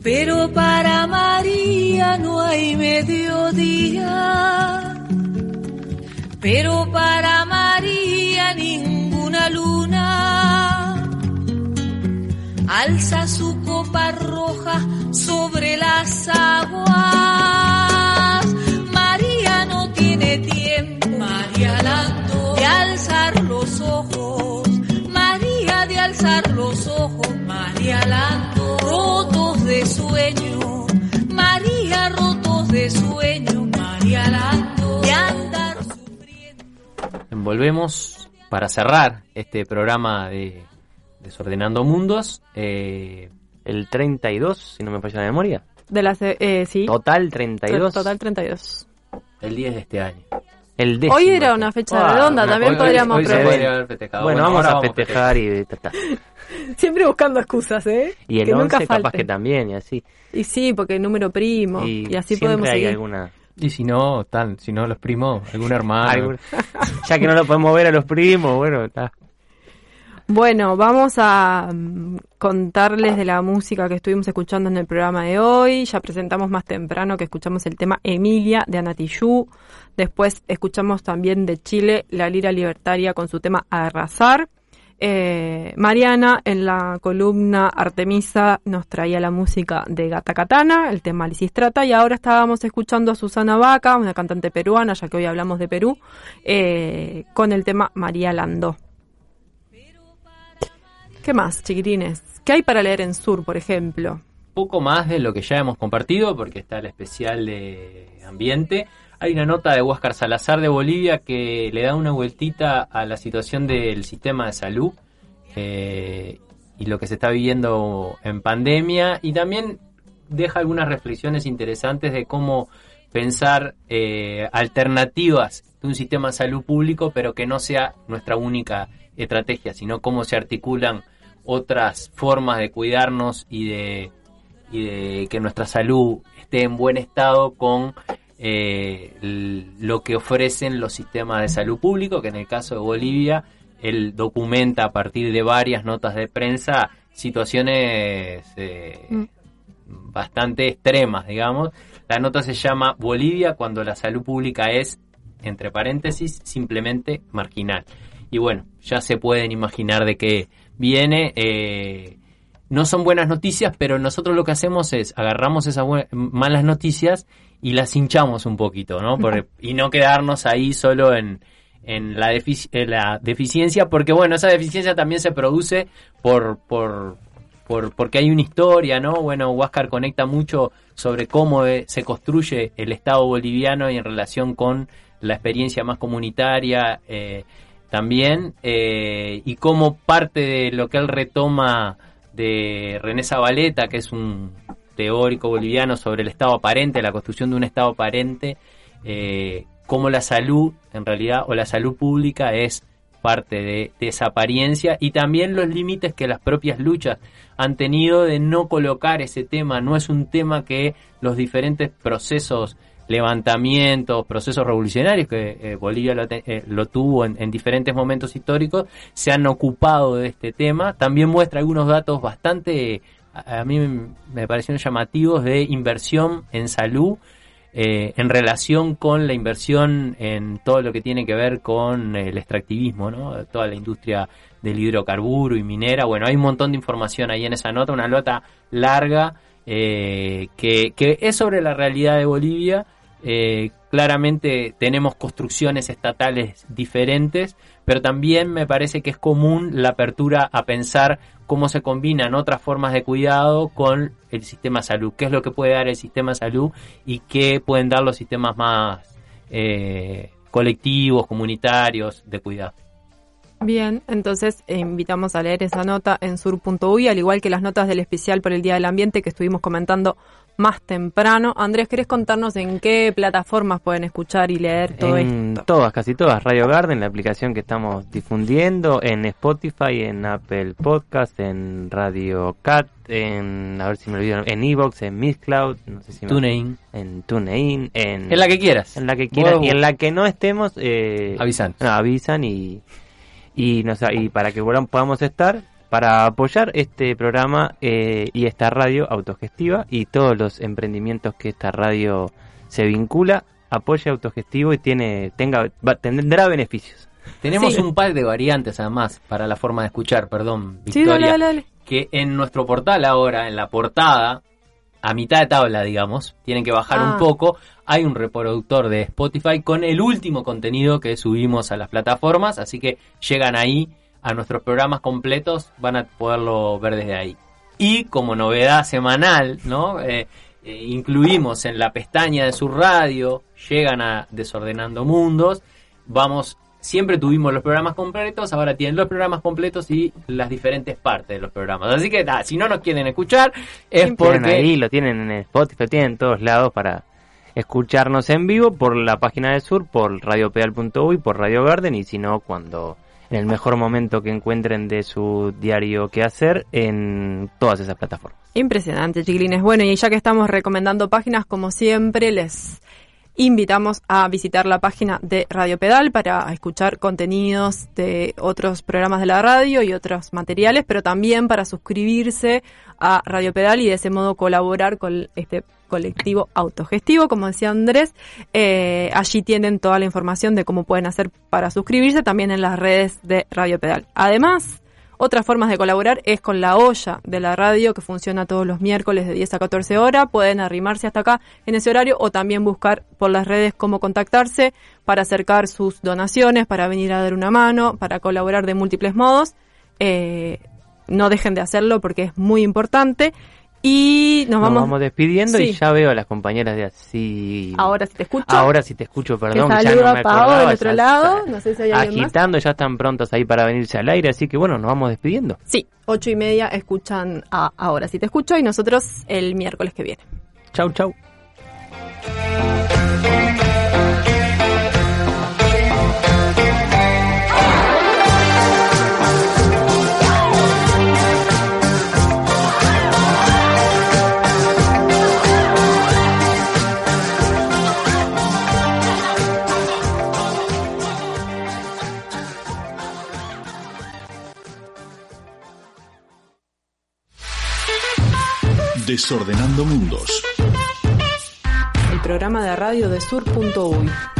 Pero para María no hay mediodía. Pero para María ninguna luna alza su copa roja sobre las aguas. Alzar los ojos, María Lando, rotos de sueño. María rotos de sueño, María Lando, de andar Volvemos para cerrar este programa de Desordenando Mundos. eh, el 32, si no me falla la memoria. De las, eh, sí. Total 32. Total 32. El 10 de este año. El décimo. Hoy era una fecha Ah, redonda, una- también hoy- podríamos hoy se prever. podría haber festejado. Bueno, Bueno, vamos a vamos a festejar y ta, ta. Siempre buscando excusas, ¿eh? Y el que 11 nunca capaz que también, y así. Y sí, porque el número primo. Y, así siempre podemos hay seguir. alguna... Y si no, tal, si no los primos, algún hermano. algún- ya que no lo podemos ver a los primos, bueno, está. Bueno, vamos a mm, contarles de la música que estuvimos escuchando en el programa de hoy. Ya presentamos más temprano que escuchamos el tema Emilia de Anatillú. Después escuchamos también de Chile la lira libertaria con su tema Arrasar. Eh, Mariana en la columna Artemisa nos traía la música de Gata Katana, el tema Lisistrata, y ahora estábamos escuchando a Susana Vaca, una cantante peruana, ya que hoy hablamos de Perú, eh, con el tema María Landó. ¿Qué más, chiquitines? ¿Qué hay para leer en Sur, por ejemplo? poco más de lo que ya hemos compartido, porque está el especial de ambiente. Hay una nota de Huáscar Salazar de Bolivia que le da una vueltita a la situación del sistema de salud eh, y lo que se está viviendo en pandemia y también deja algunas reflexiones interesantes de cómo pensar eh, alternativas de un sistema de salud público, pero que no sea nuestra única estrategia, sino cómo se articulan otras formas de cuidarnos y de y de que nuestra salud esté en buen estado con eh, lo que ofrecen los sistemas de salud público, que en el caso de Bolivia, él documenta a partir de varias notas de prensa situaciones eh, bastante extremas, digamos. La nota se llama Bolivia cuando la salud pública es, entre paréntesis, simplemente marginal. Y bueno, ya se pueden imaginar de qué viene. eh, no son buenas noticias, pero nosotros lo que hacemos es agarramos esas malas noticias y las hinchamos un poquito, ¿no? Por- y no quedarnos ahí solo en, en la, defici- en la deficiencia, porque bueno, esa deficiencia también se produce por, por, por, porque hay una historia, ¿no? Bueno, Huáscar conecta mucho sobre cómo eh, se construye el Estado boliviano y en relación con la experiencia más comunitaria eh, también, eh, y cómo parte de lo que él retoma de René Zabaleta, que es un teórico boliviano sobre el Estado aparente, la construcción de un Estado aparente, eh, cómo la salud, en realidad, o la salud pública es parte de, esa apariencia y también los límites que las propias luchas han tenido de no colocar ese tema. No es un tema que los diferentes procesos, levantamientos, procesos revolucionarios que eh, Bolivia lo, eh, tuvo en diferentes momentos históricos, se han ocupado de este tema. También muestra algunos datos bastante a mí me parecieron llamativos de inversión en salud eh, en relación con la inversión en todo lo que tiene que ver con el extractivismo, ¿no? toda la industria del hidrocarburo y minera. Bueno, hay un montón de información ahí en esa nota, una nota larga eh, que, que es sobre la realidad de Bolivia. Eh, claramente tenemos construcciones estatales diferentes, pero también me parece que es común la apertura a pensar cómo se combinan otras formas de cuidado con el sistema salud, qué es lo que puede dar el sistema salud y qué pueden dar los sistemas más eh, colectivos, comunitarios de cuidado. Bien, entonces eh, invitamos a leer esa nota en sur.uy, al igual que las notas del especial por el Día del Ambiente que estuvimos comentando más temprano. Andrés, ¿querés contarnos en qué plataformas pueden escuchar y leer todo en esto? todas, casi todas. Radio Garden, la aplicación que estamos difundiendo, en Spotify, en Apple Podcast, en Radio Cat, en, a ver si me olvido, en Evox, en Mixcloud, no sé si me- TuneIn. en TuneIn, en... En la que quieras. En la que quieras. Y en la que no estemos, eh, Avisan. no, avisan y, y, nos, y para que podamos estar, para apoyar este programa eh, y esta radio autogestiva y todos los emprendimientos que esta radio se vincula, apoya autogestivo y tiene tenga va- tendrá beneficios. Tenemos Sí. un par de variantes además para la forma de escuchar, perdón, Sí, Victoria. dale, dale, dale. Que en nuestro portal ahora, en la portada, a mitad de tabla, digamos, tienen que bajar Ah. un poco, hay un reproductor de Spotify con el último contenido que subimos a las plataformas, así que llegan ahí a nuestros programas completos, van a poderlo ver desde ahí. Y como novedad semanal, ¿no? Eh, eh, incluimos en la pestaña de su radio, llegan a Desordenando Mundos, vamos, siempre tuvimos los programas completos, ahora tienen los programas completos y las diferentes partes de los programas. Así que si no nos quieren escuchar, es porque... ahí, lo tienen en Spotify, tienen en todos lados para escucharnos en vivo por la página de Sur, por radiopedal.uy, por Radio Garden y si no, cuando en el mejor momento que encuentren de su diario que hacer en todas esas plataformas. Impresionante, chiquilines. Bueno, y ya que estamos recomendando páginas, como siempre, les invitamos a visitar la página de Radio Pedal para escuchar contenidos de otros programas de la radio y otros materiales, pero también para suscribirse a Radio Pedal y de ese modo colaborar con este colectivo autogestivo, como decía Andrés. Eh, allí tienen toda la información de cómo pueden hacer para suscribirse también en las redes de Radio Pedal. Además, otras formas de colaborar es con la olla de la radio que funciona todos los miércoles de 10 a 14 horas. Pueden arrimarse hasta acá en ese horario o también buscar por las redes cómo contactarse para acercar sus donaciones, para venir a dar una mano, para colaborar de múltiples modos. Eh, no dejen de hacerlo porque es muy importante. Y nos Nos vamos, despidiendo y ya veo a las compañeras de así. Ahora si te escucho. Ahora sí te escucho, perdón. que ya no me acordaba, del otro lado. No sé si hay más. agitando, ya están prontos ahí para venirse al aire, así que bueno, nos vamos despidiendo. Sí, ocho y media escuchan a Ahora si te escucho y nosotros el miércoles que viene. Chau, chau. Desordenando Mundos. El programa de radio de sur.uy.